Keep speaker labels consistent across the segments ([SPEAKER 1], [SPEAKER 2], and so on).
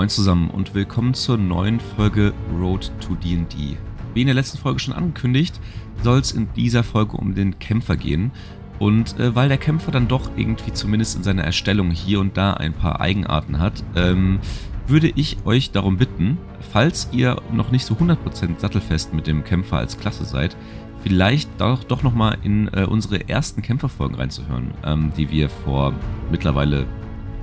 [SPEAKER 1] Moin zusammen und willkommen zur neuen Folge Road to D&D. Wie in der letzten Folge schon angekündigt, soll es in dieser Folge um den Kämpfer gehen. Und äh, weil der Kämpfer dann doch irgendwie zumindest in seiner Erstellung hier und da ein paar Eigenarten hat, ähm, würde ich euch darum bitten, falls ihr noch nicht so 100% sattelfest mit dem Kämpfer als Klasse seid, vielleicht doch, doch nochmal in äh, unsere ersten Kämpferfolgen reinzuhören, ähm, die wir vor mittlerweile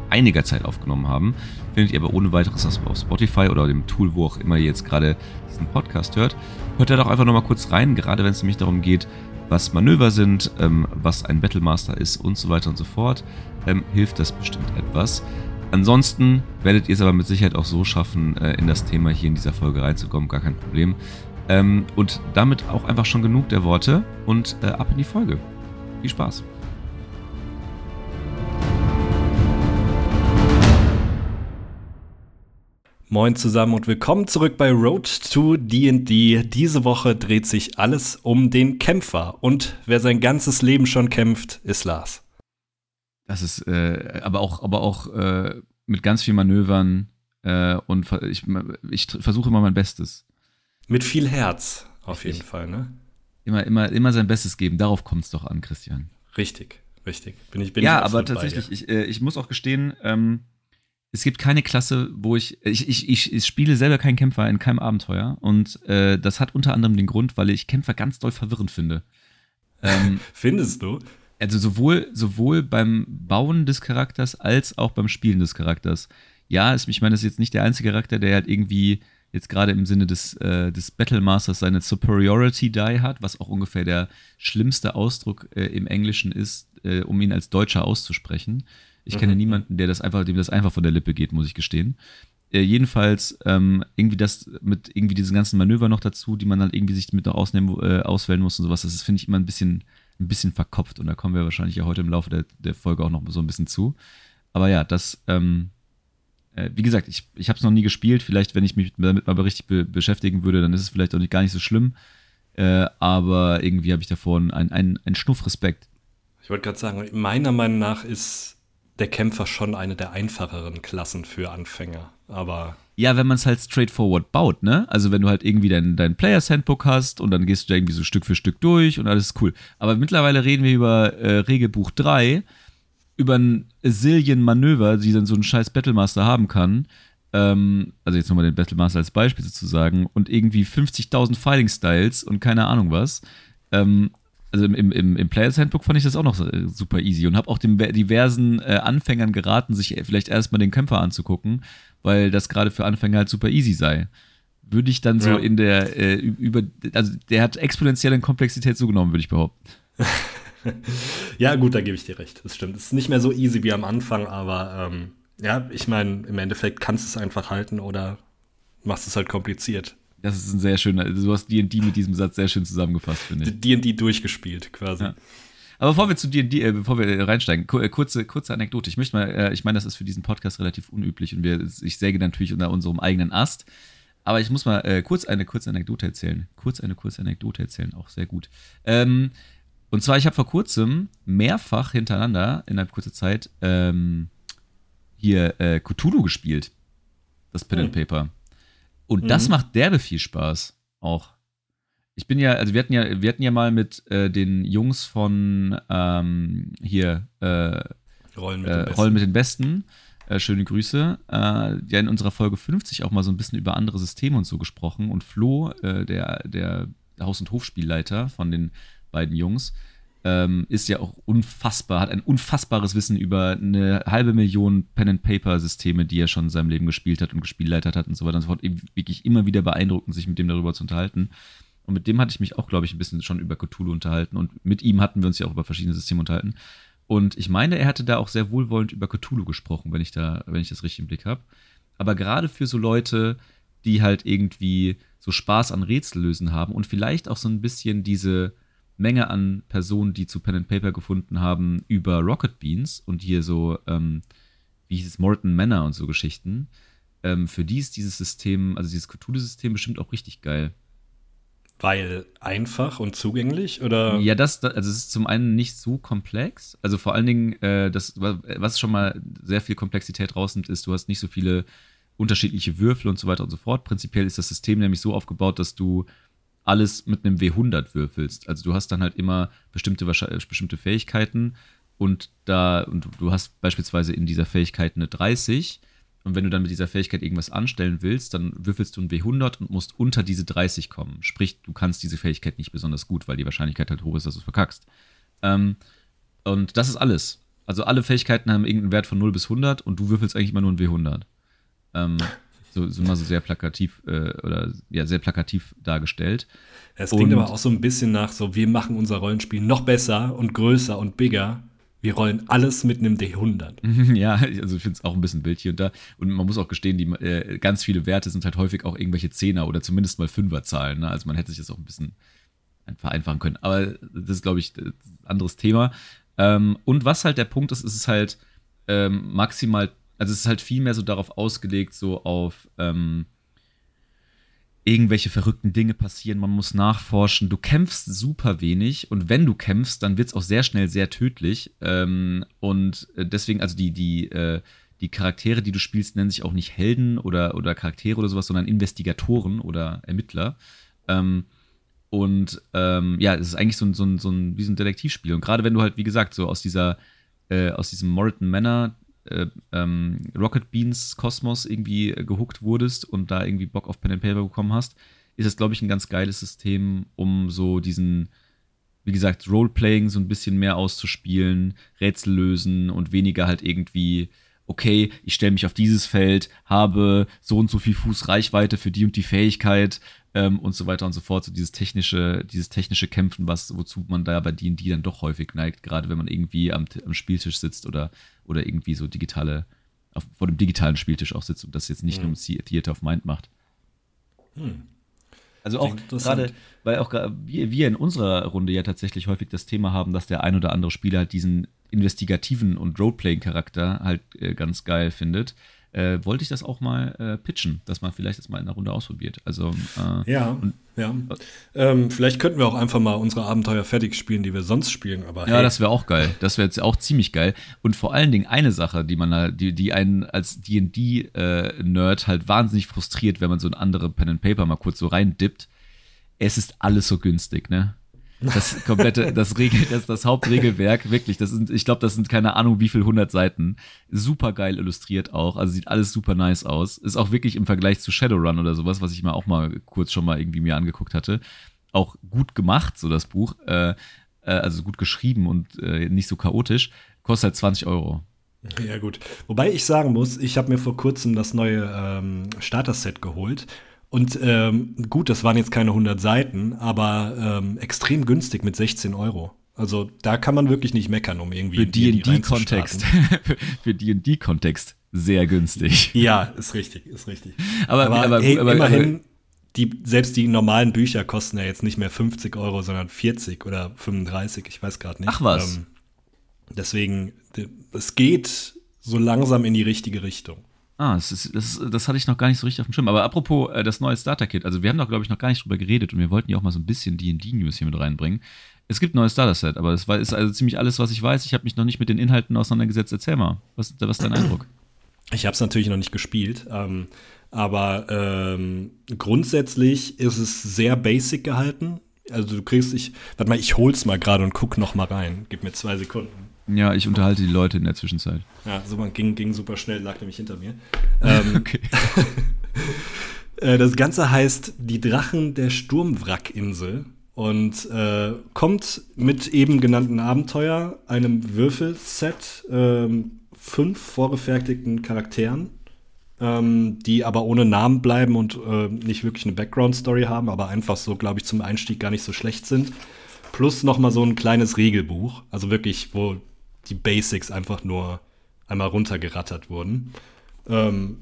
[SPEAKER 1] einiger Zeit aufgenommen haben. Findet ihr aber ohne weiteres auf Spotify oder dem Tool, wo auch immer ihr jetzt gerade diesen Podcast hört. Hört da doch einfach nochmal kurz rein, gerade wenn es nämlich darum geht, was Manöver sind, ähm, was ein Battlemaster ist und so weiter und so fort. Ähm, hilft das bestimmt etwas. Ansonsten werdet ihr es aber mit Sicherheit auch so schaffen, äh, in das Thema hier in dieser Folge reinzukommen, gar kein Problem. Ähm, und damit auch einfach schon genug der Worte und äh, ab in die Folge. Viel Spaß.
[SPEAKER 2] Moin zusammen und willkommen zurück bei Road to D&D. Diese Woche dreht sich alles um den Kämpfer und wer sein ganzes Leben schon kämpft, ist Lars.
[SPEAKER 1] Das ist äh, aber auch, aber auch äh, mit ganz viel Manövern äh, und ich, ich versuche immer mein Bestes.
[SPEAKER 2] Mit viel Herz, auf richtig. jeden Fall, ne?
[SPEAKER 1] Immer, immer, immer sein Bestes geben, darauf kommt es doch an, Christian.
[SPEAKER 2] Richtig, richtig. Bin ich, bin
[SPEAKER 1] ja, ich aber tatsächlich, ich, äh, ich muss auch gestehen, ähm, es gibt keine Klasse, wo ich, ich, ich, ich, ich spiele selber keinen Kämpfer in keinem Abenteuer und äh, das hat unter anderem den Grund, weil ich Kämpfer ganz doll verwirrend finde.
[SPEAKER 2] Ähm, Findest du?
[SPEAKER 1] Also sowohl, sowohl beim Bauen des Charakters als auch beim Spielen des Charakters. Ja, ist, ich meine, das ist jetzt nicht der einzige Charakter, der halt irgendwie jetzt gerade im Sinne des, äh, des Battlemasters seine Superiority Die hat, was auch ungefähr der schlimmste Ausdruck äh, im Englischen ist, äh, um ihn als Deutscher auszusprechen. Ich mhm. kenne niemanden, der das einfach, dem das einfach von der Lippe geht, muss ich gestehen. Äh, jedenfalls ähm, irgendwie das mit irgendwie diesen ganzen Manöver noch dazu, die man dann irgendwie sich mit noch ausnehmen, äh, auswählen muss und sowas, das finde ich immer ein bisschen, ein bisschen verkopft und da kommen wir wahrscheinlich ja heute im Laufe der, der Folge auch noch so ein bisschen zu. Aber ja, das, ähm, äh, wie gesagt, ich, ich habe es noch nie gespielt. Vielleicht, wenn ich mich damit mal richtig be beschäftigen würde, dann ist es vielleicht auch nicht, gar nicht so schlimm. Äh, aber irgendwie habe ich einen, einen, einen Schnuff Respekt.
[SPEAKER 2] Ich wollte gerade sagen, meiner Meinung nach ist der Kämpfer schon eine der einfacheren Klassen für Anfänger. Aber.
[SPEAKER 1] Ja, wenn man es halt straightforward baut, ne? Also wenn du halt irgendwie dein, dein Players Handbook hast und dann gehst du da irgendwie so Stück für Stück durch und alles cool. Aber mittlerweile reden wir über äh, Regelbuch 3, über ein Zillion Manöver, die dann so ein scheiß Battlemaster haben kann. Ähm, also jetzt nochmal den Battlemaster als Beispiel sozusagen und irgendwie 50.000 Fighting Styles und keine Ahnung was. Ähm, also im, im, im Players Handbook fand ich das auch noch äh, super easy und habe auch den diversen äh, Anfängern geraten, sich vielleicht erstmal den Kämpfer anzugucken, weil das gerade für Anfänger halt super easy sei. Würde ich dann so ja. in der, äh, über, also der hat exponentiell in Komplexität zugenommen, würde ich behaupten.
[SPEAKER 2] ja, gut, da gebe ich dir recht. Das stimmt. Es ist nicht mehr so easy wie am Anfang, aber ähm, ja, ich meine, im Endeffekt kannst du es einfach halten oder machst es halt kompliziert.
[SPEAKER 1] Das ist ein sehr schöner, du hast D&D mit diesem Satz sehr schön zusammengefasst, finde ich.
[SPEAKER 2] D&D durchgespielt, quasi. Ja.
[SPEAKER 1] Aber bevor wir zu D&D, äh, bevor wir reinsteigen, äh, kurze, kurze Anekdote. Ich möchte mal, äh, ich meine, das ist für diesen Podcast relativ unüblich und wir, ich säge natürlich unter unserem eigenen Ast. Aber ich muss mal äh, kurz eine kurze Anekdote erzählen. Kurz eine kurze Anekdote erzählen, auch sehr gut. Ähm, und zwar, ich habe vor kurzem mehrfach hintereinander, innerhalb kurzer Zeit, ähm, hier äh, Cthulhu gespielt. Das Pen and hm. Paper. Und mhm. das macht derbe viel Spaß auch. Ich bin ja, also wir hatten ja, wir hatten ja mal mit äh, den Jungs von ähm, hier äh, Rollen, mit äh, Rollen, mit den Besten. Äh, schöne Grüße. Äh, ja, in unserer Folge 50 auch mal so ein bisschen über andere Systeme und so gesprochen. Und Flo, äh, der, der Haus- und Hofspielleiter von den beiden Jungs, ähm, ist ja auch unfassbar, hat ein unfassbares Wissen über eine halbe Million Pen-and-Paper-Systeme, die er schon in seinem Leben gespielt hat und gespielleitet hat und so weiter und so fort. Wirklich immer wieder beeindruckend, sich mit dem darüber zu unterhalten. Und mit dem hatte ich mich auch, glaube ich, ein bisschen schon über Cthulhu unterhalten. Und mit ihm hatten wir uns ja auch über verschiedene Systeme unterhalten. Und ich meine, er hatte da auch sehr wohlwollend über Cthulhu gesprochen, wenn ich da, wenn ich das richtig im Blick habe. Aber gerade für so Leute, die halt irgendwie so Spaß an Rätsellösen haben und vielleicht auch so ein bisschen diese, Menge an Personen, die zu Pen and Paper gefunden haben über Rocket Beans und hier so, ähm, wie hieß es, Morton Manor und so Geschichten. Ähm, für die ist dieses System, also dieses Cthulhu-System bestimmt auch richtig geil.
[SPEAKER 2] Weil einfach und zugänglich oder?
[SPEAKER 1] Ja, das, also es ist zum einen nicht so komplex. Also vor allen Dingen, äh, das, was schon mal sehr viel Komplexität rausnimmt, ist, du hast nicht so viele unterschiedliche Würfel und so weiter und so fort. Prinzipiell ist das System nämlich so aufgebaut, dass du alles mit einem W100 würfelst. Also du hast dann halt immer bestimmte, bestimmte Fähigkeiten und da und du hast beispielsweise in dieser Fähigkeit eine 30 und wenn du dann mit dieser Fähigkeit irgendwas anstellen willst, dann würfelst du ein W100 und musst unter diese 30 kommen. Sprich, du kannst diese Fähigkeit nicht besonders gut, weil die Wahrscheinlichkeit halt hoch ist, dass du es verkackst. Ähm, und das ist alles. Also alle Fähigkeiten haben irgendeinen Wert von 0 bis 100 und du würfelst eigentlich immer nur ein W100. Ähm, so, so mal so sehr plakativ äh, oder ja, sehr plakativ dargestellt.
[SPEAKER 2] Es klingt aber auch so ein bisschen nach so, wir machen unser Rollenspiel noch besser und größer und bigger. Wir rollen alles mit einem D100.
[SPEAKER 1] Ja, also ich finde es auch ein bisschen wild hier und da. Und man muss auch gestehen, die äh, ganz viele Werte sind halt häufig auch irgendwelche Zehner oder zumindest mal Fünferzahlen. Ne? Also man hätte sich das auch ein bisschen vereinfachen können. Aber das ist, glaube ich, ein anderes Thema. Ähm, und was halt der Punkt ist, ist es halt ähm, maximal also es ist halt viel mehr so darauf ausgelegt, so auf ähm, irgendwelche verrückten Dinge passieren, man muss nachforschen. Du kämpfst super wenig und wenn du kämpfst, dann wird es auch sehr schnell sehr tödlich. Ähm, und äh, deswegen, also die, die, äh, die Charaktere, die du spielst, nennen sich auch nicht Helden oder, oder Charaktere oder sowas, sondern Investigatoren oder Ermittler. Ähm, und ähm, ja, es ist eigentlich so ein, so ein, so ein, wie so ein Detektivspiel. Und gerade wenn du halt, wie gesagt, so aus dieser, äh, aus diesem Moriton Manor äh, ähm, Rocket Beans Kosmos irgendwie äh, gehuckt wurdest und da irgendwie Bock auf Pen and Paper bekommen hast, ist das, glaube ich, ein ganz geiles System, um so diesen, wie gesagt, Roleplaying so ein bisschen mehr auszuspielen, Rätsel lösen und weniger halt irgendwie, okay, ich stelle mich auf dieses Feld, habe so und so viel Fuß Reichweite für die und die Fähigkeit ähm, und so weiter und so fort. So dieses technische, dieses technische Kämpfen, was, wozu man da bei D&D dann doch häufig neigt, gerade wenn man irgendwie am, am Spieltisch sitzt oder, oder irgendwie so digitale, auf, vor dem digitalen Spieltisch auch sitzt und das jetzt nicht mhm. nur im Theater of Mind macht. Hm. Also auch gerade, weil auch wir, wir in unserer Runde ja tatsächlich häufig das Thema haben, dass der ein oder andere Spieler halt diesen investigativen und Roleplaying-Charakter halt äh, ganz geil findet äh, wollte ich das auch mal äh, pitchen, dass man vielleicht das mal in einer Runde ausprobiert. Also
[SPEAKER 2] äh, ja, ja. Ähm, vielleicht könnten wir auch einfach mal unsere Abenteuer fertig spielen, die wir sonst spielen. Aber
[SPEAKER 1] ja, hey. das wäre auch geil. Das wäre jetzt auch ziemlich geil. Und vor allen Dingen eine Sache, die man, die, die einen als D&D-Nerd äh, halt wahnsinnig frustriert, wenn man so ein andere Pen and Paper mal kurz so reindippt. Es ist alles so günstig, ne? Das komplette, das Regel, das, das Hauptregelwerk, wirklich, das sind, ich glaube, das sind keine Ahnung wie viel hundert Seiten. Super geil illustriert auch, also sieht alles super nice aus. Ist auch wirklich im Vergleich zu Shadowrun oder sowas, was ich mir auch mal kurz schon mal irgendwie mir angeguckt hatte, auch gut gemacht, so das Buch, äh, äh, also gut geschrieben und äh, nicht so chaotisch, kostet halt 20 Euro.
[SPEAKER 2] Ja, gut. Wobei ich sagen muss, ich habe mir vor kurzem das neue ähm, Starter-Set geholt und ähm, gut, das waren jetzt keine 100 Seiten, aber ähm, extrem günstig mit 16 Euro. Also da kann man wirklich nicht meckern, um irgendwie.
[SPEAKER 1] Für D&D-Kontext. Für D&D-Kontext sehr günstig.
[SPEAKER 2] Ja, ist richtig, ist richtig.
[SPEAKER 1] Aber, aber, aber,
[SPEAKER 2] hey, aber immerhin, die, selbst die normalen Bücher kosten ja jetzt nicht mehr 50 Euro, sondern 40 oder 35, ich weiß gerade nicht.
[SPEAKER 1] Ach was. Ähm,
[SPEAKER 2] deswegen, es geht so langsam in die richtige Richtung.
[SPEAKER 1] Ah, das, ist, das, das hatte ich noch gar nicht so richtig auf dem Schirm. Aber apropos äh, das neue Starter-Kit, also wir haben da, glaube ich, noch gar nicht drüber geredet und wir wollten ja auch mal so ein bisschen D&D-News hier mit reinbringen. Es gibt ein neues Starter-Set, aber war, ist also ziemlich alles, was ich weiß. Ich habe mich noch nicht mit den Inhalten auseinandergesetzt. Erzähl mal, was, was ist dein Eindruck?
[SPEAKER 2] Ich habe es natürlich noch nicht gespielt, ähm, aber ähm, grundsätzlich ist es sehr basic gehalten. Also du kriegst, ich, warte mal, ich hol's mal gerade und guck noch mal rein. Gib mir zwei Sekunden.
[SPEAKER 1] Ja, ich unterhalte die Leute in der Zwischenzeit.
[SPEAKER 2] Ja, so man ging, ging super schnell, lag nämlich hinter mir. Ähm, okay. Äh, das Ganze heißt Die Drachen der Sturmwrackinsel und äh, kommt mit eben genannten Abenteuer, einem Würfelset, ähm, fünf vorgefertigten Charakteren, ähm, die aber ohne Namen bleiben und äh, nicht wirklich eine Background-Story haben, aber einfach so, glaube ich, zum Einstieg gar nicht so schlecht sind. Plus noch mal so ein kleines Regelbuch, also wirklich, wo die Basics einfach nur einmal runtergerattert wurden. Ähm,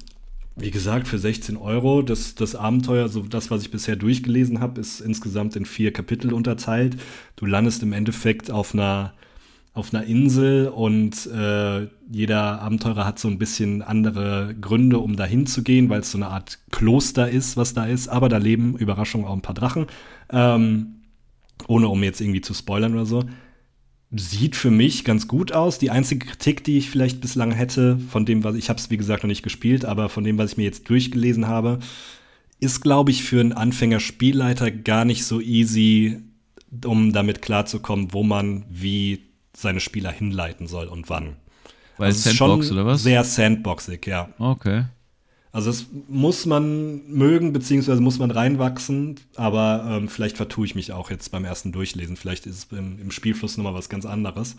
[SPEAKER 2] wie gesagt, für 16 Euro. Das, das Abenteuer, so das, was ich bisher durchgelesen habe, ist insgesamt in vier Kapitel unterteilt. Du landest im Endeffekt auf einer, auf einer Insel und äh, jeder Abenteurer hat so ein bisschen andere Gründe, um dahin zu gehen, weil es so eine Art Kloster ist, was da ist. Aber da leben, Überraschung, auch ein paar Drachen. Ähm, ohne um jetzt irgendwie zu spoilern oder so. Sieht für mich ganz gut aus. Die einzige Kritik, die ich vielleicht bislang hätte, von dem, was ich habe es wie gesagt noch nicht gespielt, aber von dem, was ich mir jetzt durchgelesen habe, ist, glaube ich, für einen Anfänger-Spielleiter gar nicht so easy, um damit klarzukommen, wo man wie seine Spieler hinleiten soll und wann.
[SPEAKER 1] Weil also Sandbox oder was?
[SPEAKER 2] Sehr sandboxig, ja.
[SPEAKER 1] Okay.
[SPEAKER 2] Also es muss man mögen, beziehungsweise muss man reinwachsen, aber ähm, vielleicht vertue ich mich auch jetzt beim ersten Durchlesen. Vielleicht ist es im, im Spielfluss nochmal was ganz anderes.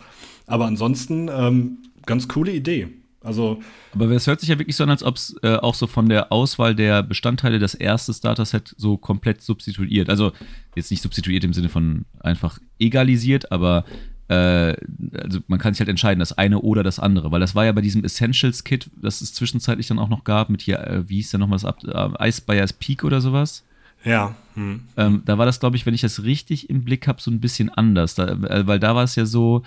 [SPEAKER 2] Aber ansonsten ähm, ganz coole Idee. Also,
[SPEAKER 1] aber es hört sich ja wirklich so an, als ob es äh, auch so von der Auswahl der Bestandteile das erste Starter-Set so komplett substituiert. Also jetzt nicht substituiert im Sinne von einfach egalisiert, aber also man kann sich halt entscheiden, das eine oder das andere, weil das war ja bei diesem Essentials-Kit, das es zwischenzeitlich dann auch noch gab, mit hier, äh, wie hieß der nochmal das Ab äh, Ice Buyers Peak oder sowas.
[SPEAKER 2] Ja.
[SPEAKER 1] Hm. Ähm, da war das, glaube ich, wenn ich das richtig im Blick habe, so ein bisschen anders, da, äh, weil da war es ja so,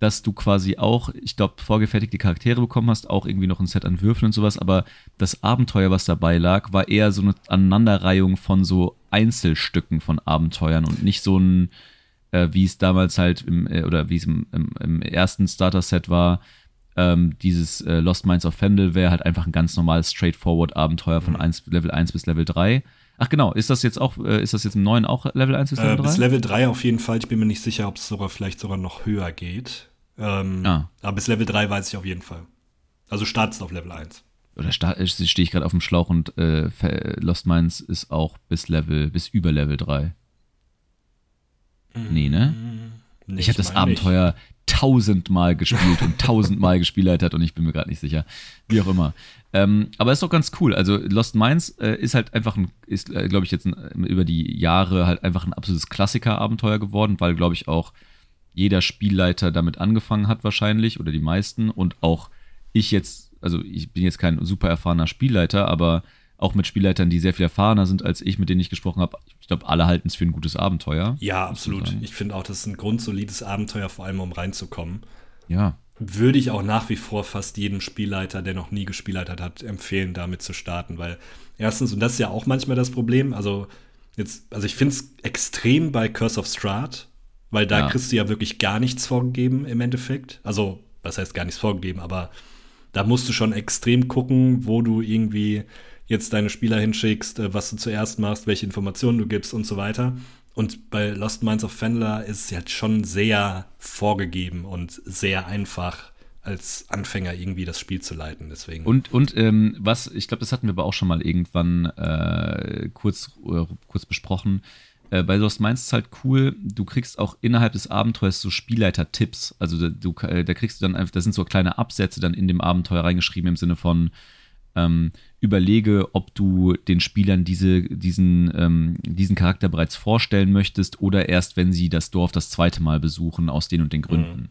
[SPEAKER 1] dass du quasi auch, ich glaube, vorgefertigte Charaktere bekommen hast, auch irgendwie noch ein Set an Würfeln und sowas, aber das Abenteuer, was dabei lag, war eher so eine Aneinanderreihung von so Einzelstücken von Abenteuern und nicht so ein äh, wie es damals halt im, äh, oder wie es im, im, im ersten Starter-Set war, ähm, dieses äh, Lost Minds of Fendel wäre halt einfach ein ganz normales Straightforward-Abenteuer von mhm. 1, Level 1 bis Level 3. Ach genau, ist das jetzt auch, äh, ist das jetzt im neuen auch Level 1 bis Level 3?
[SPEAKER 2] Bis Level 3 auf jeden Fall. Ich bin mir nicht sicher, ob es sogar vielleicht sogar noch höher geht. Ähm, ah. Aber bis Level 3 weiß ich auf jeden Fall. Also startest auf Level 1.
[SPEAKER 1] Oder äh, stehe ich gerade auf dem Schlauch und äh, Lost Minds ist auch bis Level, bis über Level 3. Nee, ne? Nicht, ich habe das Abenteuer nicht. tausendmal gespielt und tausendmal gespielt hat und ich bin mir gerade nicht sicher. Wie auch immer. Ähm, aber ist doch ganz cool. Also Lost Minds äh, ist halt einfach ein, ist, äh, glaube ich, jetzt ein, über die Jahre halt einfach ein absolutes Klassiker-Abenteuer geworden, weil, glaube ich, auch jeder Spielleiter damit angefangen hat wahrscheinlich oder die meisten und auch ich jetzt, also ich bin jetzt kein super erfahrener Spielleiter, aber auch mit Spielleitern, die sehr viel erfahrener sind als ich, mit denen ich gesprochen habe. Ich glaube, alle halten es für ein gutes Abenteuer.
[SPEAKER 2] Ja, absolut. Ich finde auch, das ist ein grundsolides Abenteuer, vor allem um reinzukommen.
[SPEAKER 1] Ja.
[SPEAKER 2] Würde ich auch nach wie vor fast jedem Spielleiter, der noch nie gespielleitert hat, empfehlen, damit zu starten, weil erstens, und das ist ja auch manchmal das Problem, also jetzt, also ich finde es extrem bei Curse of Strahd, weil da ja. kriegst du ja wirklich gar nichts vorgegeben im Endeffekt. Also, was heißt gar nichts vorgegeben, aber da musst du schon extrem gucken, wo du irgendwie jetzt deine Spieler hinschickst, äh, was du zuerst machst, welche Informationen du gibst und so weiter. Und bei Lost Minds of Fendler ist es halt schon sehr vorgegeben und sehr einfach als Anfänger irgendwie das Spiel zu leiten. Deswegen.
[SPEAKER 1] Und, und ähm, was, ich glaube, das hatten wir aber auch schon mal irgendwann äh, kurz, äh, kurz besprochen. Äh, bei Lost Minds ist halt cool, du kriegst auch innerhalb des Abenteuers so Spielleiter-Tipps. Also du, äh, da kriegst du dann einfach, da sind so kleine Absätze dann in dem Abenteuer reingeschrieben im Sinne von, ähm, überlege, ob du den Spielern diese, diesen, ähm, diesen Charakter bereits vorstellen möchtest oder erst, wenn sie das Dorf das zweite Mal besuchen, aus den und den Gründen. Mhm.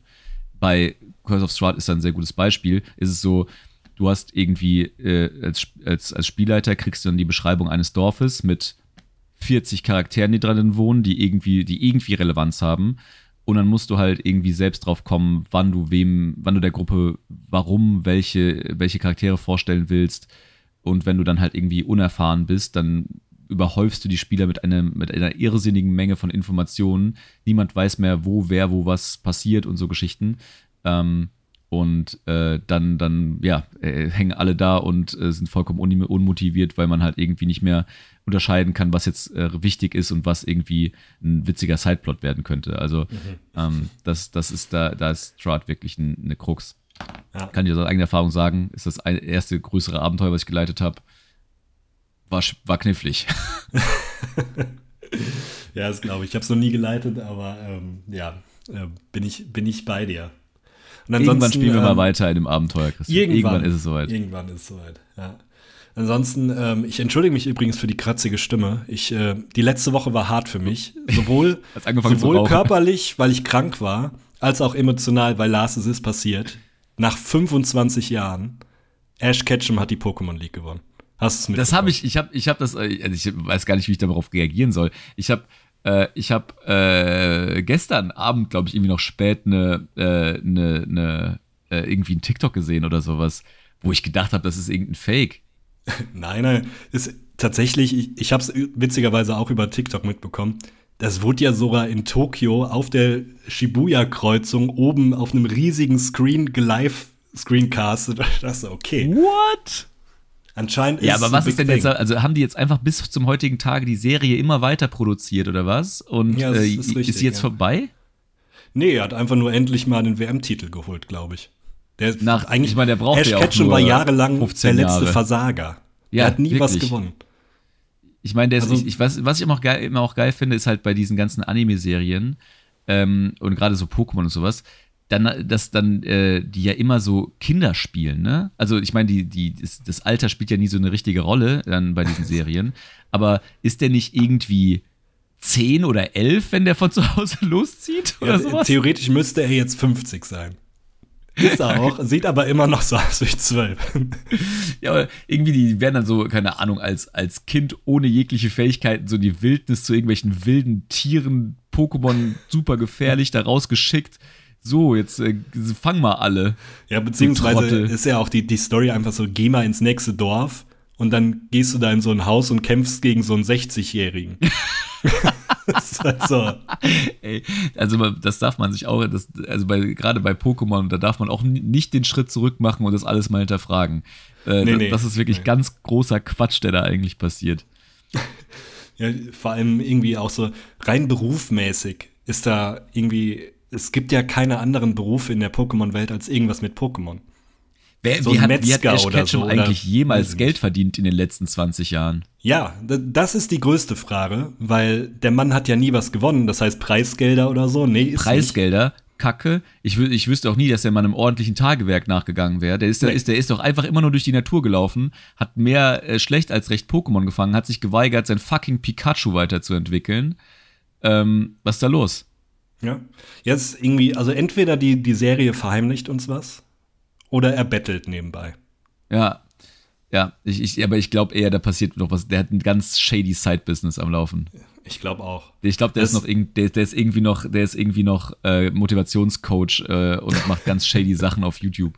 [SPEAKER 1] Bei Curse of Strahd ist da ein sehr gutes Beispiel. Ist es so, du hast irgendwie äh, als, als, als Spielleiter kriegst du dann die Beschreibung eines Dorfes mit 40 Charakteren, die drin wohnen, die irgendwie, die irgendwie Relevanz haben. Und dann musst du halt irgendwie selbst drauf kommen, wann du wem, wann du der Gruppe, warum, welche, welche Charaktere vorstellen willst. Und wenn du dann halt irgendwie unerfahren bist, dann überhäufst du die Spieler mit, einem, mit einer irrsinnigen Menge von Informationen. Niemand weiß mehr, wo, wer, wo was passiert und so Geschichten. Ähm, und äh, dann, dann, ja, äh, hängen alle da und äh, sind vollkommen unmotiviert, weil man halt irgendwie nicht mehr unterscheiden kann, was jetzt äh, wichtig ist und was irgendwie ein witziger Sideplot werden könnte. Also mhm. ähm, das, das ist da, da ist Strahd wirklich ein, eine Krux. Ja. Kann ich aus eigener Erfahrung sagen, ist das erste größere Abenteuer, was ich geleitet habe. War, war knifflig.
[SPEAKER 2] ja, das glaube ich. Ich habe es noch nie geleitet, aber ähm, ja, äh, bin, ich, bin ich bei dir.
[SPEAKER 1] Irgendwann spielen wir ähm, mal weiter in dem Abenteuer,
[SPEAKER 2] Christian. Irgendwann, irgendwann ist es soweit. Irgendwann ist es soweit, ja. Ansonsten, ähm, ich entschuldige mich übrigens für die kratzige Stimme. Ich, äh, die letzte Woche war hart für mich. Sowohl, sowohl körperlich, weil ich krank war, als auch emotional, weil Lars es ist passiert. Nach 25 Jahren, Ash Ketchum hat die Pokémon League gewonnen.
[SPEAKER 1] Hast du es mitbekommen? Das habe ich, ich habe ich hab das, äh, also ich weiß gar nicht, wie ich darauf reagieren soll. Ich habe äh, ich habe äh, gestern Abend, glaube ich, irgendwie noch spät eine, äh, eine äh, irgendwie einen TikTok gesehen oder sowas, wo ich gedacht habe, das ist irgendein Fake.
[SPEAKER 2] nein, nein, ist tatsächlich, ich, ich habe es witzigerweise auch über TikTok mitbekommen. das wurde ja sogar in Tokio auf der Shibuya-Kreuzung oben auf einem riesigen Screen live screencastet. Das ist okay.
[SPEAKER 1] What?
[SPEAKER 2] Anscheinend
[SPEAKER 1] ist Ja, aber was ist denn thing. jetzt, also haben die jetzt einfach bis zum heutigen Tage die Serie immer weiter produziert oder was? Und ja, äh, ist, richtig, ist, sie jetzt ja. vorbei?
[SPEAKER 2] Nee, er hat einfach nur endlich mal den WM-Titel geholt, glaube ich.
[SPEAKER 1] Der Nach, eigentlich, ich meine, der braucht
[SPEAKER 2] Ash
[SPEAKER 1] ja
[SPEAKER 2] auch Ketchum war jahrelang der letzte Jahre. Versager.
[SPEAKER 1] Ja,
[SPEAKER 2] er hat nie
[SPEAKER 1] wirklich.
[SPEAKER 2] was gewonnen.
[SPEAKER 1] Ich meine, also, ich, ich, was, was ich immer auch, geil, immer auch geil finde, ist halt bei diesen ganzen Anime-Serien ähm, und gerade so Pokémon und sowas, dann, dass dann äh, die ja immer so Kinder spielen, ne? Also ich meine, die, die, das, das, Alter spielt ja nie so eine richtige Rolle dann bei diesen Serien. Aber ist der nicht irgendwie zehn oder elf, wenn der von zu Hause loszieht? Oder ja, sowas?
[SPEAKER 2] Theoretisch müsste er jetzt 50 sein. Ist er auch, sieht aber immer noch so aus wie zwölf.
[SPEAKER 1] Ja, aber irgendwie, die werden dann so, keine Ahnung, als, als Kind ohne jegliche Fähigkeiten, so die Wildnis zu irgendwelchen wilden Tieren, Pokémon super gefährlich, da rausgeschickt. So, jetzt äh, fang mal alle.
[SPEAKER 2] Ja, beziehungsweise ist ja auch die, die Story einfach so, geh mal ins nächste Dorf und dann gehst du da in so ein Haus und kämpfst gegen so einen 60-Jährigen.
[SPEAKER 1] das ist halt so. Ey, also das darf man sich auch, das, also bei, gerade bei Pokémon, da darf man auch nicht den Schritt zurück machen und das alles mal hinterfragen. Äh, nee, nee, das ist wirklich nee. ganz großer Quatsch, der da eigentlich passiert.
[SPEAKER 2] Ja, vor allem irgendwie auch so rein berufmäßig ist da irgendwie, es gibt ja keine anderen Berufe in der Pokémon-Welt als irgendwas mit Pokémon.
[SPEAKER 1] Wer, so wie, hat, wie hat Ash Ketchum so, eigentlich jemals Geld verdient in den letzten 20 Jahren?
[SPEAKER 2] Ja, das ist die größte Frage, weil der Mann hat ja nie was gewonnen. Das heißt Preisgelder oder so. Nee,
[SPEAKER 1] Preisgelder? Nicht. Kacke. Ich, ich wüsste auch nie, dass der Mann einem ordentlichen Tagewerk nachgegangen wäre. Der ist, der, nee. ist, der ist doch einfach immer nur durch die Natur gelaufen, hat mehr äh, schlecht als recht Pokémon gefangen, hat sich geweigert, sein fucking Pikachu weiterzuentwickeln. Ähm, was ist da los?
[SPEAKER 2] Ja, jetzt irgendwie, also entweder die, die Serie verheimlicht uns was, oder er bettelt nebenbei.
[SPEAKER 1] Ja. Ja, ich, ich, aber ich glaube eher, da passiert noch was. Der hat ein ganz shady Side-Business am Laufen.
[SPEAKER 2] Ich glaube auch.
[SPEAKER 1] Ich glaube, der das ist noch der, der, ist irgendwie noch, der ist irgendwie noch äh, Motivationscoach äh, und macht ganz shady Sachen auf YouTube.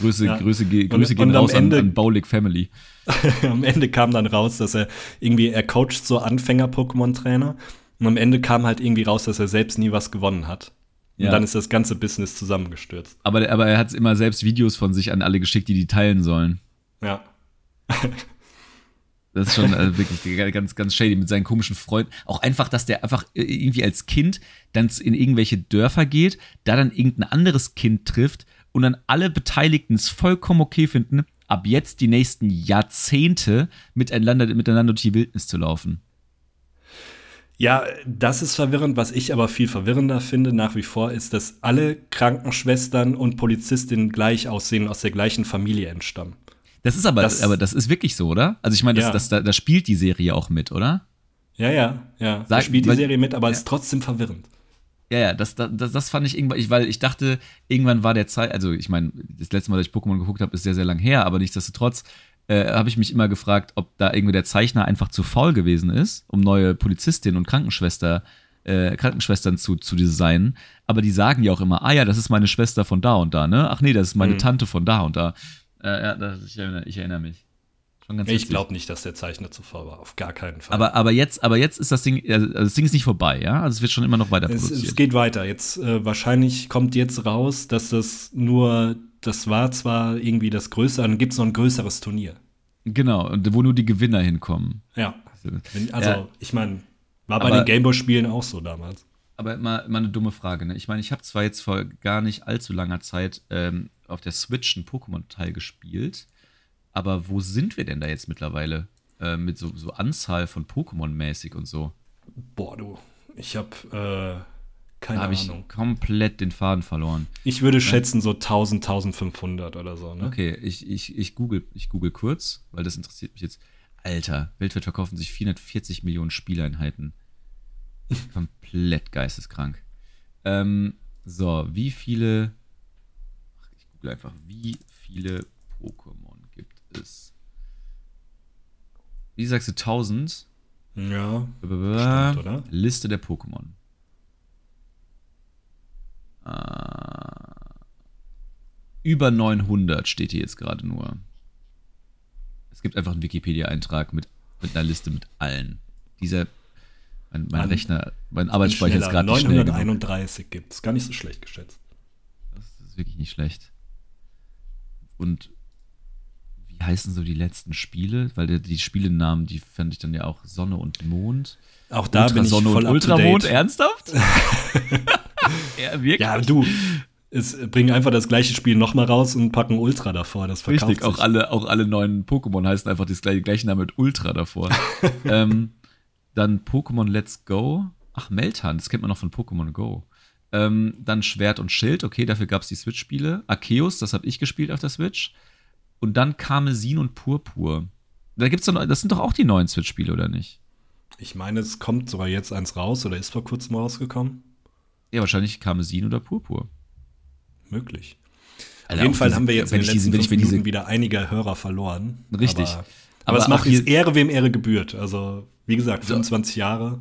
[SPEAKER 1] Grüße, ja. Grüße, Grüße und, gehen und raus Ende, an, an Baulig Family.
[SPEAKER 2] am Ende kam dann raus, dass er irgendwie, er coacht so Anfänger-Pokémon-Trainer. Und am Ende kam halt irgendwie raus, dass er selbst nie was gewonnen hat. Ja. Und dann ist das ganze Business zusammengestürzt.
[SPEAKER 1] Aber, aber er hat immer selbst Videos von sich an alle geschickt, die die teilen sollen.
[SPEAKER 2] Ja.
[SPEAKER 1] das ist schon also wirklich ganz, ganz shady mit seinen komischen Freunden. Auch einfach, dass der einfach irgendwie als Kind dann in irgendwelche Dörfer geht, da dann irgendein anderes Kind trifft und dann alle Beteiligten es vollkommen okay finden, ab jetzt die nächsten Jahrzehnte miteinander, miteinander durch die Wildnis zu laufen.
[SPEAKER 2] Ja, das ist verwirrend. Was ich aber viel verwirrender finde nach wie vor, ist, dass alle Krankenschwestern und Polizistinnen gleich aussehen, aus der gleichen Familie entstammen.
[SPEAKER 1] Das ist aber, das, aber das ist wirklich so, oder? Also ich meine, das, ja. das, das, da spielt die Serie auch mit, oder?
[SPEAKER 2] Ja, ja, ja. Sag, da spielt die Serie mit, aber ja. ist trotzdem verwirrend.
[SPEAKER 1] Ja, ja, das, das, das fand ich irgendwann, weil ich dachte, irgendwann war der Zeit, also ich meine, das letzte Mal, dass ich Pokémon geguckt habe, ist sehr, sehr lang her, aber nichtsdestotrotz äh, habe ich mich immer gefragt, ob da irgendwie der Zeichner einfach zu faul gewesen ist, um neue Polizistinnen und Krankenschwester, äh, Krankenschwestern zu, zu designen. Aber die sagen ja auch immer, ah ja, das ist meine Schwester von da und da, ne? Ach nee, das ist meine mhm. Tante von da und da. Äh, ja, das, ich, erinnere, ich erinnere mich.
[SPEAKER 2] ich glaube nicht, dass der Zeichner zu faul war, auf gar keinen Fall.
[SPEAKER 1] Aber, aber, jetzt, aber jetzt ist das Ding, also das Ding ist nicht vorbei, ja? Also es wird schon immer noch weiter
[SPEAKER 2] produziert. Es, es geht weiter. Jetzt äh, wahrscheinlich kommt jetzt raus, dass das nur das war zwar irgendwie das Größte, dann gibt es noch ein größeres Turnier.
[SPEAKER 1] Genau, wo nur die Gewinner hinkommen.
[SPEAKER 2] Ja. Also, ja. ich meine, war bei aber, den Gameboy-Spielen auch so damals.
[SPEAKER 1] Aber mal, mal eine dumme Frage, ne? Ich meine, ich habe zwar jetzt vor gar nicht allzu langer Zeit ähm, auf der Switch einen Pokémon-Teil gespielt, aber wo sind wir denn da jetzt mittlerweile? Äh, mit so, so Anzahl von Pokémon mäßig und so.
[SPEAKER 2] Boah, du, ich habe äh
[SPEAKER 1] keine da habe ich komplett den Faden verloren.
[SPEAKER 2] Ich würde schätzen so 1000, 1500 oder so. Ne?
[SPEAKER 1] Okay, ich, ich, ich, google, ich google kurz, weil das interessiert mich jetzt. Alter, weltweit verkaufen sich 440 Millionen Spieleinheiten. komplett geisteskrank. Ähm, so, wie viele. Ich google einfach, wie viele Pokémon gibt es? Wie sagst du 1000?
[SPEAKER 2] Ja.
[SPEAKER 1] Stimmt, oder? Liste der Pokémon. Äh, über 900 steht hier jetzt gerade nur. Es gibt einfach einen Wikipedia-Eintrag mit, mit einer Liste mit allen. Dieser Mein, mein Rechner, mein Arbeitsspeicher ist gerade
[SPEAKER 2] 931 gibt es. Gar nicht so schlecht geschätzt.
[SPEAKER 1] Das ist wirklich nicht schlecht. Und wie heißen so die letzten Spiele? Weil die, die Spielenamen, die fand ich dann ja auch Sonne und Mond.
[SPEAKER 2] Auch da Ultra bin ich Sonne voll
[SPEAKER 1] und Ultramond, ernsthaft?
[SPEAKER 2] ja, wirklich? Ja, du, es bringen einfach das gleiche Spiel nochmal raus und packen Ultra davor. Das verkauft
[SPEAKER 1] Richtig, auch alle, auch alle neuen Pokémon heißen einfach das gleiche, gleiche Name mit Ultra davor. ähm, dann Pokémon Let's Go. Ach, Meltan, das kennt man noch von Pokémon Go. Ähm, dann Schwert und Schild, okay, dafür gab es die Switch-Spiele. Arceus, das habe ich gespielt auf der Switch. Und dann Karmesin und Purpur. Da gibt's doch, das sind doch auch die neuen Switch-Spiele, oder nicht?
[SPEAKER 2] Ich meine, es kommt sogar jetzt eins raus oder ist vor kurzem rausgekommen.
[SPEAKER 1] Ja, wahrscheinlich Karmesin oder Purpur.
[SPEAKER 2] Möglich. Alter, Auf jeden Fall diese, haben wir jetzt in den letzten diese, Minuten wieder einige Hörer verloren.
[SPEAKER 1] Richtig.
[SPEAKER 2] Aber, aber, aber es macht jetzt Ehre, wem Ehre gebührt. Also, wie gesagt, 25 so, Jahre.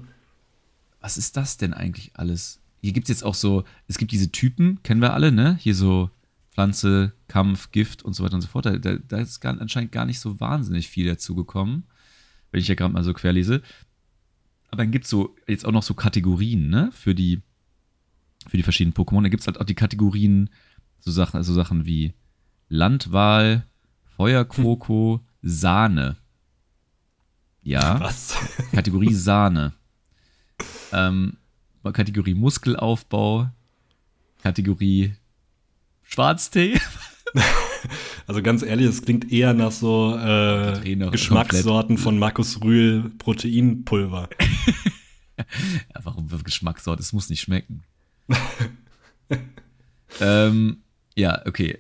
[SPEAKER 1] Was ist das denn eigentlich alles? Hier gibt es jetzt auch so, es gibt diese Typen, kennen wir alle, ne? Hier so Pflanze, Kampf, Gift und so weiter und so fort. Da, da, da ist gar, anscheinend gar nicht so wahnsinnig viel dazu gekommen, wenn ich ja gerade mal so querlese. Aber dann gibt es so jetzt auch noch so Kategorien, ne? Für die, für die verschiedenen Pokémon. Da gibt es halt auch die Kategorien, so Sachen, also Sachen wie Landwahl, Feuerkroko, hm. Sahne. Ja.
[SPEAKER 2] Was?
[SPEAKER 1] Kategorie Sahne. ähm, Kategorie Muskelaufbau, Kategorie Schwarztee.
[SPEAKER 2] Also ganz ehrlich, es klingt eher nach so äh, Geschmackssorten von Markus Rühl Proteinpulver.
[SPEAKER 1] ja, warum Geschmackssorte? Es muss nicht schmecken. ähm, ja, okay.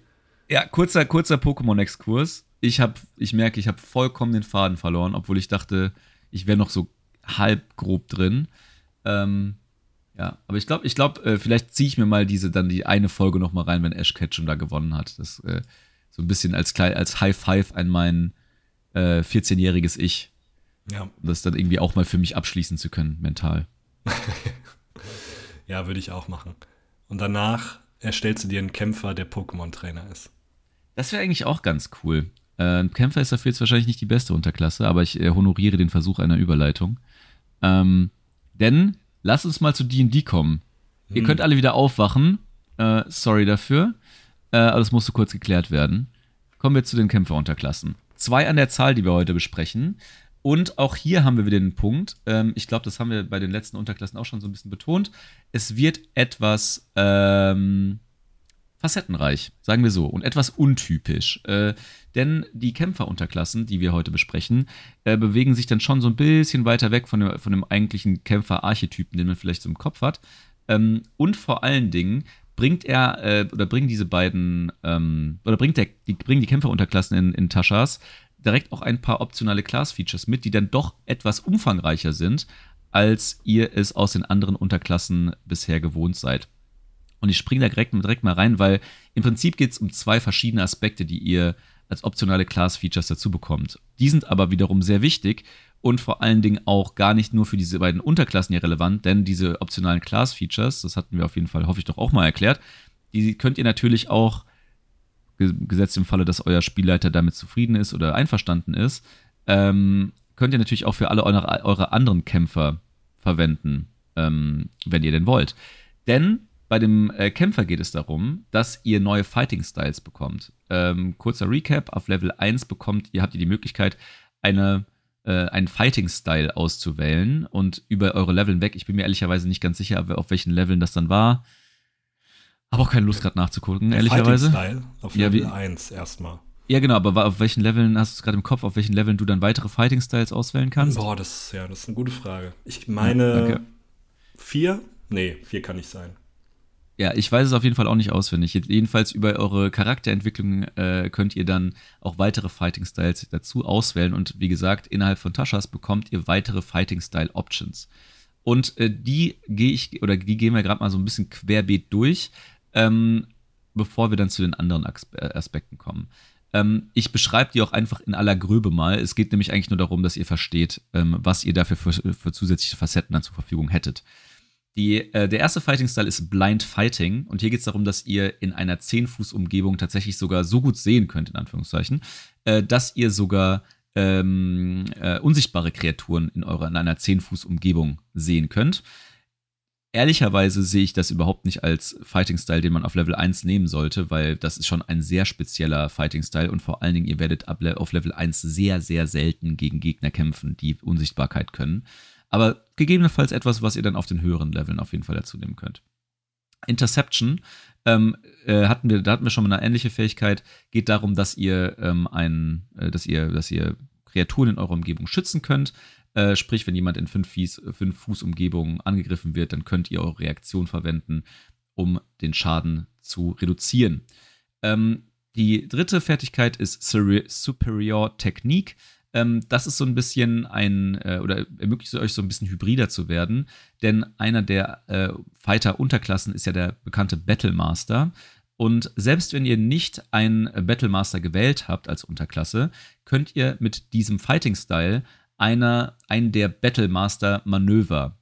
[SPEAKER 1] Ja, kurzer, kurzer Pokémon-Exkurs. Ich, ich merke, ich habe vollkommen den Faden verloren, obwohl ich dachte, ich wäre noch so halb grob drin. Ähm, ja, aber ich glaube, ich glaube, äh, vielleicht ziehe ich mir mal diese dann die eine Folge noch mal rein, wenn Ash Ketchum da gewonnen hat. Das äh, so ein bisschen als als High Five an mein äh, 14-jähriges Ich. Ja. Um das dann irgendwie auch mal für mich abschließen zu können, mental.
[SPEAKER 2] ja, würde ich auch machen. Und danach erstellst du dir einen Kämpfer, der Pokémon-Trainer ist.
[SPEAKER 1] Das wäre eigentlich auch ganz cool. Äh, ein Kämpfer ist dafür jetzt wahrscheinlich nicht die beste Unterklasse, aber ich äh, honoriere den Versuch einer Überleitung. Ähm, denn lass uns mal zu D&D kommen. Hm. Ihr könnt alle wieder aufwachen. Äh, sorry dafür. Äh, aber das musste kurz geklärt werden. Kommen wir zu den Kämpferunterklassen. Zwei an der Zahl, die wir heute besprechen. Und auch hier haben wir wieder den Punkt. Ähm, ich glaube, das haben wir bei den letzten Unterklassen auch schon so ein bisschen betont. Es wird etwas ähm, facettenreich, sagen wir so, und etwas untypisch. Äh, denn die Kämpferunterklassen, die wir heute besprechen, äh, bewegen sich dann schon so ein bisschen weiter weg von dem, von dem eigentlichen Kämpfer-Archetypen, den man vielleicht so im Kopf hat. Ähm, und vor allen Dingen bringt er äh, oder bringen diese beiden ähm, oder bringt der, die, bringen die Kämpferunterklassen in, in Taschas direkt auch ein paar optionale Class-Features mit, die dann doch etwas umfangreicher sind, als ihr es aus den anderen Unterklassen bisher gewohnt seid. Und ich springe da direkt, direkt mal rein, weil im Prinzip geht es um zwei verschiedene Aspekte, die ihr als optionale Class-Features dazu bekommt. Die sind aber wiederum sehr wichtig und vor allen Dingen auch gar nicht nur für diese beiden Unterklassen hier relevant, denn diese optionalen Class-Features, das hatten wir auf jeden Fall, hoffe ich doch auch mal erklärt, die könnt ihr natürlich auch, gesetzt im Falle, dass euer Spielleiter damit zufrieden ist oder einverstanden ist, ähm, könnt ihr natürlich auch für alle eure, eure anderen Kämpfer verwenden, ähm, wenn ihr denn wollt. Denn bei dem äh, Kämpfer geht es darum, dass ihr neue Fighting Styles bekommt. Ähm, kurzer Recap: Auf Level 1 bekommt ihr, habt ihr die Möglichkeit, eine, äh, einen Fighting Style auszuwählen und über eure Leveln weg. Ich bin mir ehrlicherweise nicht ganz sicher, auf welchen Leveln das dann war. Habe auch keine Lust gerade nachzugucken, Der ehrlicherweise.
[SPEAKER 2] Fighting Style auf Level ja, 1 erstmal.
[SPEAKER 1] Ja, genau, aber auf welchen Leveln hast du es gerade im Kopf, auf welchen Leveln du dann weitere Fighting Styles auswählen kannst?
[SPEAKER 2] Boah, das, ja, das ist eine gute Frage. Ich meine, ja, vier? Nee, vier kann nicht sein.
[SPEAKER 1] Ja, ich weiß es auf jeden Fall auch nicht auswendig. Jedenfalls über eure Charakterentwicklung äh, könnt ihr dann auch weitere Fighting Styles dazu auswählen. Und wie gesagt, innerhalb von Taschas bekommt ihr weitere Fighting Style Options. Und äh, die gehe ich, oder die gehen wir gerade mal so ein bisschen querbeet durch, ähm, bevor wir dann zu den anderen äh, Aspekten kommen. Ähm, ich beschreibe die auch einfach in aller Gröbe mal. Es geht nämlich eigentlich nur darum, dass ihr versteht, ähm, was ihr dafür für, für zusätzliche Facetten dann zur Verfügung hättet. Die, äh, der erste Fighting-Style ist Blind Fighting und hier geht es darum, dass ihr in einer 10-Fuß-Umgebung tatsächlich sogar so gut sehen könnt, in Anführungszeichen, äh, dass ihr sogar ähm, äh, unsichtbare Kreaturen in eurer in einer 10 Fuß Umgebung sehen könnt. Ehrlicherweise sehe ich das überhaupt nicht als Fighting-Style, den man auf Level 1 nehmen sollte, weil das ist schon ein sehr spezieller Fighting-Style und vor allen Dingen, ihr werdet auf Level 1 sehr, sehr selten gegen Gegner kämpfen, die Unsichtbarkeit können. Aber gegebenenfalls etwas, was ihr dann auf den höheren Leveln auf jeden Fall dazu nehmen könnt. Interception ähm, äh, hatten wir, da hatten wir schon mal eine ähnliche Fähigkeit. Geht darum, dass ihr ähm, ein, äh, dass ihr, dass ihr Kreaturen in eurer Umgebung schützen könnt. Äh, sprich, wenn jemand in 5 Fuß, fünf Fuß Umgebung angegriffen wird, dann könnt ihr eure Reaktion verwenden, um den Schaden zu reduzieren. Ähm, die dritte Fertigkeit ist Superior Technique. Ähm, das ist so ein bisschen ein, äh, oder ermöglicht euch so ein bisschen hybrider zu werden, denn einer der äh, Fighter-Unterklassen ist ja der bekannte Battlemaster. Und selbst wenn ihr nicht einen Battlemaster gewählt habt als Unterklasse, könnt ihr mit diesem Fighting-Style einer, einen der Battlemaster-Manöver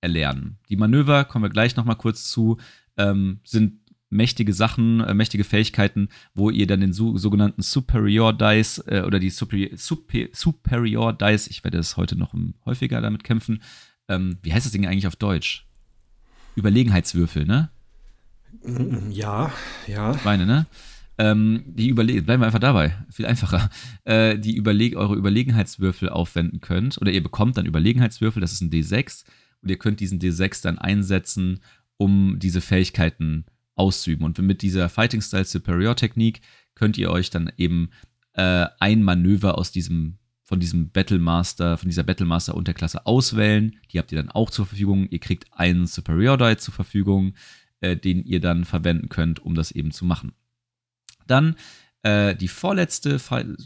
[SPEAKER 1] erlernen. Die Manöver, kommen wir gleich nochmal kurz zu, ähm, sind mächtige Sachen, äh, mächtige Fähigkeiten, wo ihr dann den so, sogenannten Superior Dice äh, oder die Superior, Super, Superior Dice, ich werde es heute noch häufiger damit kämpfen. Ähm, wie heißt das Ding eigentlich auf Deutsch? Überlegenheitswürfel, ne?
[SPEAKER 2] Ja, ja.
[SPEAKER 1] Ich meine, ne? Ähm, die überlegen, bleiben wir einfach dabei, viel einfacher, äh, die überleg eure Überlegenheitswürfel aufwenden könnt oder ihr bekommt dann Überlegenheitswürfel, das ist ein D6 und ihr könnt diesen D6 dann einsetzen, um diese Fähigkeiten auszuüben. Und mit dieser Fighting Style Superior Technik könnt ihr euch dann eben äh, ein Manöver aus diesem von diesem Battlemaster, von dieser Battlemaster Unterklasse auswählen. Die habt ihr dann auch zur Verfügung. Ihr kriegt einen Superior Die zur Verfügung, äh, den ihr dann verwenden könnt, um das eben zu machen. Dann äh, die vorletzte,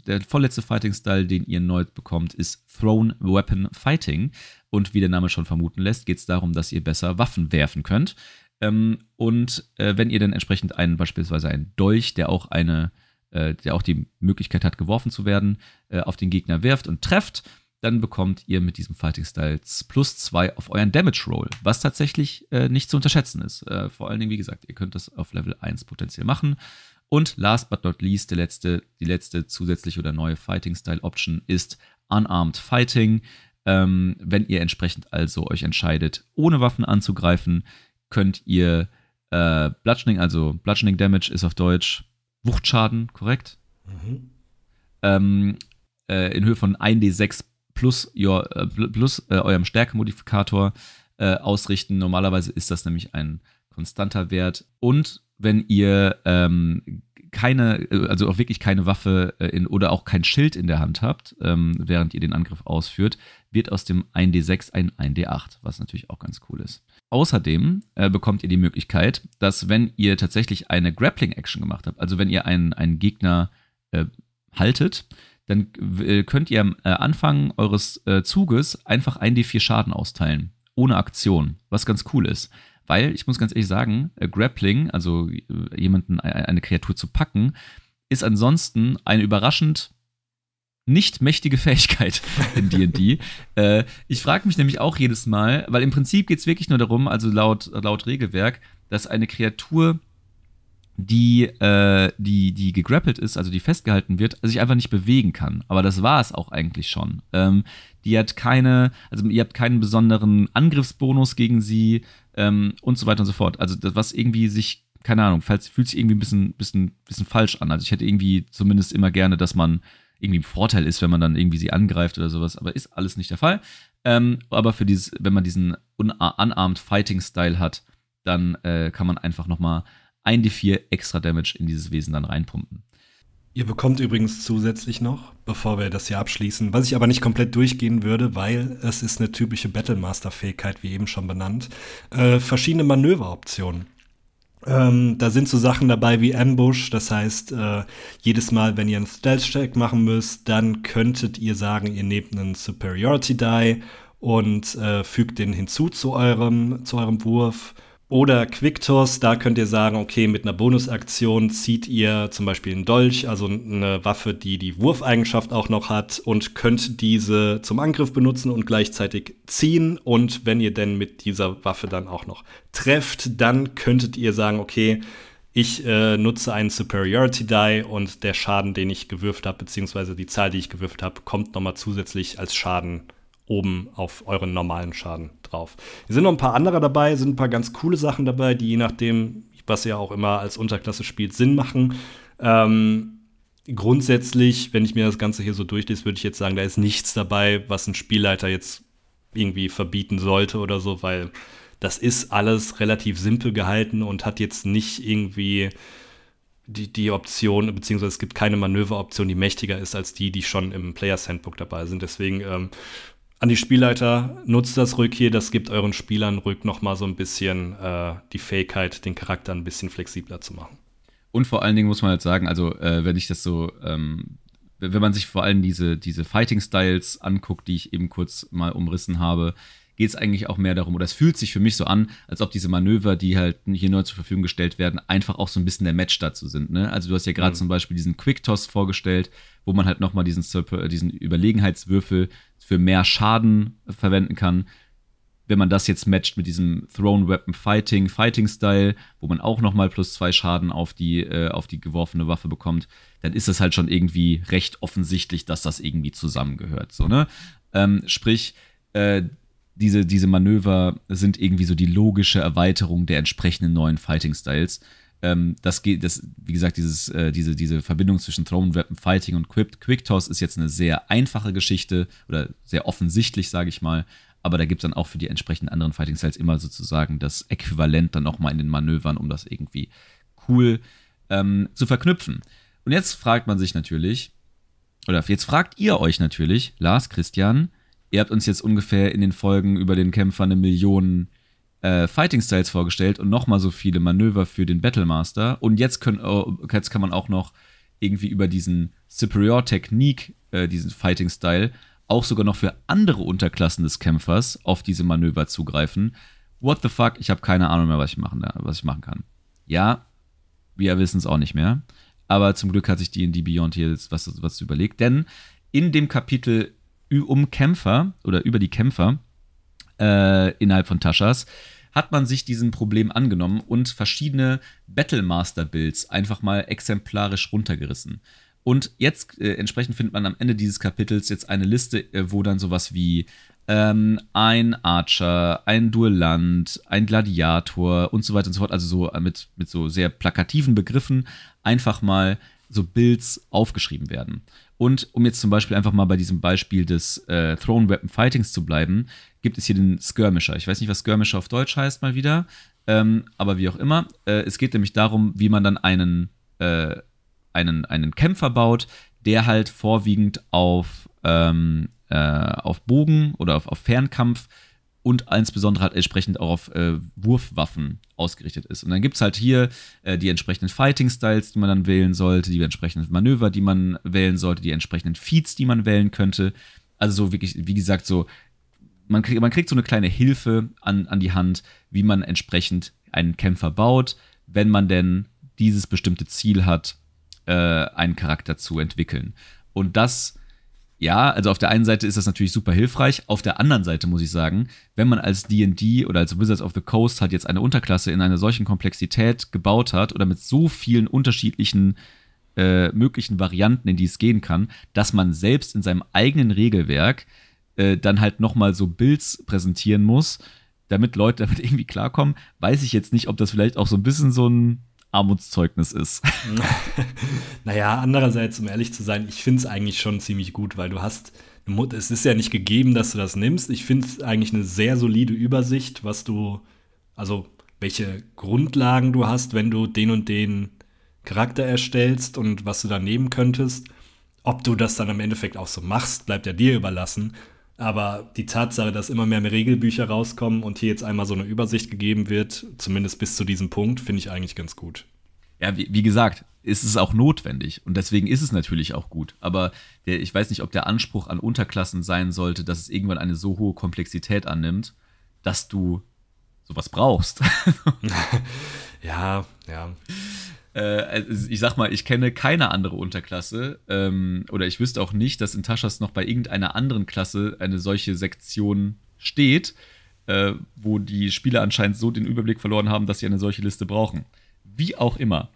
[SPEAKER 1] der vorletzte Fighting-Style, den ihr neu bekommt, ist Thrown Weapon Fighting. Und wie der Name schon vermuten lässt, geht es darum, dass ihr besser Waffen werfen könnt. Ähm, und äh, wenn ihr dann entsprechend einen, beispielsweise einen Dolch, der auch eine, äh, der auch die Möglichkeit hat, geworfen zu werden, äh, auf den Gegner werft und trefft, dann bekommt ihr mit diesem Fighting Styles plus zwei auf euren Damage Roll, was tatsächlich äh, nicht zu unterschätzen ist. Äh, vor allen Dingen, wie gesagt, ihr könnt das auf Level 1 potenziell machen. Und last but not least, der letzte, die letzte zusätzliche oder neue Fighting-Style-Option ist Unarmed Fighting. Ähm, wenn ihr entsprechend also euch entscheidet, ohne Waffen anzugreifen, könnt ihr äh, Bludgeoning, also Bludgeoning Damage ist auf Deutsch Wuchtschaden, korrekt? Mhm. Ähm, äh, in Höhe von 1d6 plus, your, äh, plus äh, eurem Stärkemodifikator äh, ausrichten. Normalerweise ist das nämlich ein konstanter Wert. Und wenn ihr ähm, keine, also auch wirklich keine Waffe äh, in, oder auch kein Schild in der Hand habt, ähm, während ihr den Angriff ausführt, wird aus dem 1D6 ein 1D8, was natürlich auch ganz cool ist. Außerdem äh, bekommt ihr die Möglichkeit, dass wenn ihr tatsächlich eine Grappling-Action gemacht habt, also wenn ihr einen, einen Gegner äh, haltet, dann äh, könnt ihr am äh, Anfang eures äh, Zuges einfach 1D4 Schaden austeilen, ohne Aktion, was ganz cool ist. Weil, ich muss ganz ehrlich sagen, äh, Grappling, also äh, jemanden, äh, eine Kreatur zu packen, ist ansonsten eine überraschend nicht mächtige Fähigkeit in D&D. äh, ich frage mich nämlich auch jedes Mal, weil im Prinzip geht es wirklich nur darum, also laut, laut Regelwerk, dass eine Kreatur, die, äh, die, die gegrappelt ist, also die festgehalten wird, sich einfach nicht bewegen kann. Aber das war es auch eigentlich schon. Ähm, die hat keine, also ihr habt keinen besonderen Angriffsbonus gegen sie ähm, und so weiter und so fort. Also das, was irgendwie sich, keine Ahnung, fühlt sich irgendwie ein bisschen, bisschen, bisschen falsch an. Also ich hätte irgendwie zumindest immer gerne, dass man irgendwie ein Vorteil ist, wenn man dann irgendwie sie angreift oder sowas, aber ist alles nicht der Fall. Ähm, aber für dieses, wenn man diesen unarmed Fighting Style hat, dann äh, kann man einfach nochmal ein D4 extra Damage in dieses Wesen dann reinpumpen.
[SPEAKER 2] Ihr bekommt übrigens zusätzlich noch, bevor wir das hier abschließen, was ich aber nicht komplett durchgehen würde, weil es ist eine typische Battlemaster-Fähigkeit, wie eben schon benannt, äh, verschiedene Manöveroptionen. Ähm, da sind so Sachen dabei wie Ambush, das heißt, äh, jedes Mal, wenn ihr einen Stealth-Check machen müsst, dann könntet ihr sagen, ihr nehmt einen Superiority-Die und äh, fügt den hinzu zu eurem, zu eurem Wurf oder Quicktoss, da könnt ihr sagen, okay, mit einer Bonusaktion zieht ihr zum Beispiel einen Dolch, also eine Waffe, die die Wurfeigenschaft auch noch hat und könnt diese zum Angriff benutzen und gleichzeitig ziehen. Und wenn ihr denn mit dieser Waffe dann auch noch trefft, dann könntet ihr sagen, okay, ich äh, nutze einen Superiority Die und der Schaden, den ich gewürft habe, beziehungsweise die Zahl, die ich gewürft habe, kommt nochmal zusätzlich als Schaden oben auf euren normalen Schaden drauf. Hier sind noch ein paar andere dabei, sind ein paar ganz coole Sachen dabei, die je nachdem, was ihr auch immer als Unterklasse spielt, Sinn machen. Ähm, grundsätzlich, wenn ich mir das Ganze hier so durchlese, würde ich jetzt sagen, da ist nichts dabei, was ein Spielleiter jetzt irgendwie verbieten sollte oder so, weil das ist alles relativ simpel gehalten und hat jetzt nicht irgendwie die, die Option, beziehungsweise es gibt keine Manöveroption, die mächtiger ist als die, die schon im Players Handbook dabei sind. Deswegen ähm, an die Spielleiter, nutzt das ruhig hier, das gibt euren Spielern ruhig noch mal so ein bisschen äh, die Fähigkeit, den Charakter ein bisschen flexibler zu machen.
[SPEAKER 1] Und vor allen Dingen muss man halt sagen, also äh, wenn ich das so, ähm, wenn man sich vor allem diese, diese Fighting-Styles anguckt, die ich eben kurz mal umrissen habe, geht es eigentlich auch mehr darum, oder es fühlt sich für mich so an, als ob diese Manöver, die halt hier neu zur Verfügung gestellt werden, einfach auch so ein bisschen der Match dazu sind. Ne? Also du hast ja gerade mhm. zum Beispiel diesen Quick Toss vorgestellt, wo man halt nochmal diesen, diesen Überlegenheitswürfel für mehr Schaden verwenden kann wenn man das jetzt matcht mit diesem Thrown Weapon Fighting, Fighting Style, wo man auch nochmal plus zwei Schaden auf die, äh, auf die geworfene Waffe bekommt, dann ist es halt schon irgendwie recht offensichtlich, dass das irgendwie zusammengehört. So, ne? Ähm, sprich, äh, diese, diese Manöver sind irgendwie so die logische Erweiterung der entsprechenden neuen Fighting Styles. Ähm, das geht, das, wie gesagt, dieses, äh, diese, diese Verbindung zwischen Thrown Weapon Fighting und Quick, Quick Toss ist jetzt eine sehr einfache Geschichte oder sehr offensichtlich, sage ich mal aber da gibt es dann auch für die entsprechenden anderen Fighting Styles immer sozusagen das Äquivalent dann nochmal in den Manövern, um das irgendwie cool ähm, zu verknüpfen. Und jetzt fragt man sich natürlich, oder jetzt fragt ihr euch natürlich, Lars, Christian, ihr habt uns jetzt ungefähr in den Folgen über den Kämpfer eine Million äh, Fighting Styles vorgestellt und nochmal so viele Manöver für den Battlemaster. Und jetzt, können, oh, jetzt kann man auch noch irgendwie über diesen Superior Technique, äh, diesen Fighting Style, auch sogar noch für andere Unterklassen des Kämpfers auf diese Manöver zugreifen. What the fuck? Ich habe keine Ahnung mehr, was ich machen, was ich machen kann. Ja, wir wissen es auch nicht mehr. Aber zum Glück hat sich D&D Beyond hier jetzt was, was überlegt. Denn in dem Kapitel um Kämpfer oder über die Kämpfer äh, innerhalb von Taschas hat man sich diesem Problem angenommen und verschiedene Battlemaster-Builds einfach mal exemplarisch runtergerissen. Und jetzt äh, entsprechend findet man am Ende dieses Kapitels jetzt eine Liste, äh, wo dann sowas wie ähm, ein Archer, ein Duellant, ein Gladiator und so weiter und so fort, also so äh, mit, mit so sehr plakativen Begriffen einfach mal so Builds aufgeschrieben werden. Und um jetzt zum Beispiel einfach mal bei diesem Beispiel des äh, Throne Weapon Fightings zu bleiben, gibt es hier den Skirmisher. Ich weiß nicht, was Skirmisher auf Deutsch heißt mal wieder, ähm, aber wie auch immer. Äh, es geht nämlich darum, wie man dann einen äh, einen, einen Kämpfer baut, der halt vorwiegend auf, ähm, äh, auf Bogen oder auf, auf Fernkampf und insbesondere halt entsprechend auch auf äh, Wurfwaffen ausgerichtet ist. Und dann gibt es halt hier äh, die entsprechenden Fighting-Styles, die man dann wählen sollte, die entsprechenden Manöver, die man wählen sollte, die entsprechenden Feats, die man wählen könnte. Also so wirklich, wie gesagt, so, man, krieg, man kriegt so eine kleine Hilfe an, an die Hand, wie man entsprechend einen Kämpfer baut, wenn man denn dieses bestimmte Ziel hat, äh, einen Charakter zu entwickeln. Und das, ja, also auf der einen Seite ist das natürlich super hilfreich. Auf der anderen Seite muss ich sagen, wenn man als DD oder als Wizards of the Coast halt jetzt eine Unterklasse in einer solchen Komplexität gebaut hat oder mit so vielen unterschiedlichen äh, möglichen Varianten, in die es gehen kann, dass man selbst in seinem eigenen Regelwerk äh, dann halt nochmal so Builds präsentieren muss, damit Leute damit irgendwie klarkommen, weiß ich jetzt nicht, ob das vielleicht auch so ein bisschen so ein Armutszeugnis ist.
[SPEAKER 2] naja, andererseits, um ehrlich zu sein, ich finde es eigentlich schon ziemlich gut, weil du hast, es ist ja nicht gegeben, dass du das nimmst. Ich finde es eigentlich eine sehr solide Übersicht, was du, also welche Grundlagen du hast, wenn du den und den Charakter erstellst und was du da nehmen könntest. Ob du das dann im Endeffekt auch so machst, bleibt ja dir überlassen. Aber die Tatsache, dass immer mehr Regelbücher rauskommen und hier jetzt einmal so eine Übersicht gegeben wird, zumindest bis zu diesem Punkt, finde ich eigentlich ganz gut.
[SPEAKER 1] Ja, wie, wie, gesagt, ist es auch notwendig und deswegen ist es natürlich auch gut. Aber der, ich weiß nicht, ob der Anspruch an Unterklassen sein sollte, dass es irgendwann eine so hohe Komplexität annimmt, dass du sowas brauchst.
[SPEAKER 2] ja, ja
[SPEAKER 1] äh, also ich sag mal, ich kenne keine andere Unterklasse ähm, oder ich wüsste auch nicht, dass in Taschas noch bei irgendeiner anderen Klasse eine solche Sektion steht, äh, wo die Spieler anscheinend so den Überblick verloren haben, dass sie eine solche Liste brauchen. Wie auch immer.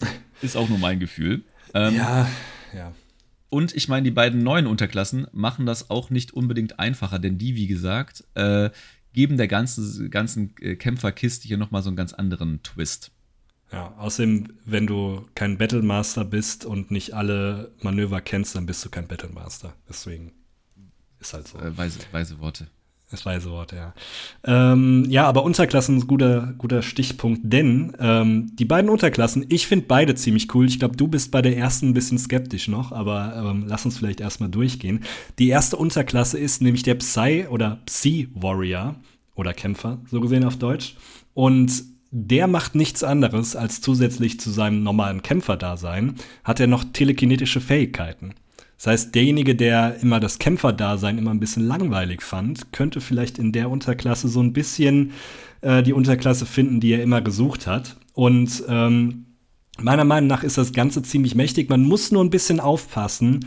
[SPEAKER 1] Ist auch nur mein Gefühl.
[SPEAKER 2] Ähm, ja, ja.
[SPEAKER 1] Und ich meine, die beiden neuen Unterklassen machen das auch nicht unbedingt einfacher, denn die, wie gesagt, äh, geben der ganzen, ganzen äh, Kämpferkiste hier nochmal so einen ganz anderen Twist.
[SPEAKER 2] Ja, außerdem, wenn du kein Battlemaster bist und nicht alle Manöver kennst, dann bist du kein Battlemaster. Deswegen ist halt so.
[SPEAKER 1] Äh, weise, weise Worte.
[SPEAKER 2] Das weise Wort, ja. Ähm, ja, aber Unterklassen ist ein guter, guter Stichpunkt, denn ähm, die beiden Unterklassen, ich finde beide ziemlich cool. Ich glaube, du bist bei der ersten ein bisschen skeptisch noch, aber ähm, lass uns vielleicht erstmal durchgehen. Die erste Unterklasse ist nämlich der Psy oder Psy-Warrior oder Kämpfer, so gesehen auf Deutsch. Und der macht nichts anderes, als zusätzlich zu seinem normalen Kämpferdasein hat er noch telekinetische Fähigkeiten. Das heißt, derjenige, der immer das Kämpferdasein immer ein bisschen langweilig fand, könnte vielleicht in der Unterklasse so ein bisschen äh, die Unterklasse finden, die er immer gesucht hat. Und ähm, meiner Meinung nach ist das Ganze ziemlich mächtig. Man muss nur ein bisschen aufpassen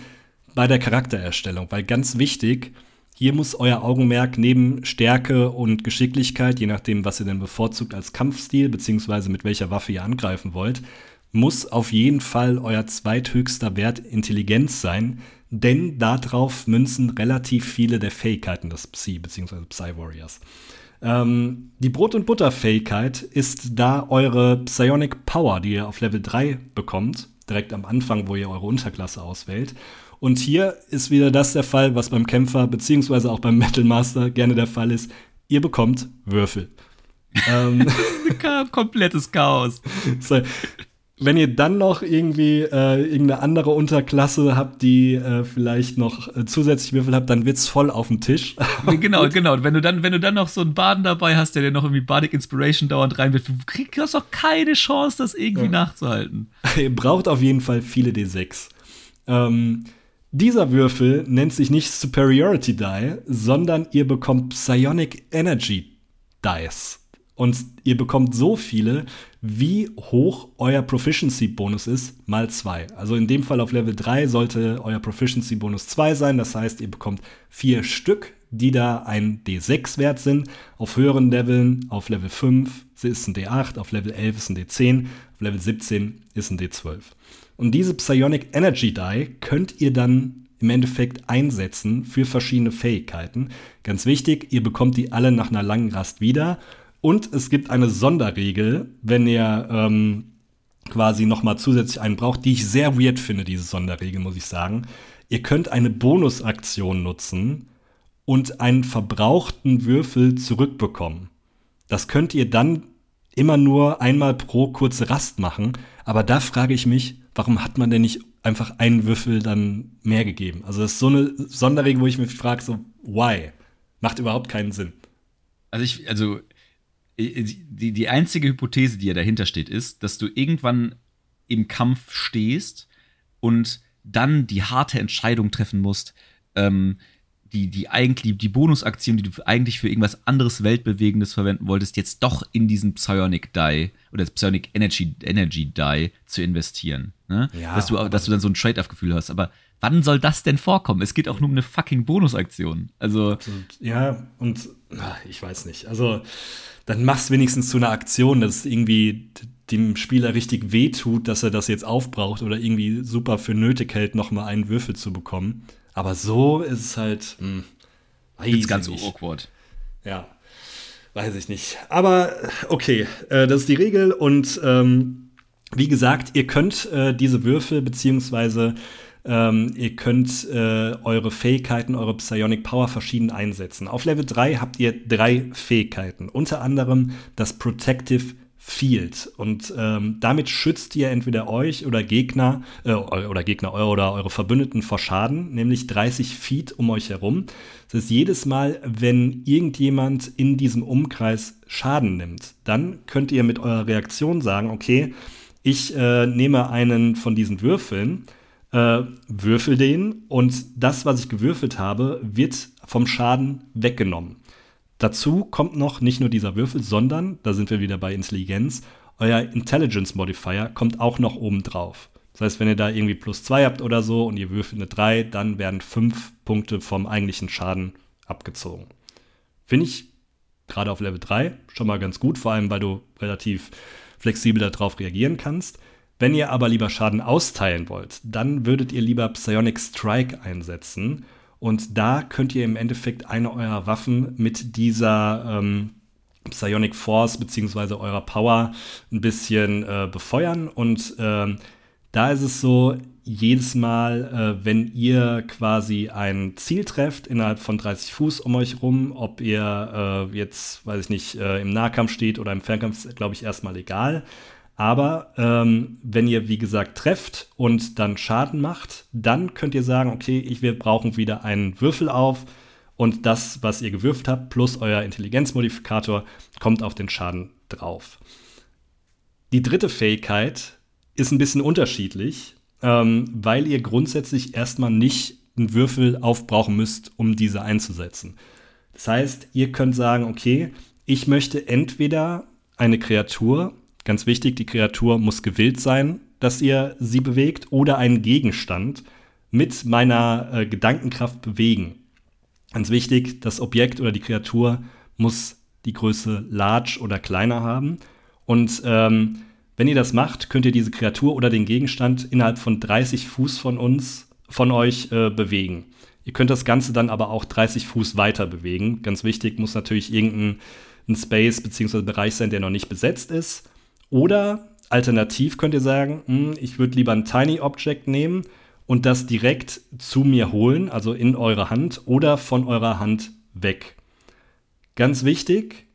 [SPEAKER 2] bei der Charaktererstellung, weil ganz wichtig, hier muss euer Augenmerk neben Stärke und Geschicklichkeit, je nachdem, was ihr denn bevorzugt als Kampfstil, beziehungsweise mit welcher Waffe ihr angreifen wollt, muss auf jeden Fall euer zweithöchster Wert Intelligenz sein, denn darauf münzen relativ viele der Fähigkeiten des Psy bzw. Psy-Warriors. Ähm, die Brot- und Butter-Fähigkeit ist da eure Psionic Power, die ihr auf Level 3 bekommt, direkt am Anfang, wo ihr eure Unterklasse auswählt. Und hier ist wieder das der Fall, was beim Kämpfer bzw. auch beim Metal Master gerne der Fall ist. Ihr bekommt Würfel.
[SPEAKER 1] ähm, Komplettes Chaos.
[SPEAKER 2] So, wenn ihr dann noch irgendwie äh, irgendeine andere Unterklasse habt, die äh, vielleicht noch äh, zusätzlich Würfel habt, dann wird's voll auf dem Tisch.
[SPEAKER 1] genau, genau. Und wenn du dann, wenn du dann noch so einen Baden dabei hast, der dir noch irgendwie Bardic Inspiration dauernd reinwirft, du kriegst doch keine Chance, das irgendwie ja. nachzuhalten.
[SPEAKER 2] ihr braucht auf jeden Fall viele D6. Ähm, dieser Würfel nennt sich nicht Superiority Die, sondern ihr bekommt Psionic Energy Dice. Und ihr bekommt so viele, wie hoch euer Proficiency-Bonus ist, mal zwei. Also in dem Fall auf Level 3 sollte euer Proficiency-Bonus 2 sein. Das heißt, ihr bekommt vier Stück, die da ein D6 wert sind. Auf höheren Leveln, auf Level 5 ist ein D8, auf Level 11 ist ein D10, auf Level 17 ist ein D12. Und diese Psionic Energy Die könnt ihr dann im Endeffekt einsetzen für verschiedene Fähigkeiten. Ganz wichtig, ihr bekommt die alle nach einer langen Rast wieder und es gibt eine Sonderregel, wenn ihr ähm, quasi noch mal zusätzlich einen braucht, die ich sehr weird finde, diese Sonderregel, muss ich sagen. Ihr könnt eine Bonusaktion nutzen und einen verbrauchten Würfel zurückbekommen. Das könnt ihr dann immer nur einmal pro kurze Rast machen. Aber da frage ich mich, warum hat man denn nicht einfach einen Würfel dann mehr gegeben? Also das ist so eine Sonderregel, wo ich mich frage, so, why? Macht überhaupt keinen Sinn.
[SPEAKER 1] Also ich, also äh, die, die einzige Hypothese, die ja dahinter steht, ist, dass du irgendwann im Kampf stehst und dann die harte Entscheidung treffen musst, ähm, die, die eigentlich, die Bonusaktion, die du eigentlich für irgendwas anderes Weltbewegendes verwenden wolltest, jetzt doch in diesen Psionic Die oder das Psionic Energy, Energy Die zu investieren. Ne? Ja, dass, du, dass du dann so ein Trade-off-Gefühl hast. Aber wann soll das denn vorkommen? Es geht auch nur um eine fucking Bonusaktion. Also.
[SPEAKER 2] Ja, und ach, ich weiß nicht. Also dann mach's wenigstens zu einer Aktion, dass es irgendwie dem Spieler richtig wehtut, dass er das jetzt aufbraucht oder irgendwie super für nötig hält, nochmal einen Würfel zu bekommen. Aber so ist es halt. Hm,
[SPEAKER 1] ist ganz nicht. awkward.
[SPEAKER 2] Ja, weiß ich nicht. Aber okay, äh, das ist die Regel und ähm, wie gesagt, ihr könnt äh, diese Würfel beziehungsweise ähm, ihr könnt äh, eure Fähigkeiten, eure Psionic Power verschieden einsetzen. Auf Level 3 habt ihr drei Fähigkeiten, unter anderem das Protective Field. Und ähm, damit schützt ihr entweder euch oder Gegner äh, oder Gegner oder eure Verbündeten vor Schaden, nämlich 30 Feet um euch herum. Das heißt, jedes Mal, wenn irgendjemand in diesem Umkreis Schaden nimmt, dann könnt ihr mit eurer Reaktion sagen, okay, ich äh, nehme einen von diesen Würfeln äh, würfel den und das, was ich gewürfelt habe, wird vom Schaden weggenommen. Dazu kommt noch nicht nur dieser Würfel, sondern, da sind wir wieder bei Intelligenz, euer Intelligence Modifier kommt auch noch oben drauf. Das heißt, wenn ihr da irgendwie plus 2 habt oder so und ihr würfelt eine 3, dann werden 5 Punkte vom eigentlichen Schaden abgezogen. Finde ich gerade auf Level 3 schon mal ganz gut, vor allem weil du relativ flexibel darauf reagieren kannst. Wenn ihr aber lieber Schaden austeilen wollt, dann würdet ihr lieber Psionic Strike einsetzen. Und da könnt ihr im Endeffekt eine eurer Waffen mit dieser ähm, Psionic Force bzw. eurer Power ein bisschen äh, befeuern. Und äh, da ist es so, jedes Mal, äh, wenn ihr quasi ein Ziel trefft innerhalb von 30 Fuß um euch rum, ob ihr äh, jetzt, weiß ich nicht, äh, im Nahkampf steht oder im Fernkampf, ist, glaube ich, erstmal egal. Aber ähm, wenn ihr, wie gesagt, trefft und dann Schaden macht, dann könnt ihr sagen, okay, ich, wir brauchen wieder einen Würfel auf und das, was ihr gewürft habt, plus euer Intelligenzmodifikator, kommt auf den Schaden drauf. Die dritte Fähigkeit ist ein bisschen unterschiedlich ähm, weil ihr grundsätzlich erstmal nicht einen Würfel aufbrauchen müsst, um diese einzusetzen. Das heißt, ihr könnt sagen, okay, ich möchte entweder eine Kreatur, ganz wichtig, die Kreatur muss gewillt sein, dass ihr sie bewegt, oder einen Gegenstand mit meiner äh, Gedankenkraft bewegen. Ganz wichtig, das Objekt oder die Kreatur muss die Größe large oder kleiner haben. Und ähm, wenn ihr das macht, könnt ihr diese Kreatur oder den Gegenstand innerhalb von 30 Fuß von uns, von euch äh, bewegen. Ihr könnt das Ganze dann aber auch 30 Fuß weiter bewegen. Ganz wichtig, muss natürlich irgendein Space bzw. Bereich sein, der noch nicht besetzt ist. Oder alternativ könnt ihr sagen, hm, ich würde lieber ein Tiny Object nehmen und das direkt zu mir holen, also in eure Hand oder von eurer Hand weg. Ganz wichtig,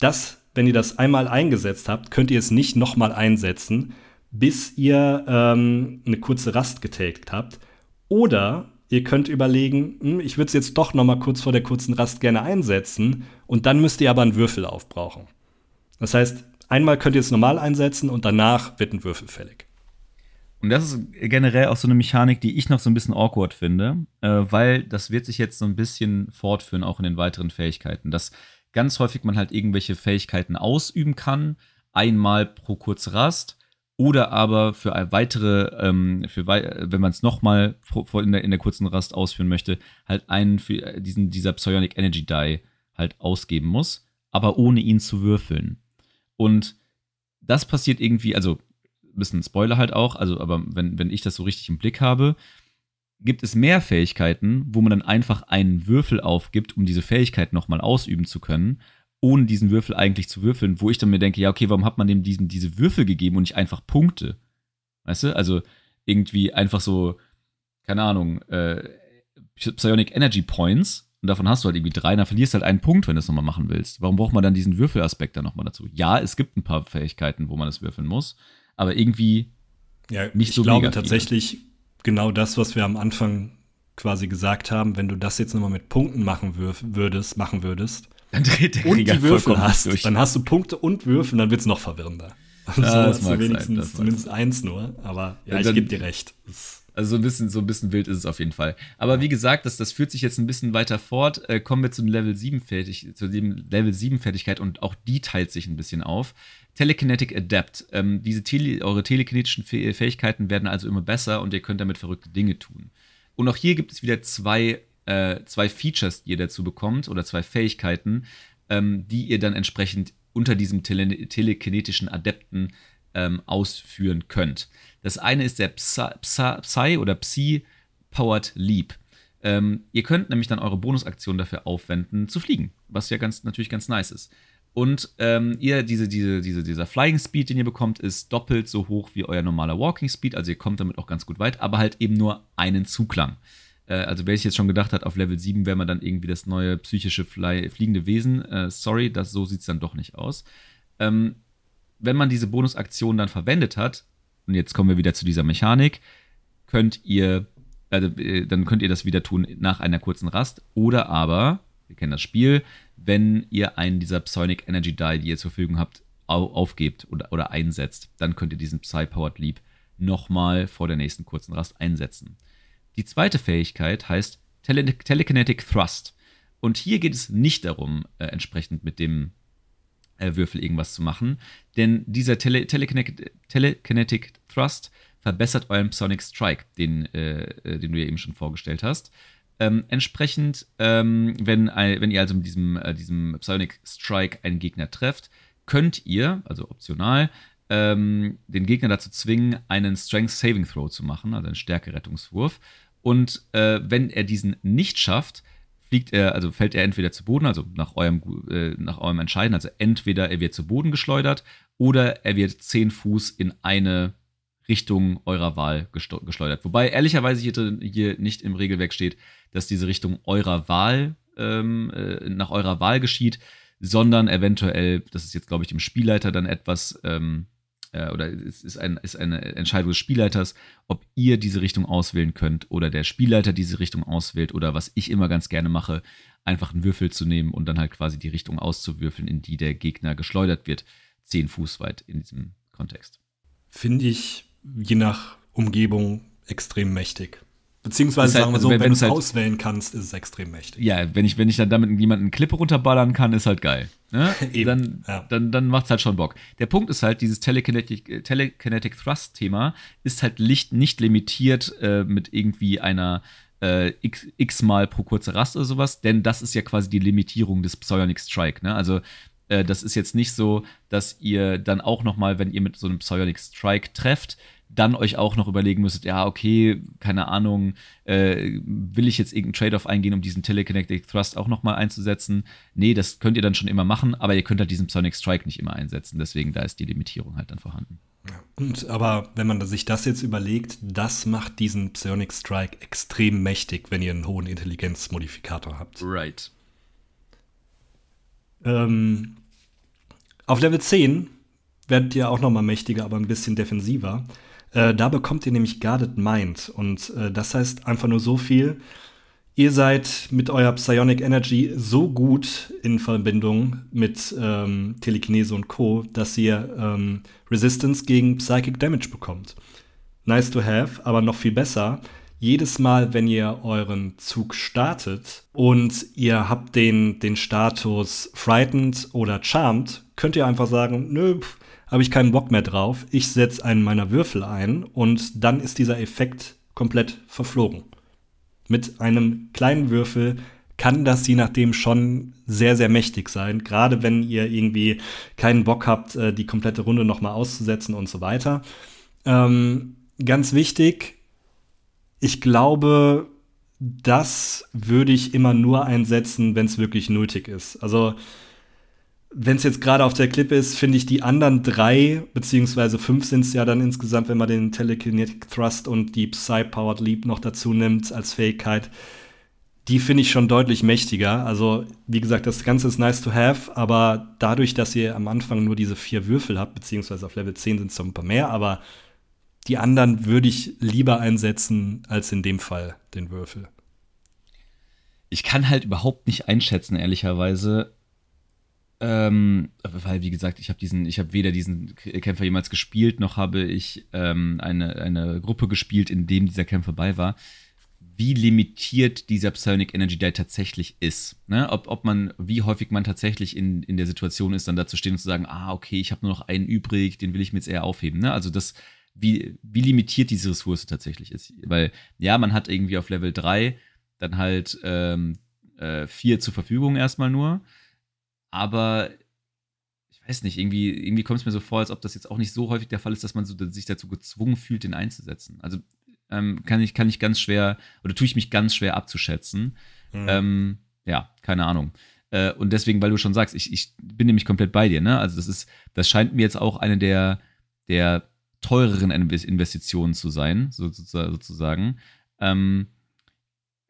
[SPEAKER 2] das wenn ihr das einmal eingesetzt habt, könnt ihr es nicht nochmal einsetzen, bis ihr ähm, eine kurze Rast getätigt habt. Oder ihr könnt überlegen, hm, ich würde es jetzt doch nochmal kurz vor der kurzen Rast gerne einsetzen und dann müsst ihr aber einen Würfel aufbrauchen. Das heißt, einmal könnt ihr es normal einsetzen und danach wird ein Würfel fällig.
[SPEAKER 1] Und das ist generell auch so eine Mechanik, die ich noch so ein bisschen awkward finde, äh, weil das wird sich jetzt so ein bisschen fortführen, auch in den weiteren Fähigkeiten. Dass ganz häufig man halt irgendwelche Fähigkeiten ausüben kann, einmal pro kurze Rast oder aber für weitere, ähm, für wenn man es nochmal in der, in der kurzen Rast ausführen möchte, halt einen für diesen, dieser Psionic Energy Die halt ausgeben muss, aber ohne ihn zu würfeln. Und das passiert irgendwie, also ein bisschen Spoiler halt auch, also aber wenn, wenn ich das so richtig im Blick habe, gibt es mehr Fähigkeiten, wo man dann einfach einen Würfel aufgibt, um diese Fähigkeit nochmal ausüben zu können, ohne diesen Würfel eigentlich zu würfeln, wo ich dann mir denke, ja, okay, warum hat man dem diesen, diese Würfel gegeben und nicht einfach Punkte? Weißt du? Also irgendwie einfach so, keine Ahnung, äh, Psionic Energy Points und davon hast du halt irgendwie drei, dann verlierst du halt einen Punkt, wenn du es nochmal machen willst. Warum braucht man dann diesen Würfelaspekt dann nochmal dazu? Ja, es gibt ein paar Fähigkeiten, wo man das würfeln muss, aber irgendwie
[SPEAKER 2] ja, nicht so ich glaube tatsächlich, genau das, was wir am Anfang quasi gesagt haben, wenn du das jetzt nochmal mit Punkten machen würdest, machen würdest,
[SPEAKER 1] dann dreht der
[SPEAKER 2] und Krieger die Würfel hast, durch. dann hast du Punkte und Würfel, dann wird es noch verwirrender. Also ja, so hast du wenigstens sein, zumindest eins nur, aber ja, ich gebe dir recht.
[SPEAKER 1] Also so ein bisschen, so ein bisschen wild ist es auf jeden Fall. Aber wie gesagt, das, das führt sich jetzt ein bisschen weiter fort. Äh, kommen wir zum Level 7 Fertig, zu dem Level 7 Fertigkeit und auch die teilt sich ein bisschen auf. Telekinetic Adapt. Ähm, diese Tele eure telekinetischen Fähigkeiten werden also immer besser und ihr könnt damit verrückte Dinge tun. Und auch hier gibt es wieder zwei, äh, zwei Features, die ihr dazu bekommt, oder zwei Fähigkeiten, ähm, die ihr dann entsprechend unter diesem tele telekinetischen Adepten ähm, ausführen könnt. Das eine ist der Psy, Psy, Psy oder Psi Powered Leap. Ähm, ihr könnt nämlich dann eure Bonusaktion dafür aufwenden, zu fliegen, was ja ganz, natürlich ganz nice ist. Und ähm, ihr, diese, diese, diese, dieser Flying Speed, den ihr bekommt, ist doppelt so hoch wie euer normaler Walking Speed. Also ihr kommt damit auch ganz gut weit, aber halt eben nur einen Zuglang. Äh, also wer sich jetzt schon gedacht hat, auf Level 7 wäre man dann irgendwie das neue psychische Fly fliegende Wesen. Äh, sorry, das, so sieht es dann doch nicht aus. Ähm, wenn man diese Bonusaktion dann verwendet hat, und jetzt kommen wir wieder zu dieser Mechanik, könnt ihr, äh, dann könnt ihr das wieder tun nach einer kurzen Rast. Oder aber, wir kennen das Spiel, wenn ihr einen dieser Psionic Energy Die, die ihr zur Verfügung habt, aufgebt oder, oder einsetzt, dann könnt ihr diesen Psy-Powered Leap nochmal vor der nächsten kurzen Rast einsetzen. Die zweite Fähigkeit heißt Tele Telekinetic Thrust. Und hier geht es nicht darum, äh, entsprechend mit dem Würfel irgendwas zu machen, denn dieser Tele Telekinetic, Telekinetic Thrust verbessert euren Psionic Strike, den, äh, äh den du ja eben schon vorgestellt hast. Ähm, entsprechend, ähm, wenn, wenn ihr also mit diesem, äh, diesem Psionic Strike einen Gegner trefft, könnt ihr, also optional, ähm, den Gegner dazu zwingen, einen Strength Saving Throw zu machen, also einen Stärkerettungswurf. Und äh, wenn er diesen nicht schafft, fliegt er, also fällt er entweder zu Boden, also nach eurem, äh, nach eurem Entscheiden, also entweder er wird zu Boden geschleudert oder er wird 10 Fuß in eine Richtung eurer Wahl geschleudert. Wobei ehrlicherweise hier, hier nicht im Regelwerk steht, dass diese Richtung eurer Wahl ähm, äh, nach eurer Wahl geschieht, sondern eventuell, das ist jetzt glaube ich dem Spielleiter dann etwas ähm, äh, oder es ist, ein, ist eine Entscheidung des Spielleiters, ob ihr diese Richtung auswählen könnt oder der Spielleiter diese Richtung auswählt oder was ich immer ganz gerne mache, einfach einen Würfel zu nehmen und dann halt quasi die Richtung auszuwürfeln, in die der Gegner geschleudert wird, zehn Fuß weit in diesem Kontext.
[SPEAKER 2] Finde ich je nach Umgebung extrem mächtig. Beziehungsweise
[SPEAKER 1] halt,
[SPEAKER 2] sagen wir
[SPEAKER 1] also
[SPEAKER 2] so,
[SPEAKER 1] wenn-
[SPEAKER 2] wenn,
[SPEAKER 1] wenn
[SPEAKER 2] du
[SPEAKER 1] es
[SPEAKER 2] es
[SPEAKER 1] halt-
[SPEAKER 2] auswählen kannst, ist es extrem mächtig.
[SPEAKER 1] Ja, wenn ich, wenn ich dann damit jemanden eine Klippe runterballern kann, ist halt geil. Ne? Dann,
[SPEAKER 2] ja.
[SPEAKER 1] dann, dann macht's halt schon Bock. Der Punkt ist halt, dieses Telekinetic, äh, Telekinetic Thrust-Thema ist halt nicht, nicht limitiert äh, mit irgendwie einer äh, x, x mal pro kurze Rast oder sowas, denn das ist ja quasi die Limitierung des Psionic Strike. Ne? Also äh, das ist jetzt nicht so, dass ihr dann auch noch mal, wenn ihr mit so einem Psionic Strike trefft, dann euch auch noch überlegen müsstet, ja, okay, keine Ahnung, äh, will ich jetzt irgendeinen Trade-off eingehen, um diesen Telekinetic Thrust auch noch mal einzusetzen? Nee, das könnt ihr dann schon immer machen, aber ihr könnt halt diesen Psionic Strike nicht immer einsetzen, deswegen da ist die Limitierung halt dann vorhanden.
[SPEAKER 2] Und aber wenn man sich das jetzt überlegt, das macht diesen Psionic Strike extrem mächtig, wenn ihr einen hohen Intelligenzmodifikator habt.
[SPEAKER 1] Right.
[SPEAKER 2] Ähm, auf Level 10 werdet ihr auch noch mal mächtiger, aber ein bisschen defensiver. Äh, da bekommt ihr nämlich Guarded Mind. Und äh, das heißt einfach nur so viel. Ihr seid mit eurer Psionic Energy so gut in Verbindung mit ähm, Telekinese und Co., dass ihr ähm, Resistance gegen Psychic Damage bekommt. Nice to have, aber noch viel besser. Jedes Mal, wenn ihr euren Zug startet und ihr habt den, den Status Frightened oder Charmed, könnt ihr einfach sagen, nö, habe ich keinen Bock mehr drauf. Ich setze einen meiner Würfel ein und dann ist dieser Effekt komplett verflogen. Mit einem kleinen Würfel kann das je nachdem schon sehr, sehr mächtig sein. Gerade wenn ihr irgendwie keinen Bock habt, äh, die komplette Runde nochmal auszusetzen und so weiter. Ähm, ganz wichtig, ich glaube, das würde ich immer nur einsetzen, wenn es wirklich nötig ist. Also, wenn es jetzt gerade auf der Klippe ist, finde ich die anderen drei, beziehungsweise fünf sind es ja dann insgesamt, wenn man den Telekinetic Thrust und die Psy-Powered Leap noch dazu nimmt als Fähigkeit, die finde ich schon deutlich mächtiger. Also, wie gesagt, das Ganze ist nice to have, aber dadurch, dass ihr am Anfang nur diese vier Würfel habt, beziehungsweise auf Level 10 sind es noch ein paar mehr, aber die anderen würde ich lieber einsetzen als in dem Fall den Würfel.
[SPEAKER 1] Ich kann halt überhaupt nicht einschätzen, ehrlicherweise. Ähm, weil, wie gesagt, ich habe diesen, weder diesen Kämpfer jemals gespielt, noch habe ich ähm, eine, eine Gruppe gespielt, in dem dieser Kämpfer bei war. Wie limitiert dieser Psionic Energy Die tatsächlich ist. Ne? Ob, ob man, wie häufig man tatsächlich in, in der Situation ist, dann da zu stehen und zu sagen, ah, okay, ich habe nur noch einen übrig, den will ich mir jetzt eher aufheben. Ne? Also das, wie, wie limitiert diese Ressource tatsächlich ist. Weil, ja, man hat irgendwie auf Level 3 dann halt ähm, äh, vier zur Verfügung erstmal nur. Aber ich weiß nicht, irgendwie, irgendwie kommt es mir so vor, als ob das jetzt auch nicht so häufig der Fall ist, dass man so, sich dazu gezwungen fühlt, den einzusetzen. Also ähm, kann, ich, kann ich ganz schwer, oder tue ich mich ganz schwer abzuschätzen.
[SPEAKER 2] Mhm.
[SPEAKER 1] Ähm, ja, keine Ahnung. Äh, und deswegen, weil du schon sagst, ich, ich bin nämlich komplett bei dir, ne? Also das ist, das scheint mir jetzt auch eine der, der teureren Inves- Investitionen zu sein, so, so, sozusagen. Ähm,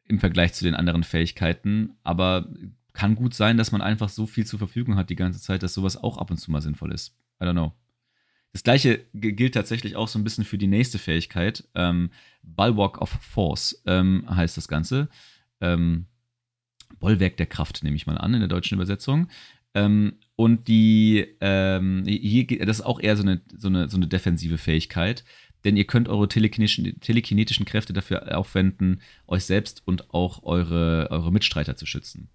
[SPEAKER 1] Im Vergleich zu den anderen Fähigkeiten. Aber kann gut sein, dass man einfach so viel zur Verfügung hat die ganze Zeit, dass sowas auch ab und zu mal sinnvoll ist. I don't know. Das gleiche gilt tatsächlich auch so ein bisschen für die nächste Fähigkeit. Ähm, Bulwark of Force ähm, heißt das Ganze. Ähm, Bollwerk der Kraft, nehme ich mal an in der deutschen Übersetzung. Ähm, und die, ähm, hier, geht- das ist auch eher so eine, so, eine, so eine defensive Fähigkeit, denn ihr könnt eure telekinetischen, telekinetischen Kräfte dafür aufwenden, euch selbst und auch eure, eure Mitstreiter zu schützen.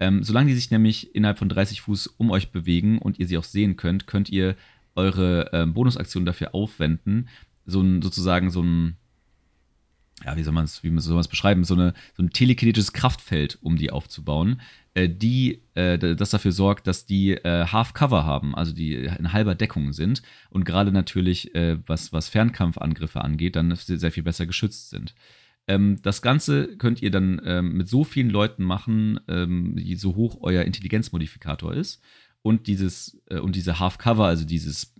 [SPEAKER 1] Ähm, solange die sich nämlich innerhalb von 30 Fuß um euch bewegen und ihr sie auch sehen könnt, könnt ihr eure ähm, Bonusaktion dafür aufwenden, so ein, sozusagen so ein, ja, wie soll man es, wie soll man es beschreiben, so, eine, so ein telekinetisches Kraftfeld, um die aufzubauen, äh, die, äh, das dafür sorgt, dass die äh, Half-Cover haben, also die in halber Deckung sind und gerade natürlich, äh, was, was Fernkampfangriffe angeht, dann sehr viel besser geschützt sind. Ähm, das Ganze könnt ihr dann ähm, mit so vielen Leuten machen, ähm, wie so hoch euer Intelligenzmodifikator ist. Und dieses, äh, und diese Half-Cover, also dieses,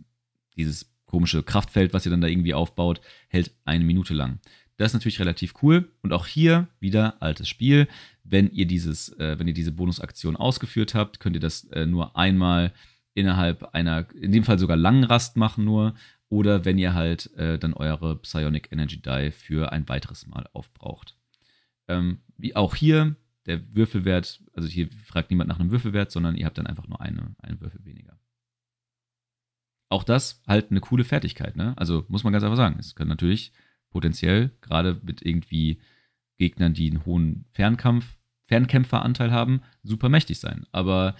[SPEAKER 1] dieses komische Kraftfeld, was ihr dann da irgendwie aufbaut, hält eine Minute lang. Das ist natürlich relativ cool. Und auch hier wieder altes Spiel. Wenn ihr dieses, äh, wenn ihr diese Bonusaktion ausgeführt habt, könnt ihr das äh, nur einmal innerhalb einer, in dem Fall sogar langen Rast machen nur. Oder wenn ihr halt äh, dann eure Psionic Energy Die für ein weiteres Mal aufbraucht. Ähm, wie auch hier, der Würfelwert, also hier fragt niemand nach einem Würfelwert, sondern ihr habt dann einfach nur eine, einen Würfel weniger. Auch das halt eine coole Fertigkeit, ne? Also muss man ganz einfach sagen. Es können natürlich potenziell, gerade mit irgendwie Gegnern, die einen hohen Fernkampf, Fernkämpferanteil haben, super mächtig sein. Aber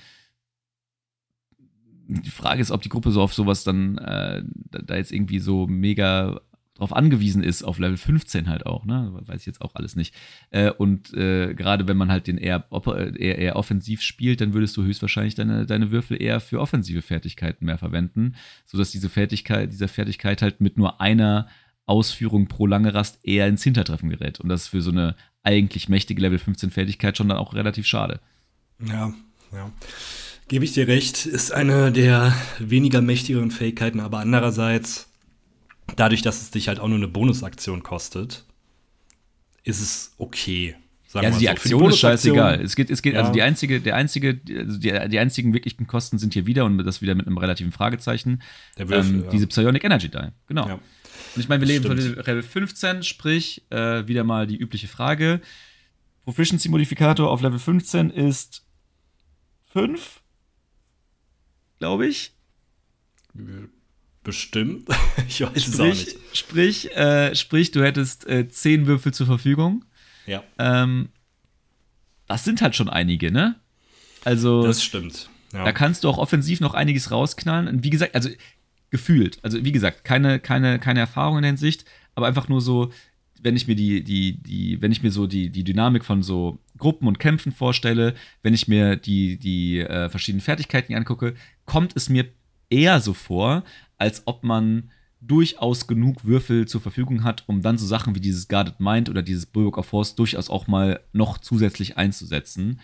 [SPEAKER 1] die Frage ist, ob die Gruppe so auf sowas dann äh, da jetzt irgendwie so mega drauf angewiesen ist, auf Level 15 halt auch, ne? Weiß ich jetzt auch alles nicht. Äh, und äh, gerade wenn man halt den eher, eher, eher, offensiv spielt, dann würdest du höchstwahrscheinlich deine, deine Würfel eher für offensive Fertigkeiten mehr verwenden, sodass diese Fertigkeit, dieser Fertigkeit halt mit nur einer Ausführung pro lange Rast eher ins Hintertreffen gerät. Und das ist für so eine eigentlich mächtige Level 15 Fertigkeit schon dann auch relativ schade.
[SPEAKER 2] Ja, ja. Gebe ich dir recht, ist eine der weniger mächtigeren Fähigkeiten, aber andererseits, dadurch, dass es dich halt auch nur eine Bonusaktion kostet, ist es okay.
[SPEAKER 1] Sagen ja, also die so. Aktion die ist scheißegal. Es geht, es geht, also ja. also die einzige, der einzige, also die, die einzigen wirklichen Kosten sind hier wieder und das wieder mit einem relativen Fragezeichen. Der Würfel, ähm, ja. Diese Psionic Energy Die, genau. Ja. Und ich meine, wir leben von Level 15, sprich, äh, wieder mal die übliche Frage. Proficiency-Modifikator auf Level 15 ist 5, glaube ich.
[SPEAKER 2] Bestimmt.
[SPEAKER 1] ich weiß sprich, es auch nicht. Sprich, äh, sprich du hättest äh, 10 Würfel zur Verfügung.
[SPEAKER 2] Ja.
[SPEAKER 1] Ähm, das sind halt schon einige, ne? Also.
[SPEAKER 2] Das stimmt.
[SPEAKER 1] Ja. Da kannst du auch offensiv noch einiges rausknallen. Und wie gesagt, also gefühlt. Also wie gesagt, keine, keine, keine Erfahrung in der Hinsicht, aber einfach nur so, wenn ich mir die, die, die, wenn ich mir so die, die Dynamik von so Gruppen und Kämpfen vorstelle, wenn ich mir die, die äh, verschiedenen Fertigkeiten angucke, kommt es mir eher so vor, als ob man durchaus genug Würfel zur Verfügung hat, um dann so Sachen wie dieses Guarded Mind oder dieses Bulwark of Force durchaus auch mal noch zusätzlich einzusetzen,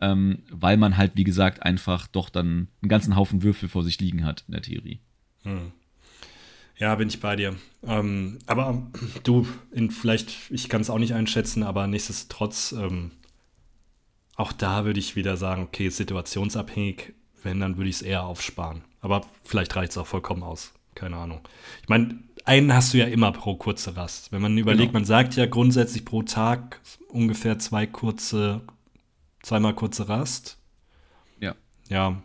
[SPEAKER 1] ähm, weil man halt, wie gesagt, einfach doch dann einen ganzen Haufen Würfel vor sich liegen hat in der Theorie. Hm.
[SPEAKER 2] Ja, bin ich bei dir. Ähm, aber du, in, vielleicht, ich kann es auch nicht einschätzen, aber nichtsdestotrotz, ähm, auch da würde ich wieder sagen, okay, situationsabhängig, wenn, dann würde ich es eher aufsparen. Aber vielleicht reicht es auch vollkommen aus. Keine Ahnung. Ich meine, einen hast du ja immer pro kurze Rast. Wenn man überlegt, genau. man sagt ja grundsätzlich pro Tag ungefähr zwei kurze, zweimal kurze Rast.
[SPEAKER 1] Ja.
[SPEAKER 2] Ja.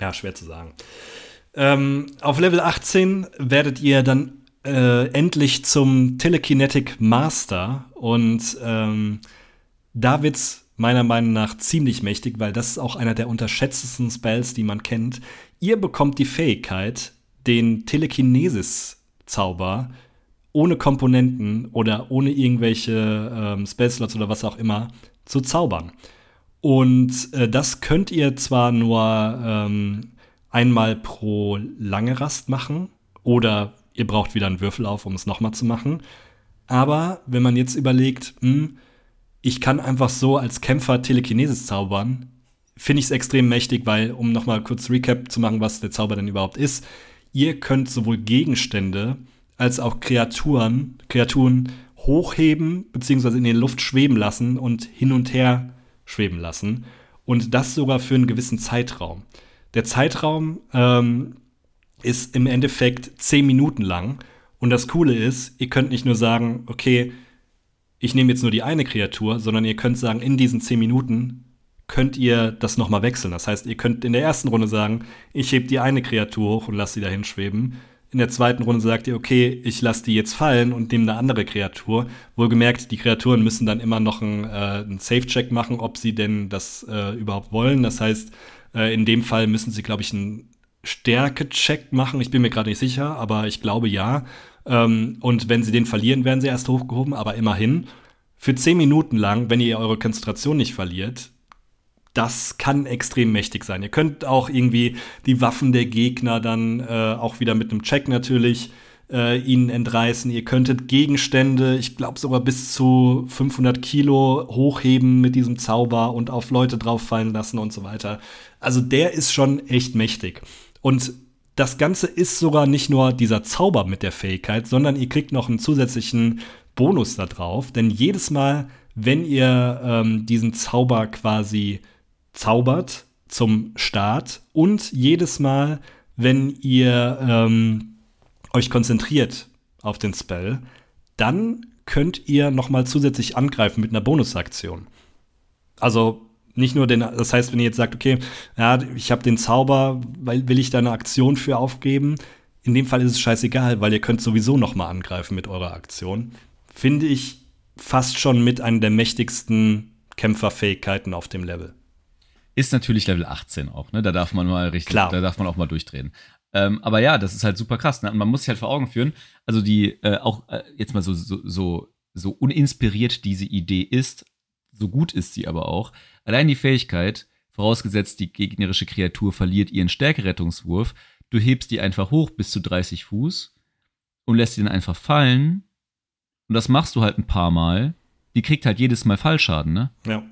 [SPEAKER 2] Ja, schwer zu sagen. Ähm, auf Level 18 werdet ihr dann äh, endlich zum Telekinetic Master und ähm, da wird's meiner Meinung nach ziemlich mächtig, weil das ist auch einer der unterschätztesten Spells, die man kennt. Ihr bekommt die Fähigkeit, den Telekinesis-Zauber ohne Komponenten oder ohne irgendwelche ähm, Spellslots oder was auch immer zu zaubern. Und äh, das könnt ihr zwar nur ähm, einmal pro lange Rast machen oder ihr braucht wieder einen Würfel auf, um es nochmal zu machen. Aber wenn man jetzt überlegt, mh, hm, ich kann einfach so als Kämpfer Telekinesis zaubern, finde ich es extrem mächtig, weil, um nochmal kurz Recap zu machen, was der Zauber denn überhaupt ist, ihr könnt sowohl Gegenstände als auch Kreaturen, Kreaturen hochheben bzw. in der Luft schweben lassen und hin und her schweben lassen. Und das sogar für einen gewissen Zeitraum. Der Zeitraum ähm, ist im Endeffekt zehn Minuten lang. Und das Coole ist, ihr könnt nicht nur sagen, okay, ich nehme jetzt nur die eine Kreatur, sondern ihr könnt sagen, in diesen zehn Minuten könnt ihr das nochmal wechseln. Das heißt, ihr könnt in der ersten Runde sagen, ich hebe die eine Kreatur hoch und lasse sie dahin schweben. In der zweiten Runde sagt ihr, okay, ich lasse die jetzt fallen und nehme eine andere Kreatur. Wohlgemerkt, die Kreaturen müssen dann immer noch einen, äh, einen Safe-Check machen, ob sie denn das äh, überhaupt wollen. Das heißt, äh, in dem Fall müssen sie, glaube ich, einen Stärke-Check machen. Ich bin mir gerade nicht sicher, aber ich glaube ja. Ähm, und wenn sie den verlieren, werden sie erst hochgehoben, aber immerhin. Für zehn Minuten lang, wenn ihr eure Konzentration nicht verliert, das kann extrem mächtig sein. Ihr könnt auch irgendwie die Waffen der Gegner dann äh, auch wieder mit einem Check natürlich äh, ihnen entreißen. Ihr könntet Gegenstände, ich glaube sogar bis zu 500 Kilo hochheben mit diesem Zauber und auf Leute drauffallen lassen und so weiter. Also der ist schon echt mächtig. Und das Ganze ist sogar nicht nur dieser Zauber mit der Fähigkeit, sondern ihr kriegt noch einen zusätzlichen Bonus da drauf. Denn jedes Mal, wenn ihr ähm, diesen Zauber quasi zaubert zum Start und jedes Mal, wenn ihr ähm, euch konzentriert auf den Spell, dann könnt ihr noch mal zusätzlich angreifen mit einer Bonusaktion. Also nicht nur den, das heißt, wenn ihr jetzt sagt, okay, ja, ich habe den Zauber, weil will ich da eine Aktion für aufgeben, in dem Fall ist es scheißegal, weil ihr könnt sowieso noch mal angreifen mit eurer Aktion. Finde ich fast schon mit einer der mächtigsten Kämpferfähigkeiten auf dem Level.
[SPEAKER 1] Ist natürlich Level 18 auch, ne? Da darf man mal richtig, Klar. da darf man auch mal durchdrehen. Ähm, aber ja, das ist halt super krass. Ne? Und man muss sich halt vor Augen führen, also die, äh, auch äh, jetzt mal so, so, so, so uninspiriert diese Idee ist, so gut ist sie aber auch. Allein die Fähigkeit, vorausgesetzt die gegnerische Kreatur verliert ihren Stärkerettungswurf, du hebst die einfach hoch bis zu 30 Fuß und lässt sie dann einfach fallen. Und das machst du halt ein paar Mal. Die kriegt halt jedes Mal Fallschaden, ne?
[SPEAKER 2] Ja.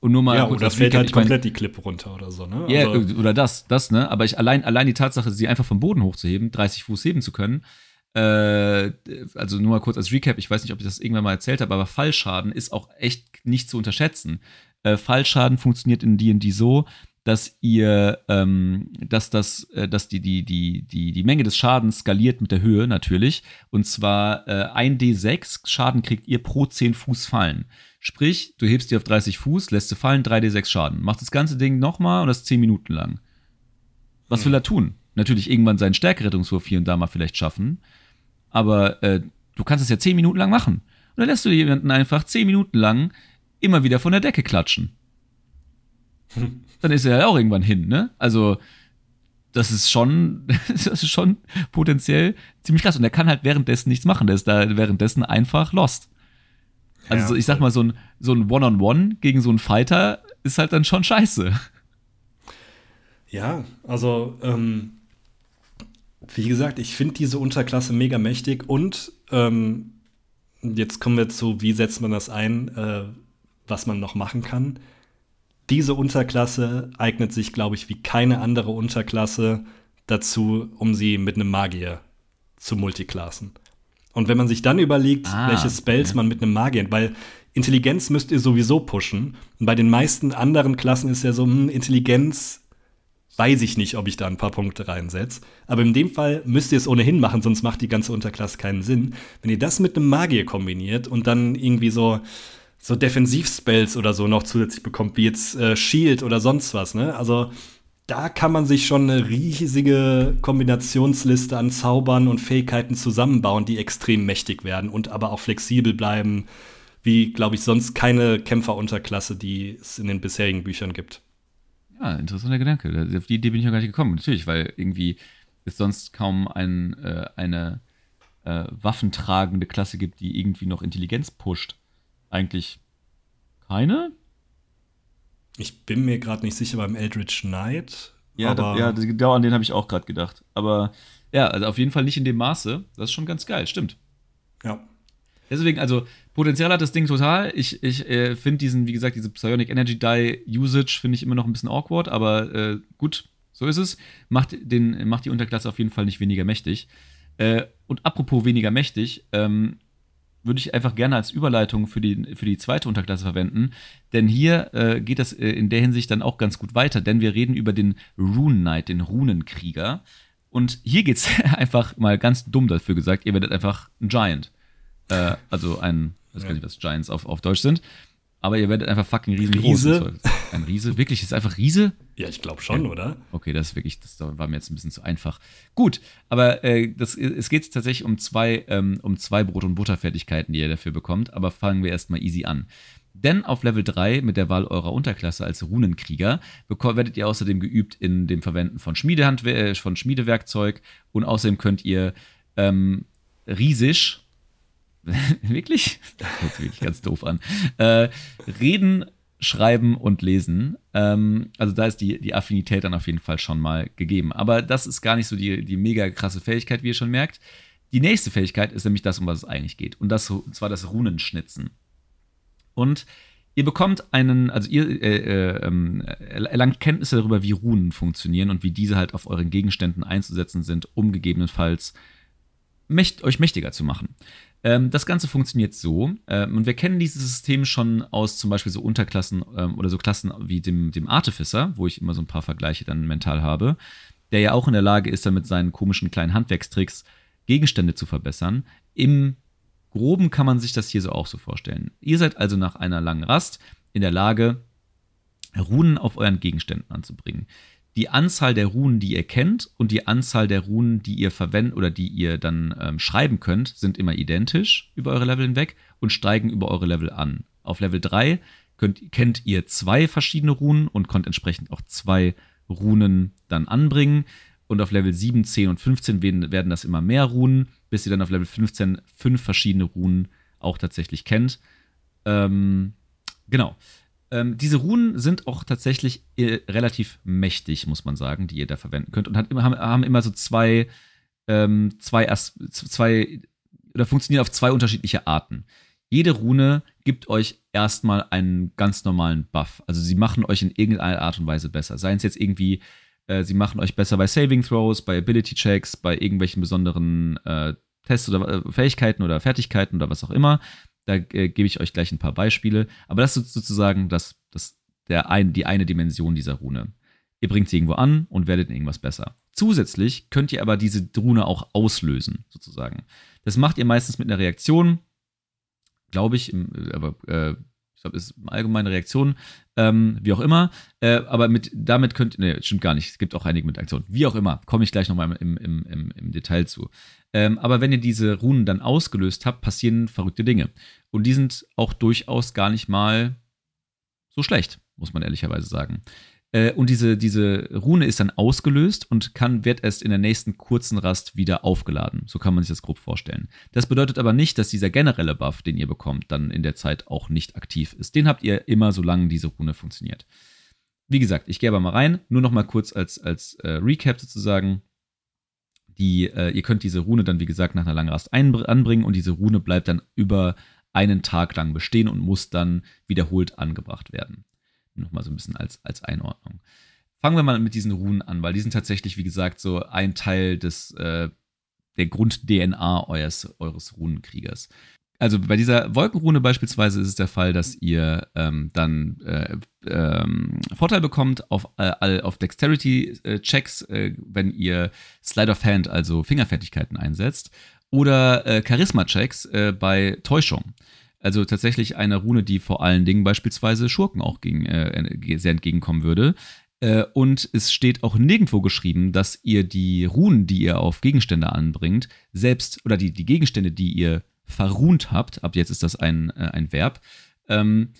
[SPEAKER 1] Und nur mal
[SPEAKER 2] ja, oder fällt halt komplett die Klippe runter oder so, ne?
[SPEAKER 1] Ja, also, oder das, das, ne? Aber ich allein, allein die Tatsache, sie einfach vom Boden hochzuheben, 30 Fuß heben zu können, äh, also nur mal kurz als Recap, ich weiß nicht, ob ich das irgendwann mal erzählt habe, aber Fallschaden ist auch echt nicht zu unterschätzen. Äh, Fallschaden funktioniert in D&D so, dass ihr, ähm, dass das, äh, dass die, die, die, die, die Menge des Schadens skaliert mit der Höhe natürlich. Und zwar äh, 1d6 Schaden kriegt ihr pro 10 Fuß fallen. Sprich, du hebst die auf 30 Fuß, lässt sie fallen, 3d6 Schaden. Macht das ganze Ding nochmal und das 10 Minuten lang. Was hm. will er tun? Natürlich irgendwann seinen Stärkerettungswurf hier und da mal vielleicht schaffen. Aber äh, du kannst es ja 10 Minuten lang machen. Und dann lässt du jemanden einfach 10 Minuten lang immer wieder von der Decke klatschen. Dann ist er ja auch irgendwann hin, ne? Also, das ist schon, das ist schon potenziell ziemlich krass. Und er kann halt währenddessen nichts machen. Der ist da währenddessen einfach lost. Also ja, ich sag mal, so ein, so ein One-on-One gegen so einen Fighter ist halt dann schon scheiße.
[SPEAKER 2] Ja, also ähm, wie gesagt, ich finde diese Unterklasse mega mächtig und ähm, jetzt kommen wir zu, wie setzt man das ein, äh, was man noch machen kann. Diese Unterklasse eignet sich, glaube ich, wie keine andere Unterklasse dazu, um sie mit einem Magier zu multiklassen. Und wenn man sich dann überlegt, ah, welche Spells okay. man mit einem Magier, weil Intelligenz müsst ihr sowieso pushen. Und bei den meisten anderen Klassen ist ja so, hm, Intelligenz weiß ich nicht, ob ich da ein paar Punkte reinsetze. Aber in dem Fall müsst ihr es ohnehin machen, sonst macht die ganze Unterklasse keinen Sinn. Wenn ihr das mit einem Magier kombiniert und dann irgendwie so, so Defensivspells oder so noch zusätzlich bekommt, wie jetzt äh, Shield oder sonst was, ne? Also da kann man sich schon eine riesige Kombinationsliste an Zaubern und Fähigkeiten zusammenbauen, die extrem mächtig werden und aber auch flexibel bleiben, wie, glaube ich, sonst keine Kämpferunterklasse, die es in den bisherigen Büchern gibt.
[SPEAKER 1] Ja, interessanter Gedanke. Auf die Idee bin ich noch gar nicht gekommen. Natürlich, weil irgendwie es sonst kaum ein, äh, eine äh, waffentragende Klasse gibt, die irgendwie noch Intelligenz pusht. Eigentlich keine?
[SPEAKER 2] Ich bin mir gerade nicht sicher beim Eldritch Knight.
[SPEAKER 1] Ja, da, ja genau an den habe ich auch gerade gedacht. Aber ja, also auf jeden Fall nicht in dem Maße. Das ist schon ganz geil, stimmt.
[SPEAKER 2] Ja.
[SPEAKER 1] Deswegen, also Potenzial hat das Ding total. Ich, ich äh, finde diesen, wie gesagt, diese Psionic Energy Die Usage finde ich immer noch ein bisschen awkward, aber äh, gut, so ist es. Macht, den, macht die Unterklasse auf jeden Fall nicht weniger mächtig. Äh, und apropos weniger mächtig, ähm, würde ich einfach gerne als Überleitung für die, für die zweite Unterklasse verwenden. Denn hier äh, geht das äh, in der Hinsicht dann auch ganz gut weiter, denn wir reden über den Rune Knight, den Runenkrieger. Und hier geht es einfach mal ganz dumm dafür gesagt, ihr werdet einfach ein Giant. Äh, also ein, ich weiß gar nicht, was Giants auf, auf Deutsch sind. Aber ihr werdet einfach fucking riesengroß.
[SPEAKER 2] Riese?
[SPEAKER 1] Ein Riese? Wirklich? Ist einfach Riese?
[SPEAKER 2] Ja, ich glaube schon,
[SPEAKER 1] ja.
[SPEAKER 2] oder?
[SPEAKER 1] Okay, das ist wirklich, das war mir jetzt ein bisschen zu einfach. Gut, aber äh, das, es geht tatsächlich um zwei, ähm, um zwei Brot- und Butterfertigkeiten, die ihr dafür bekommt. Aber fangen wir erstmal easy an. Denn auf Level 3 mit der Wahl eurer Unterklasse als Runenkrieger werdet ihr außerdem geübt in dem Verwenden von, Schmiedehandwer äh, von Schmiedewerkzeug und außerdem könnt ihr ähm, riesig wirklich? Das hört sich wirklich ganz doof an. Äh, reden, Schreiben und Lesen. Ähm, also da ist die, die Affinität dann auf jeden Fall schon mal gegeben. Aber das ist gar nicht so die, die mega krasse Fähigkeit, wie ihr schon merkt. Die nächste Fähigkeit ist nämlich das, um was es eigentlich geht. Und das und zwar das Runenschnitzen. Und ihr bekommt einen, also ihr äh, äh, ähm, erlangt Kenntnisse darüber, wie Runen funktionieren und wie diese halt auf euren Gegenständen einzusetzen sind, um gegebenenfalls mächt, euch mächtiger zu machen. Ähm, das Ganze funktioniert so, ähm, und wir kennen dieses System schon aus zum Beispiel so Unterklassen ähm, oder so Klassen wie dem, dem Artificer, wo ich immer so ein paar Vergleiche dann mental habe, der ja auch in der Lage ist, dann mit seinen komischen kleinen Handwerkstricks Gegenstände zu verbessern. Im Groben kann man sich das hier so auch so vorstellen. Ihr seid also nach einer langen Rast in der Lage, Runen auf euren Gegenständen anzubringen die Anzahl der Runen, die ihr kennt und die Anzahl der Runen, die ihr verwendet oder die ihr dann ähm, schreiben könnt, sind immer identisch über eure Level hinweg und steigen über eure Level an. Auf Level 3 könnt, kennt ihr zwei verschiedene Runen und könnt entsprechend auch zwei Runen dann anbringen. Und auf Level 7, 10 und 15 werden, das immer mehr Runen, bis ihr dann auf Level 15 fünf verschiedene Runen auch tatsächlich kennt. Ähm, genau. Ähm, diese Runen sind auch tatsächlich äh, relativ mächtig, muss man sagen, die ihr da verwenden könnt. Und hat haben, haben immer so zwei, ähm, zwei, zwei, oder funktionieren auf zwei unterschiedliche Arten. Jede Rune gibt euch erstmal einen ganz normalen Buff. Also sie machen euch in irgendeiner Art und Weise besser. Seien es jetzt irgendwie, äh, sie machen euch besser bei Saving Throws, bei Ability Checks, bei irgendwelchen besonderen äh, Tests oder äh, Fähigkeiten oder Fertigkeiten oder was auch immer. Da äh, gebe ich euch gleich ein paar Beispiele. Aber das ist sozusagen das, das, der ein, die eine Dimension dieser Rune. Ihr bringt sie irgendwo an und werdet in irgendwas besser. Zusätzlich könnt ihr aber diese Rune auch auslösen, sozusagen. Das macht ihr meistens mit einer Reaktion, glaube ich, aber äh, ich glaube, ist allgemeine Reaktion, ähm, wie auch immer. Äh, aber mit, damit könnt ihr, ne, stimmt gar nicht, es gibt auch einige mit Aktionen. Wie auch immer, komme ich gleich nochmal im, im, im, im Detail zu. Ähm, aber wenn ihr diese Runen dann ausgelöst habt, passieren verrückte Dinge. Und die sind auch durchaus gar nicht mal so schlecht, muss man ehrlicherweise sagen. Äh, und diese, diese Rune ist dann ausgelöst und kann, wird erst in der nächsten kurzen Rast wieder aufgeladen. So kann man sich das grob vorstellen. Das bedeutet aber nicht, dass dieser generelle Buff, den ihr bekommt, dann in der Zeit auch nicht aktiv ist. Den habt ihr immer, solange diese Rune funktioniert. Wie gesagt, ich gehe aber mal rein. Nur noch mal kurz als, als äh, Recap sozusagen. Die, äh, ihr könnt diese Rune dann, wie gesagt, nach einer langen Rast anbringen und diese Rune bleibt dann über einen Tag lang bestehen und muss dann wiederholt angebracht werden. Nochmal so ein bisschen als, als Einordnung. Fangen wir mal mit diesen Runen an, weil die sind tatsächlich, wie gesagt, so ein Teil des, äh, der Grund-DNA eures, eures Runenkriegers. Also bei dieser Wolkenrune beispielsweise ist es der Fall, dass ihr ähm, dann äh, ähm, Vorteil bekommt auf, äh, auf Dexterity-Checks, äh, wenn ihr Slide of Hand, also Fingerfertigkeiten einsetzt, oder äh, Charisma-Checks äh, bei Täuschung. Also tatsächlich eine Rune, die vor allen Dingen beispielsweise Schurken auch gegen, äh, sehr entgegenkommen würde. Äh, und es steht auch nirgendwo geschrieben, dass ihr die Runen, die ihr auf Gegenstände anbringt, selbst oder die, die Gegenstände, die ihr verrunt habt, ab jetzt ist das ein, äh, ein Verb, ähm,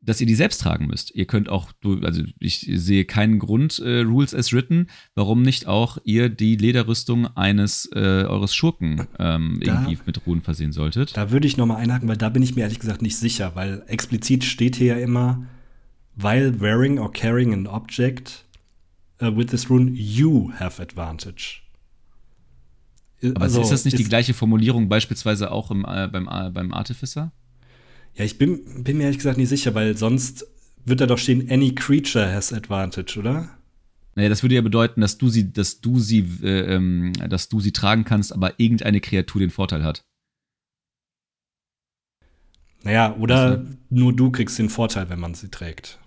[SPEAKER 1] dass ihr die selbst tragen müsst. Ihr könnt auch, also ich sehe keinen Grund, äh, Rules as written, warum nicht auch ihr die Lederrüstung eines äh, eures Schurken ähm, da, irgendwie mit Runen versehen solltet.
[SPEAKER 2] Da würde ich nochmal einhaken, weil da bin ich mir ehrlich gesagt nicht sicher, weil explizit steht hier ja immer, while wearing or carrying an object uh, with this rune, you have advantage.
[SPEAKER 1] Aber also, ist das nicht die gleiche Formulierung beispielsweise auch im, äh, beim, äh, beim Artificer?
[SPEAKER 2] Ja, ich bin, bin mir ehrlich gesagt nicht sicher, weil sonst wird da doch stehen, any creature has advantage, oder?
[SPEAKER 1] Naja, das würde ja bedeuten, dass du sie, dass du sie, äh, ähm, dass du sie tragen kannst, aber irgendeine Kreatur den Vorteil hat.
[SPEAKER 2] Naja, oder nur du kriegst den Vorteil, wenn man sie trägt.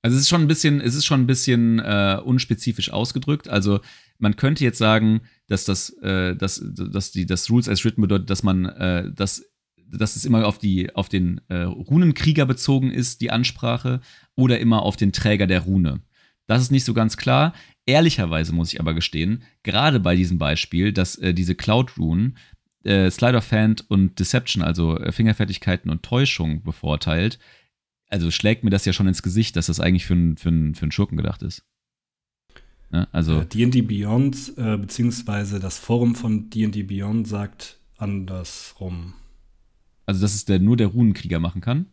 [SPEAKER 1] Also es ist schon ein bisschen, es ist schon ein bisschen äh, unspezifisch ausgedrückt. Also man könnte jetzt sagen, dass das, äh, dass, dass die, das Rules as written bedeutet, dass man äh, das dass es immer auf, die, auf den äh, Runenkrieger bezogen ist, die Ansprache, oder immer auf den Träger der Rune. Das ist nicht so ganz klar. Ehrlicherweise muss ich aber gestehen, gerade bei diesem Beispiel, dass äh, diese Cloud-Runen äh, Slide of Hand und Deception, also äh, Fingerfertigkeiten und Täuschung bevorteilt, also schlägt mir das ja schon ins Gesicht, dass das eigentlich für, ein, für, für einen Schurken gedacht ist.
[SPEAKER 2] Ja, also D&D Beyond, äh, beziehungsweise das Forum von D&D Beyond sagt andersrum.
[SPEAKER 1] Also, dass es der, nur der Runenkrieger machen kann?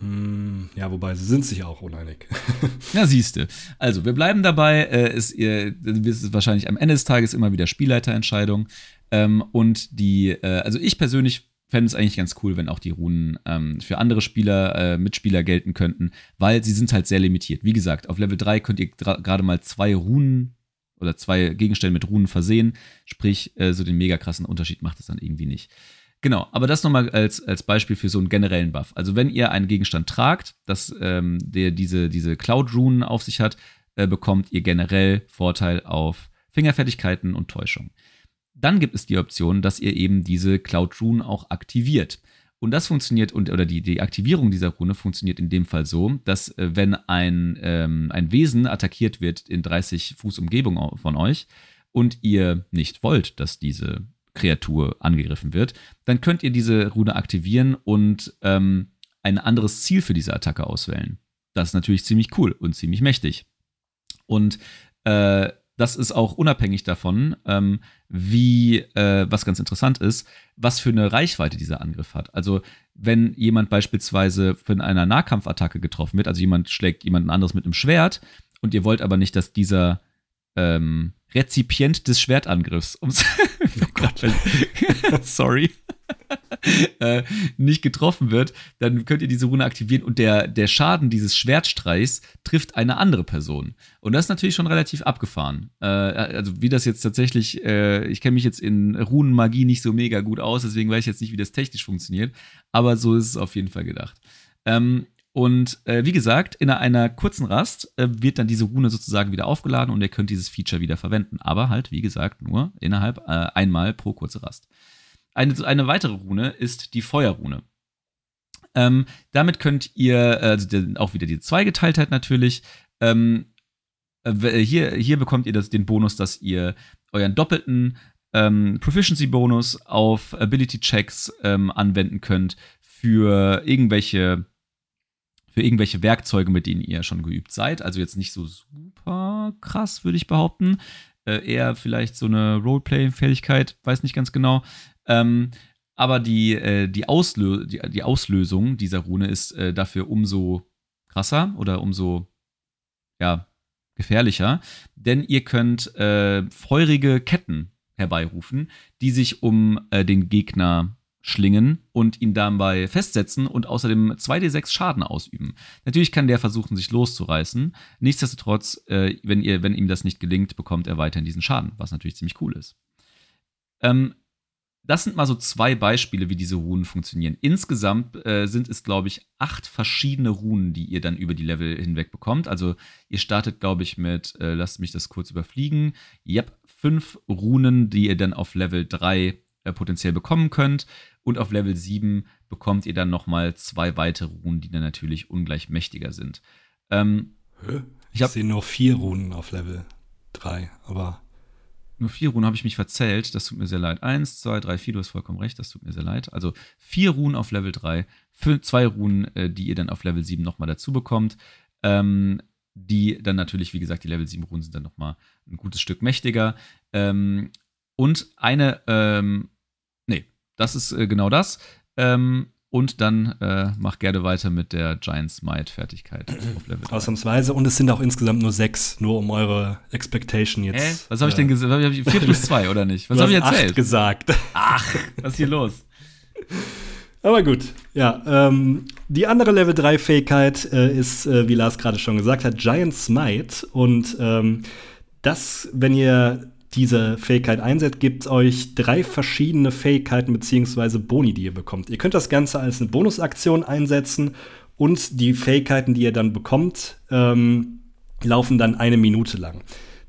[SPEAKER 2] Hm, ja, wobei sie sind sich auch uneinig.
[SPEAKER 1] ja, siehste. Also, wir bleiben dabei. Äh, ist, das ist wahrscheinlich am Ende des Tages immer wieder Spielleiterentscheidung. Ähm, und die, äh, also ich persönlich fände es eigentlich ganz cool, wenn auch die Runen ähm, für andere Spieler, äh, Mitspieler gelten könnten, weil sie sind halt sehr limitiert. Wie gesagt, auf Level 3 könnt ihr gerade mal zwei Runen oder zwei Gegenstände mit Runen versehen. Sprich, äh, so den mega krassen Unterschied macht es dann irgendwie nicht. Genau, aber das nochmal als, als Beispiel für so einen generellen Buff. Also wenn ihr einen Gegenstand tragt, das ähm, der diese, diese Cloud-Runen auf sich hat, äh, bekommt ihr generell Vorteil auf Fingerfertigkeiten und Täuschung. Dann gibt es die Option, dass ihr eben diese Cloud-Runen auch aktiviert. Und das funktioniert, und, oder die, die Aktivierung dieser Rune funktioniert in dem Fall so, dass äh, wenn ein, ähm, ein Wesen attackiert wird in 30 Fuß Umgebung von euch und ihr nicht wollt, dass diese Kreatur angegriffen wird, dann könnt ihr diese Rune aktivieren und ähm, ein anderes Ziel für diese Attacke auswählen. Das ist natürlich ziemlich cool und ziemlich mächtig. Und äh, das ist auch unabhängig davon, ähm, wie, äh, was ganz interessant ist, was für eine Reichweite dieser Angriff hat. Also, wenn jemand beispielsweise von einer Nahkampfattacke getroffen wird, also jemand schlägt jemanden anderes mit einem Schwert und ihr wollt aber nicht, dass dieser ähm, Rezipient des Schwertangriffs, ums oh Gott, sorry, äh, nicht getroffen wird, dann könnt ihr diese Rune aktivieren und der, der Schaden dieses Schwertstreichs trifft eine andere Person. Und das ist natürlich schon relativ abgefahren. Äh, also wie das jetzt tatsächlich, äh, ich kenne mich jetzt in Runenmagie nicht so mega gut aus, deswegen weiß ich jetzt nicht, wie das technisch funktioniert, aber so ist es auf jeden Fall gedacht. Ähm, und äh, wie gesagt, in einer kurzen Rast äh, wird dann diese Rune sozusagen wieder aufgeladen und ihr könnt dieses Feature wieder verwenden. Aber halt, wie gesagt, nur innerhalb äh, einmal pro kurze Rast. Eine, eine weitere Rune ist die Feuerrune. Ähm, damit könnt ihr, also auch wieder die Zweigeteiltheit natürlich, ähm, äh, hier, hier bekommt ihr das, den Bonus, dass ihr euren doppelten ähm, Proficiency-Bonus auf Ability-Checks ähm, anwenden könnt für irgendwelche für irgendwelche Werkzeuge, mit denen ihr schon geübt seid. Also jetzt nicht so super krass, würde ich behaupten. Äh, eher vielleicht so eine Roleplay-Fähigkeit, weiß nicht ganz genau. Ähm, aber die, äh, die, Auslö die, die, Auslösung dieser Rune ist äh, dafür umso krasser oder umso ja, gefährlicher, denn ihr könnt äh, feurige Ketten herbeirufen, die sich um äh, den Gegner schlingen und ihn dabei festsetzen und außerdem 2d6 Schaden ausüben. Natürlich kann der versuchen, sich loszureißen. Nichtsdestotrotz, äh, wenn, ihr, wenn ihm das nicht gelingt, bekommt er weiterhin diesen Schaden, was natürlich ziemlich cool ist. Ähm, das sind mal so zwei Beispiele, wie diese Runen funktionieren. Insgesamt äh, sind es, glaube ich, acht verschiedene Runen, die ihr dann über die Level hinweg bekommt. Also ihr startet, glaube ich, mit, äh, lasst mich das kurz überfliegen, yep, fünf Runen, die ihr dann auf Level 3 äh, potenziell bekommen könnt. Und auf Level 7 bekommt ihr dann nochmal zwei weitere Runen, die dann natürlich ungleich mächtiger sind. Ähm?
[SPEAKER 2] Ich, ich sehe nur vier Runen auf Level 3, aber.
[SPEAKER 1] Nur vier Runen habe ich mich verzählt, das tut mir sehr leid. Eins, zwei, drei, vier, du hast vollkommen recht, das tut mir sehr leid. Also vier Runen auf Level 3, zwei Runen, äh, die ihr dann auf Level 7 nochmal dazu bekommt. Ähm, die dann natürlich, wie gesagt, die Level 7 Runen sind dann nochmal ein gutes Stück mächtiger. Ähm, und eine, ähm, das ist äh, genau das. Ähm, und dann äh, mach gerne weiter mit der Giant Smite-Fertigkeit
[SPEAKER 2] auf Level 3. Ausnahmsweise. Und es sind auch insgesamt nur sechs, nur um eure Expectation jetzt.
[SPEAKER 1] Äh? Was habe ich denn äh, gesagt? 4 plus 2 oder nicht? Was habe ich erzählt?
[SPEAKER 2] Acht gesagt.
[SPEAKER 1] Ach, was ist hier los?
[SPEAKER 2] Aber gut, ja. Ähm, die andere Level 3 Fähigkeit äh, ist, äh, wie Lars gerade schon gesagt hat, Giant Smite. Und ähm, das, wenn ihr diese Fähigkeit einsetzt, gibt es euch drei verschiedene Fähigkeiten bzw. Boni, die ihr bekommt. Ihr könnt das Ganze als eine Bonusaktion einsetzen und die Fähigkeiten, die ihr dann bekommt, ähm, laufen dann eine Minute lang.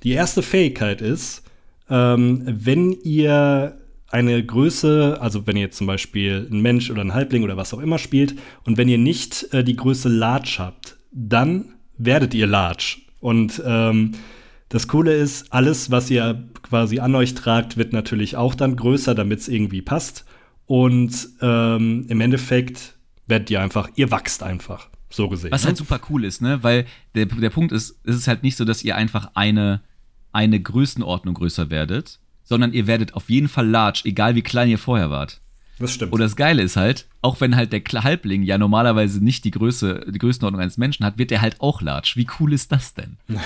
[SPEAKER 2] Die erste Fähigkeit ist, ähm, wenn ihr eine Größe, also wenn ihr zum Beispiel ein Mensch oder ein Halbling oder was auch immer spielt und wenn ihr nicht äh, die Größe Large habt, dann werdet ihr Large. Und ähm, das Coole ist, alles, was ihr quasi an euch tragt, wird natürlich auch dann größer, damit es irgendwie passt. Und ähm, im Endeffekt werdet ihr einfach, ihr wachst einfach, so gesehen.
[SPEAKER 1] Was halt ne? super cool ist, ne? Weil der, der Punkt ist, es ist halt nicht so, dass ihr einfach eine, eine Größenordnung größer werdet, sondern ihr werdet auf jeden Fall large, egal wie klein ihr vorher wart.
[SPEAKER 2] Das stimmt.
[SPEAKER 1] Und das Geile ist halt, auch wenn halt der Halbling ja normalerweise nicht die Größe, die Größenordnung eines Menschen hat, wird er halt auch Large. Wie cool ist das denn?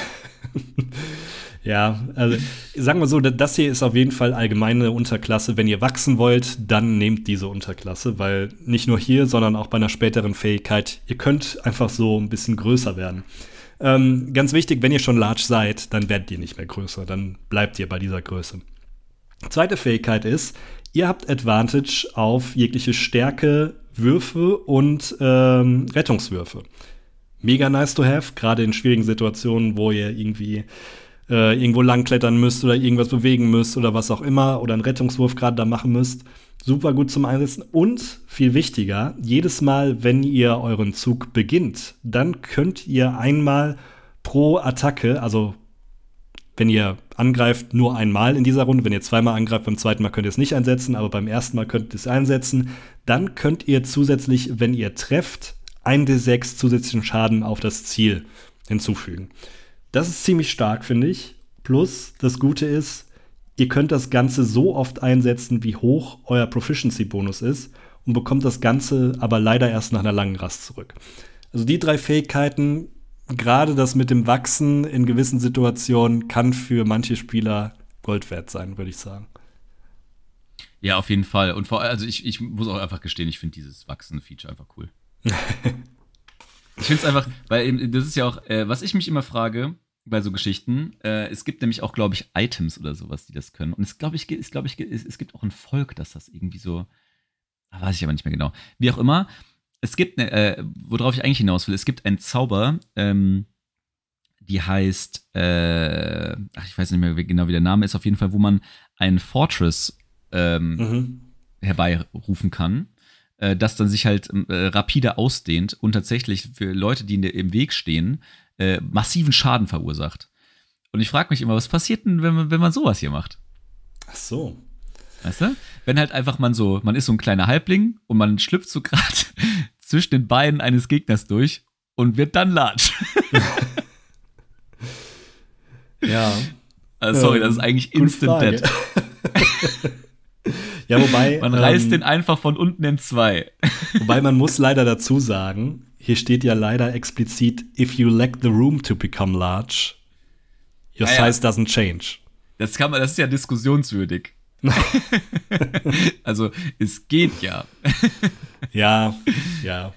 [SPEAKER 2] ja, also sagen wir so, das hier ist auf jeden Fall allgemeine Unterklasse. Wenn ihr wachsen wollt, dann nehmt diese Unterklasse, weil nicht nur hier, sondern auch bei einer späteren Fähigkeit, ihr könnt einfach so ein bisschen größer werden. Ähm, ganz wichtig, wenn ihr schon large seid, dann werdet ihr nicht mehr größer, dann bleibt ihr bei dieser Größe. Zweite Fähigkeit ist, ihr habt Advantage auf jegliche Stärke, Würfe und ähm, Rettungswürfe. Mega nice to have, gerade in schwierigen Situationen, wo ihr irgendwie äh, irgendwo langklettern müsst oder irgendwas bewegen müsst oder was auch immer oder einen Rettungswurf gerade da machen müsst. Super gut zum Einsetzen und viel wichtiger, jedes Mal, wenn ihr euren Zug beginnt, dann könnt ihr einmal pro Attacke, also wenn ihr angreift, nur einmal in dieser Runde. Wenn ihr zweimal angreift, beim zweiten Mal könnt ihr es nicht einsetzen, aber beim ersten Mal könnt ihr es einsetzen. Dann könnt ihr zusätzlich, wenn ihr trefft, 1d6 zusätzlichen Schaden auf das Ziel hinzufügen. Das ist ziemlich stark, finde ich. Plus, das Gute ist, ihr könnt das Ganze so oft einsetzen, wie hoch euer Proficiency-Bonus ist und bekommt das Ganze aber leider erst nach einer langen Rast zurück. Also die drei Fähigkeiten gerade das mit dem Wachsen in gewissen Situationen kann für manche Spieler Gold wert sein, würde ich sagen.
[SPEAKER 1] Ja, auf jeden Fall. Und vor also ich, ich muss auch einfach gestehen, ich finde dieses Wachsen-Feature einfach cool. ich finde es einfach, weil das ist ja auch, äh, was ich mich immer frage bei so Geschichten, äh, es gibt nämlich auch, glaube ich, Items oder sowas, die das können. Und es glaube ich, ist, glaube ich, es, es gibt auch ein Volk, das das irgendwie so, ah, weiß ich aber nicht mehr genau. Wie auch immer, es gibt, ne, äh, worauf ich eigentlich hinaus will, es gibt einen Zauber, ähm, die heißt, äh, ach, ich weiß nicht mehr genau, wie der Name ist, auf jeden Fall, wo man einen Fortress ähm, mhm. herbeirufen kann, äh, das dann sich halt äh, rapide ausdehnt und tatsächlich für Leute, die der, im Weg stehen, äh, massiven Schaden verursacht. Und ich frage mich immer, was passiert denn, wenn man, wenn man sowas hier macht?
[SPEAKER 2] Ach so.
[SPEAKER 1] Weißt du? Wenn halt einfach man so, man ist so ein kleiner Halbling und man schlüpft so gerade zwischen den Beinen eines Gegners durch und wird dann latsch.
[SPEAKER 2] ja.
[SPEAKER 1] Also, sorry, das ist eigentlich Instant Dead.
[SPEAKER 2] ja, wobei.
[SPEAKER 1] Man reißt ähm, den einfach von unten in zwei.
[SPEAKER 2] wobei man muss leider dazu sagen, hier steht ja leider explizit, if you lack the room to become large, your ja, size ja. doesn't change.
[SPEAKER 1] Das, kann man, das ist ja diskussionswürdig. also, es geht ja.
[SPEAKER 2] ja, ja.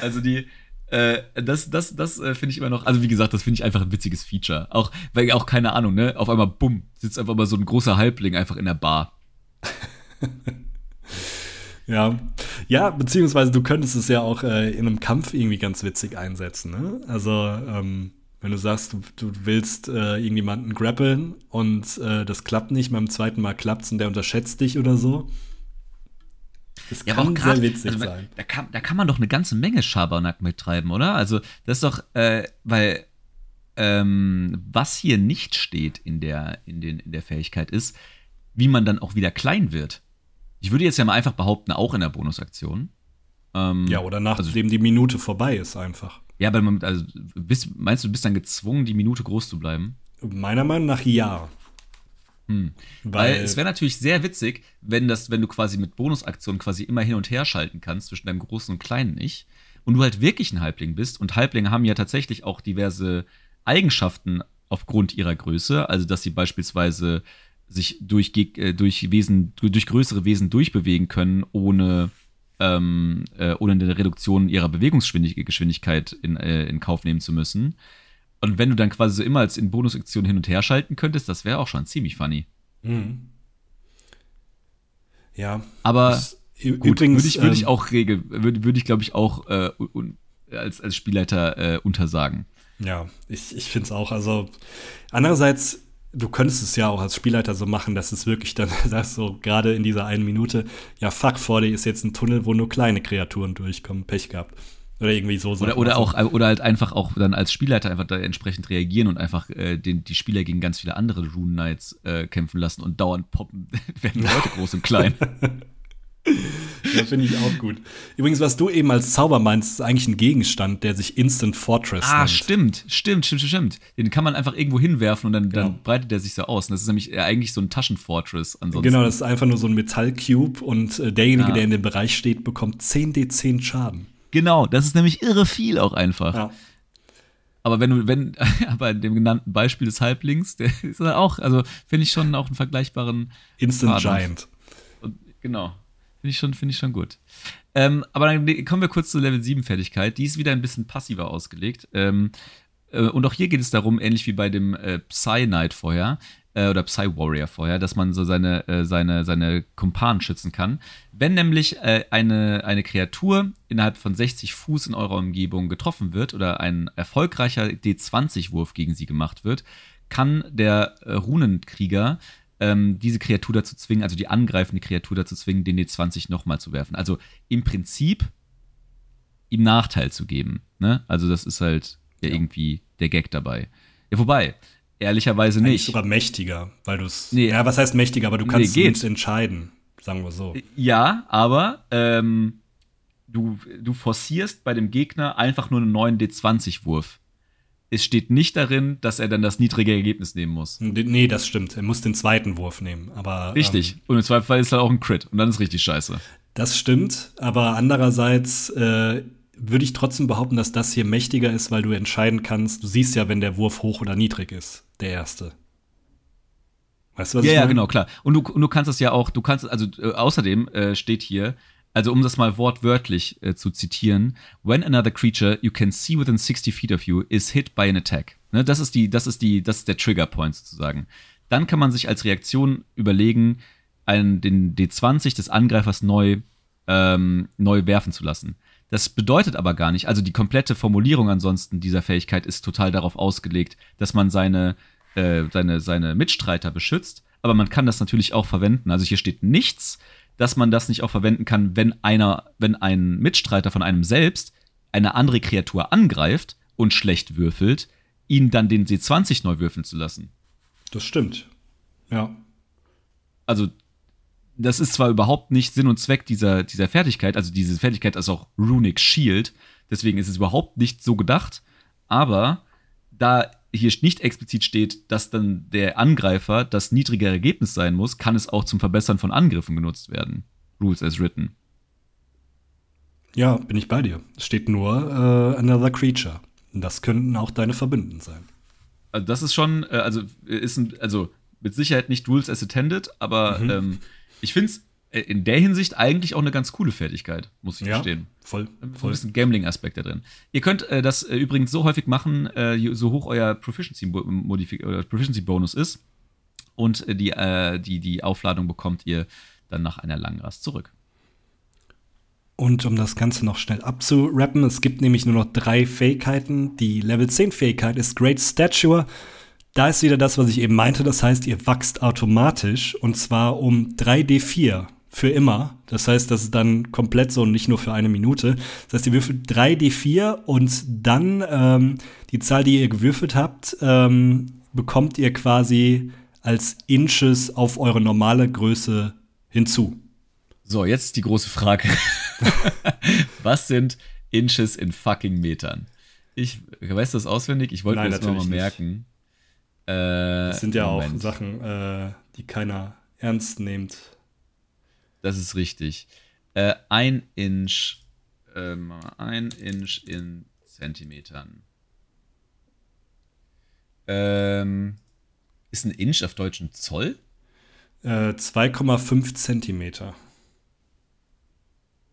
[SPEAKER 1] Also die, äh, das, das, das äh, finde ich immer noch, also wie gesagt, das finde ich einfach ein witziges Feature. Auch, weil auch keine Ahnung, ne? Auf einmal, bumm, sitzt einfach mal so ein großer Halbling einfach in der Bar.
[SPEAKER 2] ja. Ja, beziehungsweise du könntest es ja auch äh, in einem Kampf irgendwie ganz witzig einsetzen, ne? Also, ähm, wenn du sagst, du, du willst äh, irgendjemanden grappeln und äh, das klappt nicht, beim zweiten Mal klappt es und der unterschätzt dich oder so.
[SPEAKER 1] Das ja, kann grad, sehr witzig also, sein. Da kann, da kann man doch eine ganze Menge Schabernack mittreiben, oder? Also, das ist doch, äh, weil ähm, was hier nicht steht in der, in, den, in der Fähigkeit ist, wie man dann auch wieder klein wird. Ich würde jetzt ja mal einfach behaupten, auch in der Bonusaktion.
[SPEAKER 2] Ähm, ja, oder nachdem also, die Minute vorbei ist, einfach.
[SPEAKER 1] Ja, aber man, also, bist, meinst du, du bist dann gezwungen, die Minute groß zu bleiben?
[SPEAKER 2] Meiner Meinung nach ja.
[SPEAKER 1] Hm. Weil, Weil, es wäre natürlich sehr witzig, wenn das, wenn du quasi mit Bonusaktionen quasi immer hin und her schalten kannst zwischen deinem großen und kleinen Ich und du halt wirklich ein Halbling bist und Halblinge haben ja tatsächlich auch diverse Eigenschaften aufgrund ihrer Größe, also dass sie beispielsweise sich durch, äh, durch Wesen, durch größere Wesen durchbewegen können, ohne, ähm, äh, ohne eine Reduktion ihrer Bewegungsgeschwindigkeit in, äh, in Kauf nehmen zu müssen. Und wenn du dann quasi so immer als in Bonusaktion hin und her schalten könntest, das wäre auch schon ziemlich funny. Mhm.
[SPEAKER 2] Ja.
[SPEAKER 1] Aber gut, übrigens würde ich, würd ich ähm, auch regel, würde würd ich glaube ich auch äh, als, als Spielleiter äh, untersagen.
[SPEAKER 2] Ja, ich, ich finde es auch. Also andererseits, du könntest es ja auch als Spielleiter so machen, dass es wirklich dann sagst so gerade in dieser einen Minute, ja fuck, vor dir ist jetzt ein Tunnel, wo nur kleine Kreaturen durchkommen, Pech gehabt. Oder irgendwie so.
[SPEAKER 1] Oder, oder auch, oder halt einfach auch dann als Spielleiter einfach da entsprechend reagieren und einfach äh, den, die Spieler gegen ganz viele andere Rune Knights äh, kämpfen lassen und dauernd poppen, werden Leute groß und klein.
[SPEAKER 2] Ja, finde ich auch gut. Übrigens, was du eben als Zauber meinst, ist eigentlich ein Gegenstand, der sich Instant Fortress
[SPEAKER 1] Ah,
[SPEAKER 2] nennt.
[SPEAKER 1] stimmt, stimmt, stimmt, stimmt. Den kann man einfach irgendwo hinwerfen und dann,
[SPEAKER 2] Genau.
[SPEAKER 1] dann breitet er sich so aus. Und das ist nämlich äh, eigentlich so ein Taschenfortress ansonsten.
[SPEAKER 2] Genau, das ist einfach nur so ein Metallcube und äh, derjenige,
[SPEAKER 1] Ah.
[SPEAKER 2] der in dem Bereich steht, bekommt 10 D10 Schaden.
[SPEAKER 1] Genau, das ist nämlich irre viel auch einfach.
[SPEAKER 2] Ja.
[SPEAKER 1] Aber wenn du, wenn, aber in dem genannten Beispiel des Halblings, der ist dann auch, also finde ich schon auch einen vergleichbaren
[SPEAKER 2] Instant
[SPEAKER 1] Schaden.
[SPEAKER 2] Giant.
[SPEAKER 1] Und, genau. Finde ich, schon- finde ich schon gut. Ähm, aber dann ne- kommen wir kurz zur Level 7 Fertigkeit. Die ist wieder ein bisschen passiver ausgelegt. Ähm, äh, und auch hier geht es darum, ähnlich wie bei dem äh, Psy Knight vorher, äh, oder Psy Warrior vorher, dass man so seine, äh, seine, seine Kumpanen schützen kann. Wenn nämlich äh, eine, eine Kreatur innerhalb von 60 Fuß in eurer Umgebung getroffen wird oder ein erfolgreicher D20-Wurf gegen sie gemacht wird, kann der äh, Runenkrieger ähm, diese Kreatur dazu zwingen, also die angreifende Kreatur dazu zwingen, den D20 nochmal zu werfen. Also im Prinzip ihm Nachteil zu geben. Ne? Also das ist halt ja,
[SPEAKER 2] Ja.
[SPEAKER 1] irgendwie der Gag dabei. Ja, wobei, ehrlicherweise
[SPEAKER 2] Eigentlich
[SPEAKER 1] nicht.
[SPEAKER 2] sogar mächtiger, weil du es.
[SPEAKER 1] Nee.
[SPEAKER 2] ja, was heißt mächtiger, aber du
[SPEAKER 1] Nee,
[SPEAKER 2] kannst
[SPEAKER 1] geht.
[SPEAKER 2] zumindest entscheiden, sagen wir so.
[SPEAKER 1] Ja, aber ähm, du, du forcierst bei dem Gegner einfach nur einen neuen D20-Wurf. Es steht nicht darin, dass er dann das niedrige Ergebnis nehmen muss.
[SPEAKER 2] Nee, das stimmt. Er muss den zweiten Wurf nehmen. Aber,
[SPEAKER 1] Richtig.
[SPEAKER 2] Ähm,
[SPEAKER 1] Und im Zweifelsfall ist halt auch ein Crit. Und dann ist richtig scheiße.
[SPEAKER 2] das stimmt. Aber andererseits äh, würde ich trotzdem behaupten, dass das hier mächtiger ist, weil du entscheiden kannst. Du siehst ja, wenn der Wurf hoch oder niedrig ist, der erste. Weißt du, was
[SPEAKER 1] Ja,
[SPEAKER 2] ich
[SPEAKER 1] ja,
[SPEAKER 2] meine?
[SPEAKER 1] genau, klar. Und du, und du kannst es ja auch, du kannst, also äh, außerdem äh, steht hier, also um das mal wortwörtlich äh, zu zitieren, when another creature you can see within 60 feet of you is hit by an attack. Ne, das ist die, das ist die, das ist der Trigger Point sozusagen. Dann kann man sich als Reaktion überlegen, einen, den D20 des Angreifers neu, ähm, neu werfen zu lassen. Das bedeutet aber gar nicht, also die komplette Formulierung ansonsten dieser Fähigkeit ist total darauf ausgelegt, dass man seine, äh, seine, seine Mitstreiter beschützt, aber man kann das natürlich auch verwenden. Also hier steht nichts, dass man das nicht auch verwenden kann, wenn einer, wenn ein Mitstreiter von einem selbst eine andere Kreatur angreift und schlecht würfelt, ihn dann den D20 neu würfeln zu lassen.
[SPEAKER 2] Das stimmt. Ja.
[SPEAKER 1] also das ist zwar überhaupt nicht Sinn und Zweck dieser, dieser Fertigkeit, also diese Fertigkeit ist auch Runic Shield, deswegen ist es überhaupt nicht so gedacht, aber da hier nicht explizit steht, dass dann der Angreifer das niedrige Ergebnis sein muss, kann es auch zum Verbessern von Angriffen genutzt werden. Rules as written.
[SPEAKER 2] Ja, bin ich bei dir. Es steht nur äh, Another Creature. Das könnten auch deine Verbündeten sein.
[SPEAKER 1] Also das ist schon, äh, also ist ein, also mit Sicherheit nicht Rules as attended, aber
[SPEAKER 2] Mhm.
[SPEAKER 1] ähm, ich finde es in der Hinsicht eigentlich auch eine ganz coole Fertigkeit, muss ich
[SPEAKER 2] Ja,
[SPEAKER 1] gestehen.
[SPEAKER 2] voll.
[SPEAKER 1] So ein
[SPEAKER 2] voll.
[SPEAKER 1] bisschen Gambling-Aspekt da drin. Ihr könnt äh, das äh, übrigens so häufig machen, äh, so hoch euer Proficiency-Bonus Proficiency ist. Und äh, die, äh, die, die Aufladung bekommt ihr dann nach einer langen Rast zurück.
[SPEAKER 2] Und um das Ganze noch schnell abzurappen, es gibt nämlich nur noch drei Fähigkeiten. Die Level 10 Fähigkeit ist Great Stature. Da ist wieder das, was ich eben meinte. Das heißt, ihr wachst automatisch und zwar um 3d4 für immer. Das heißt, das ist dann komplett so und nicht nur für eine Minute. Das heißt, ihr würfelt 3d4 und dann ähm, die Zahl, die ihr gewürfelt habt, ähm, bekommt ihr quasi als Inches auf eure normale Größe hinzu.
[SPEAKER 1] So, jetzt die große Frage. Was sind Inches in fucking Metern? Ich weiß das auswendig, ich wollte mir das mal
[SPEAKER 2] natürlich
[SPEAKER 1] merken. Äh,
[SPEAKER 2] Das sind ja
[SPEAKER 1] Moment.
[SPEAKER 2] auch Sachen, äh, die keiner ernst nimmt.
[SPEAKER 1] Das ist richtig. Äh, ein Inch, ähm, ein Inch in Zentimetern. Ähm, ist ein Inch auf Deutsch ein Zoll?
[SPEAKER 2] Äh, 2,5 Zentimeter.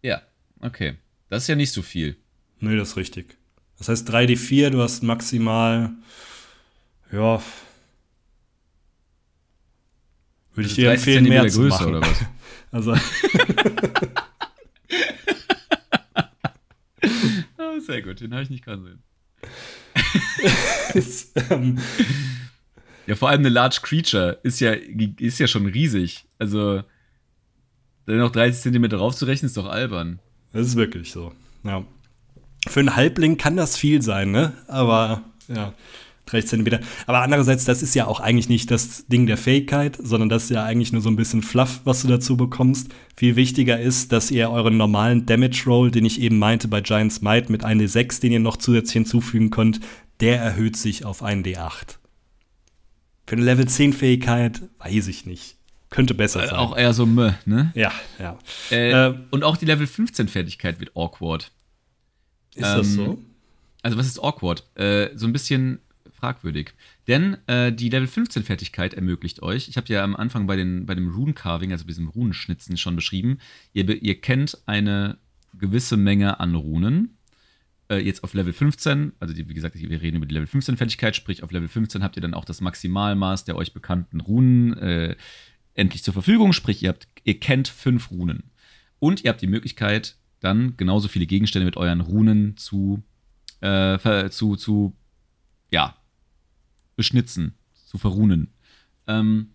[SPEAKER 1] Ja, okay. Das ist ja nicht so viel.
[SPEAKER 2] Nö, das ist richtig. Das heißt 3D4, du hast maximal, ja, würde ich dir
[SPEAKER 1] 30
[SPEAKER 2] empfehlen, mehr zu machen.
[SPEAKER 1] oder was?
[SPEAKER 2] Also,
[SPEAKER 1] Ah, sehr gut, den habe ich nicht gesehen.
[SPEAKER 2] ist, ähm,
[SPEAKER 1] Ja, vor allem eine Large Creature ist ja, ist ja schon riesig. Also, dann noch 30 Zentimeter raufzurechnen, ist doch albern.
[SPEAKER 2] das ist wirklich so. Ja. Für einen Halbling kann das viel sein, ne? Aber ja, 30 Zentimeter. Aber andererseits, das ist ja auch eigentlich nicht das Ding der Fähigkeit, sondern das ist ja eigentlich nur so ein bisschen Fluff, was du dazu bekommst. Viel wichtiger ist, dass ihr euren normalen Damage Roll, den ich eben meinte bei Giant's Might mit 1d6, den ihr noch zusätzlich hinzufügen könnt, der erhöht sich auf 1d8. Für eine Level 10 Fähigkeit weiß ich nicht. Könnte besser
[SPEAKER 1] Äh,
[SPEAKER 2] sein.
[SPEAKER 1] auch eher so meh, ne?
[SPEAKER 2] ja, ja.
[SPEAKER 1] Äh,
[SPEAKER 2] Äh,
[SPEAKER 1] und auch die Level 15 Fertigkeit wird awkward.
[SPEAKER 2] ist das
[SPEAKER 1] ähm,
[SPEAKER 2] so?
[SPEAKER 1] Also was ist awkward? Äh, so ein bisschen fragwürdig. Denn äh, die Level 15 Fertigkeit ermöglicht euch, ich habe ja am Anfang bei, den, bei dem Rune-Carving, also bei diesem Runenschnitzen schon beschrieben, ihr, ihr kennt eine gewisse Menge an Runen. Äh, jetzt auf Level 15, also die, wie gesagt, wir reden über die Level 15 Fertigkeit, sprich auf Level 15 habt ihr dann auch das Maximalmaß der euch bekannten Runen äh, endlich zur Verfügung, sprich ihr, habt, ihr kennt fünf Runen. Und ihr habt die Möglichkeit, dann genauso viele Gegenstände mit euren Runen zu, äh, zu, zu ja, beschnitzen, zu verrunen. Ähm,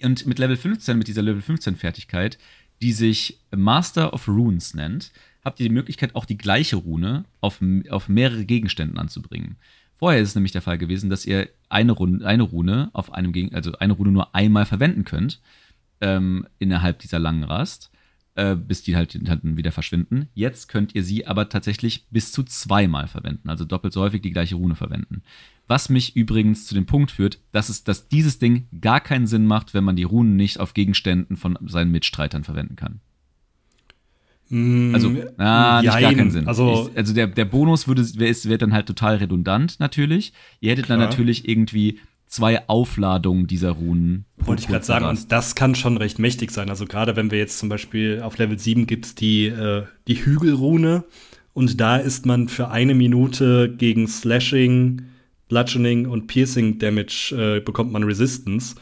[SPEAKER 1] und mit Level 15, mit dieser Level 15 Fertigkeit, die sich Master of Runes nennt, habt ihr die Möglichkeit, auch die gleiche Rune auf, auf mehrere Gegenständen anzubringen. Vorher ist es nämlich der Fall gewesen, dass ihr eine, Rune, eine Rune auf einem Gegen also eine Rune nur einmal verwenden könnt ähm, innerhalb dieser langen Rast, äh, bis die halt dann wieder verschwinden. Jetzt könnt ihr sie aber tatsächlich bis zu zweimal verwenden, also doppelt so häufig die gleiche Rune verwenden. Was mich übrigens zu dem Punkt führt, dass, es, dass dieses Ding gar keinen Sinn macht, wenn man die Runen nicht auf Gegenständen von seinen Mitstreitern verwenden kann. Also, na, nicht gar keinen Sinn.
[SPEAKER 2] Also-
[SPEAKER 1] ich, also der, der Bonus würde, wäre wär dann halt total redundant, natürlich. Ihr hättet dann
[SPEAKER 2] Klar.
[SPEAKER 1] natürlich irgendwie zwei Aufladungen dieser Runen.
[SPEAKER 2] Wollte ich gerade sagen, und das kann schon recht mächtig sein. Also gerade wenn wir jetzt zum Beispiel auf Level 7 gibt es die, äh, die Hügelrune und da ist man für eine Minute gegen Slashing, Bludgeoning und Piercing Damage äh, bekommt man Resistance.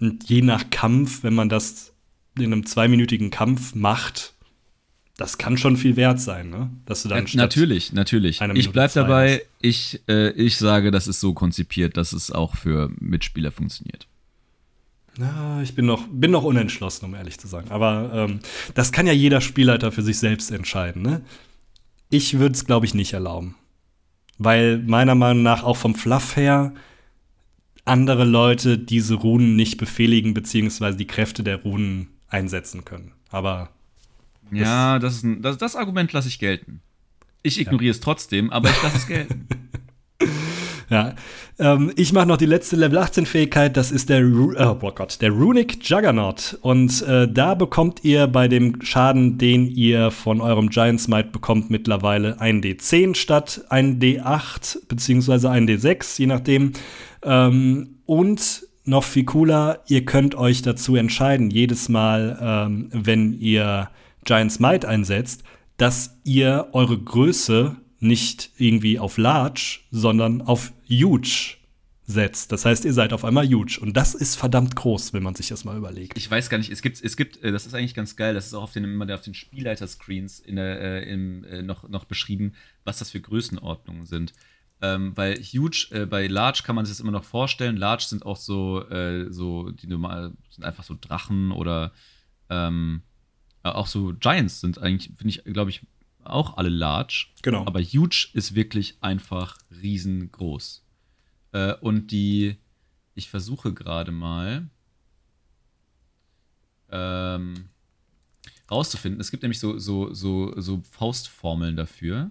[SPEAKER 2] Und je nach Kampf, wenn man das in einem zweiminütigen Kampf macht, das kann schon viel wert sein, ne? Dass du dann
[SPEAKER 1] Ja,
[SPEAKER 2] statt-
[SPEAKER 1] natürlich, natürlich. Ich bleib dabei,
[SPEAKER 2] hast.
[SPEAKER 1] ich, äh, ich sage, das ist so konzipiert, dass es auch für Mitspieler funktioniert.
[SPEAKER 2] Na, ich bin noch, bin noch unentschlossen, um ehrlich zu sagen. Aber ähm, das kann ja jeder Spielleiter für sich selbst entscheiden. Ne? Ich würde es, glaube ich, nicht erlauben. Weil meiner Meinung nach auch vom Fluff her andere Leute diese Runen nicht befehligen, beziehungsweise die Kräfte der Runen einsetzen können. Aber
[SPEAKER 1] Ja, das, ist ein, das, das Argument lasse ich gelten. Ich ignoriere es trotzdem, aber ich lasse es gelten.
[SPEAKER 2] Ja, ähm, ich mache noch die letzte Level 18 Fähigkeit, das ist der, Ru oh boah Gott, der Runic Juggernaut. Und äh, da bekommt ihr bei dem Schaden, den ihr von eurem Giant Smite bekommt, mittlerweile ein D10 statt ein D8, beziehungsweise ein D6, je nachdem. Ähm, und noch viel cooler, ihr könnt euch dazu entscheiden, jedes Mal, ähm, wenn ihr Giant Smite einsetzt, dass ihr eure Größe nicht irgendwie auf large, sondern auf huge setzt. Das heißt, ihr seid auf einmal huge. Und das ist verdammt groß, wenn man sich das mal überlegt.
[SPEAKER 1] Ich weiß gar nicht, es gibt, es gibt, äh, das ist eigentlich ganz geil, das ist auch auf den, immer auf den Spielleiter-Screens in der, äh, im, äh, noch, noch beschrieben, was das für Größenordnungen sind. Ähm, weil huge, äh, bei large kann man sich das immer noch vorstellen. Large sind auch so, äh, so die normal, sind einfach so Drachen oder ähm, äh, auch so Giants sind eigentlich, finde ich, glaube ich, auch alle large.
[SPEAKER 2] Genau.
[SPEAKER 1] Aber huge ist wirklich einfach riesengroß. Äh, und die, ich versuche gerade mal ähm, rauszufinden. Es gibt nämlich so, so, so, so Faustformeln dafür.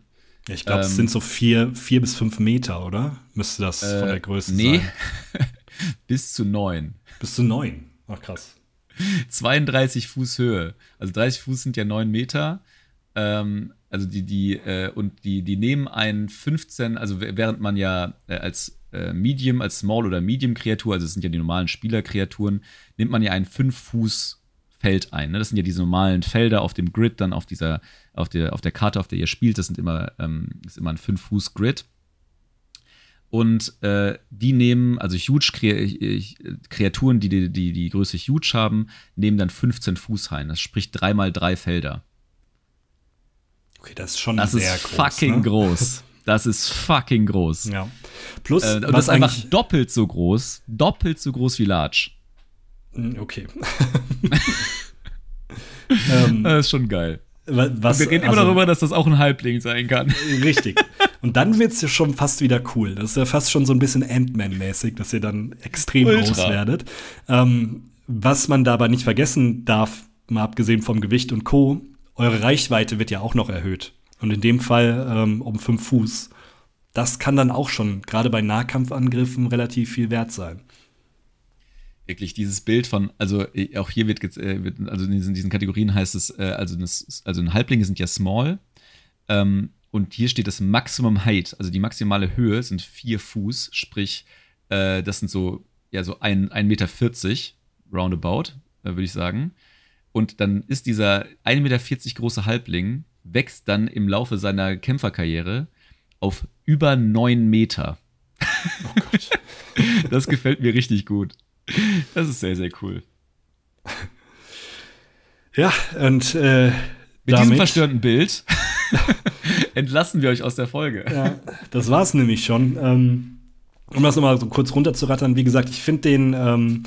[SPEAKER 2] Ich glaube, es
[SPEAKER 1] ähm,
[SPEAKER 2] sind so vier, vier bis fünf Meter, oder? Müsste das von der Größe
[SPEAKER 1] Äh, nee.
[SPEAKER 2] sein.
[SPEAKER 1] Bis zu neun.
[SPEAKER 2] Bis zu neun. Ach, krass.
[SPEAKER 1] 32 Fuß Höhe. Also 30 Fuß sind ja 9 Meter. Ähm, also die, die, äh, und die, die nehmen einen 15, also während man ja äh, als äh, Medium, als Small- oder Medium-Kreatur, also das sind ja die normalen Spielerkreaturen, nimmt man ja ein 5 Fuß Feld ein. Ne? Das sind ja diese normalen Felder auf dem Grid, dann auf dieser, auf der, auf der Karte, auf der ihr spielt, das sind immer, ähm, ist immer ein 5 Fuß Grid. Und äh, die nehmen, also huge Kre Kreaturen, die die, die die Größe huge haben, nehmen dann 15 Fuß rein. Das spricht 3 mal 3 Felder.
[SPEAKER 2] Okay, das ist schon
[SPEAKER 1] Das
[SPEAKER 2] sehr
[SPEAKER 1] ist
[SPEAKER 2] groß.
[SPEAKER 1] fucking
[SPEAKER 2] ne?
[SPEAKER 1] groß. Das ist fucking groß.
[SPEAKER 2] Ja. Plus,
[SPEAKER 1] Äh, das ist einfach doppelt so groß, doppelt so groß wie Large.
[SPEAKER 2] Hm, Okay. ähm,
[SPEAKER 1] Das ist schon geil.
[SPEAKER 2] wa- was,
[SPEAKER 1] Wir reden immer
[SPEAKER 2] also-
[SPEAKER 1] darüber, dass das auch ein Halbling sein kann.
[SPEAKER 2] Richtig. Und dann wird es ja schon fast wieder cool. Das ist ja fast schon so ein bisschen Ant-Man-mäßig, dass ihr dann extrem Ultra. groß werdet. Ähm, was man dabei nicht vergessen darf, mal abgesehen vom Gewicht und Co., eure Reichweite wird ja auch noch erhöht. Und in dem Fall ähm, um fünf Fuß. Das kann dann auch schon, gerade bei Nahkampfangriffen, relativ viel wert sein
[SPEAKER 1] wirklich dieses Bild von, also äh, auch hier wird, äh, wird also in diesen, diesen, Kategorien heißt es, äh, also, das, also Halblinge sind ja small ähm, und hier steht das Maximum Height, also die maximale Höhe sind vier Fuß, sprich, äh, das sind so, ja, so ein, 1,40 Meter roundabout, äh, würde ich sagen. Und dann ist dieser 1,40 Meter große Halbling, wächst dann im Laufe seiner Kämpferkarriere auf über 9 Meter. Oh Gott. das gefällt mir richtig gut. Das ist sehr, sehr cool.
[SPEAKER 2] Ja, und äh,
[SPEAKER 1] mit damit, diesem verstörenden Bild entlassen wir euch aus der Folge.
[SPEAKER 2] Ja, das war's nämlich schon. Ähm, um das nochmal so kurz runterzurattern, wie gesagt, ich finde den, ähm,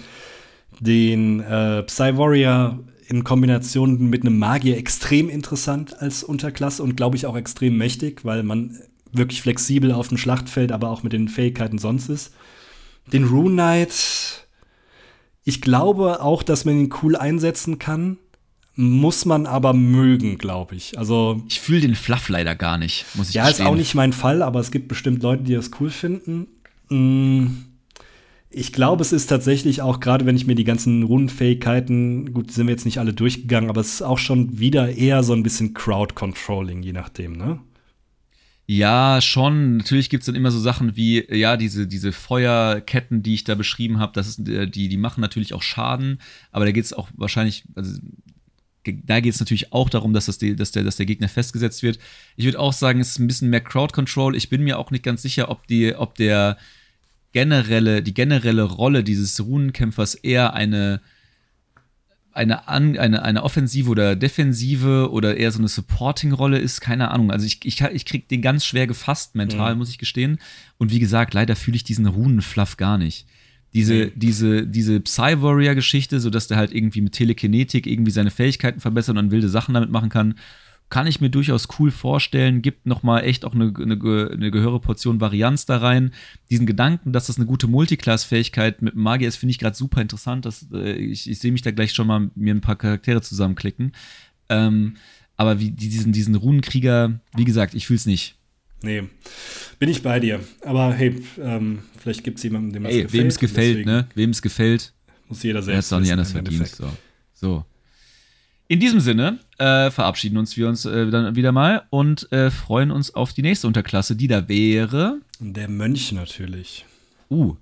[SPEAKER 2] den äh, Psy Warrior in Kombination mit einem Magier extrem interessant als Unterklasse und glaube ich auch extrem mächtig, weil man wirklich flexibel auf dem Schlachtfeld, aber auch mit den Fähigkeiten sonst ist. Den Rune Knight ich glaube auch, dass man ihn cool einsetzen kann. Muss man aber mögen, glaube ich. Also
[SPEAKER 1] ich fühle den Fluff leider gar nicht, muss ich
[SPEAKER 2] Ja, gestehen. ist auch nicht mein Fall, aber es gibt bestimmt Leute, die das cool finden. Mm, ich glaube, es ist tatsächlich auch, gerade wenn ich mir die ganzen Rundenfähigkeiten, gut, sind wir jetzt nicht alle durchgegangen, aber es ist auch schon wieder eher so ein bisschen Crowd-Controlling, je nachdem, ne?
[SPEAKER 1] Ja, schon. Natürlich gibt es dann immer so Sachen wie, ja, diese, diese Feuerketten, die ich da beschrieben habe, das ist, äh, die, die machen natürlich auch Schaden, aber da geht es auch wahrscheinlich, also da geht es natürlich auch darum, dass, das dass, der, dass der Gegner festgesetzt wird. Ich würde auch sagen, es ist ein bisschen mehr Crowd Control. Ich bin mir auch nicht ganz sicher, ob, die, ob der generelle, die generelle Rolle dieses Runenkämpfers eher eine eine, eine, eine Offensive oder Defensive oder eher so eine Supporting-Rolle ist, keine Ahnung. Also ich, ich, ich krieg den ganz schwer gefasst mental, mhm. muss ich gestehen. Und wie gesagt, leider fühle ich diesen Runenfluff gar nicht. Diese, mhm. diese, diese Psy-Warrior-Geschichte, so dass der halt irgendwie mit Telekinetik irgendwie seine Fähigkeiten verbessert und wilde Sachen damit machen kann, kann ich mir durchaus cool vorstellen, gibt nochmal echt auch eine, eine, eine gehörige Portion Varianz da rein. Diesen Gedanken, dass das eine gute Multiclass-Fähigkeit mit Magier ist, finde ich gerade super interessant. Das, äh, ich ich sehe mich da gleich schon mal mir ein paar Charaktere zusammenklicken. Ähm, aber wie diesen, diesen Runenkrieger, wie gesagt, ich fühle es nicht.
[SPEAKER 2] Nee, bin ich bei dir. Aber hey, ähm, vielleicht gibt es jemanden, dem
[SPEAKER 1] es gefällt. Wem es gefällt, ne? Wem es gefällt.
[SPEAKER 2] Muss jeder selbst. Er
[SPEAKER 1] hat es auch nicht anders verdient. So. so. In diesem Sinne äh, verabschieden uns wir uns äh, dann wieder mal und äh, freuen uns auf die nächste Unterklasse, die da wäre.
[SPEAKER 2] Der Mönch natürlich.
[SPEAKER 1] Uh,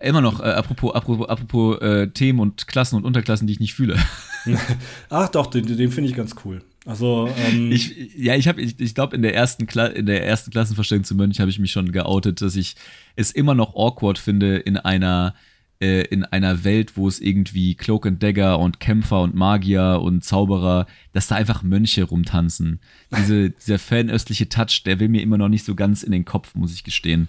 [SPEAKER 1] immer noch, äh, apropos, apropos, apropos äh, Themen und Klassen und Unterklassen, die ich nicht fühle.
[SPEAKER 2] Ach doch, den, den finde ich ganz cool. Also,
[SPEAKER 1] ähm ich, ja, ich habe, ich, ich glaube, in der ersten Kla in der ersten Klassenverstellung zum Mönch habe ich mich schon geoutet, dass ich es immer noch awkward finde, in einer äh, in einer Welt, wo es irgendwie Cloak and Dagger und Kämpfer und Magier und Zauberer, dass da einfach Mönche rumtanzen. Diese, dieser fernöstliche Touch, der will mir immer noch nicht so ganz in den Kopf, muss ich gestehen.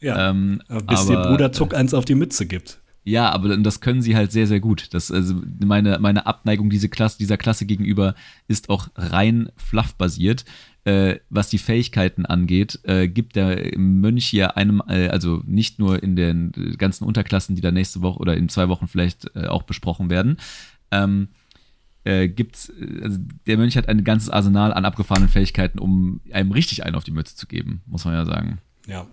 [SPEAKER 2] Ja, ähm, bis aber, dir Bruder Zuck eins auf die Mütze gibt.
[SPEAKER 1] Ja, aber das können sie halt sehr, sehr gut. Das, also meine, meine Abneigung diese Klasse, dieser Klasse gegenüber ist auch rein fluff-basiert äh, was die Fähigkeiten angeht, äh, gibt der Mönch hier einem, äh, also nicht nur in den ganzen Unterklassen, die da nächste Woche oder in zwei Wochen vielleicht äh, auch besprochen werden, ähm, äh, gibt's, also der Mönch hat ein ganzes Arsenal an abgefahrenen Fähigkeiten, um einem richtig einen auf die Mütze zu geben, muss man ja sagen.
[SPEAKER 2] Ja.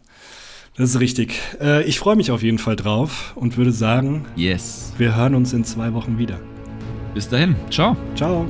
[SPEAKER 2] Das ist richtig. Äh, ich freue mich auf jeden Fall drauf und würde sagen,
[SPEAKER 1] yes.
[SPEAKER 2] wir hören uns in zwei Wochen wieder.
[SPEAKER 1] Bis dahin. Ciao.
[SPEAKER 2] Ciao.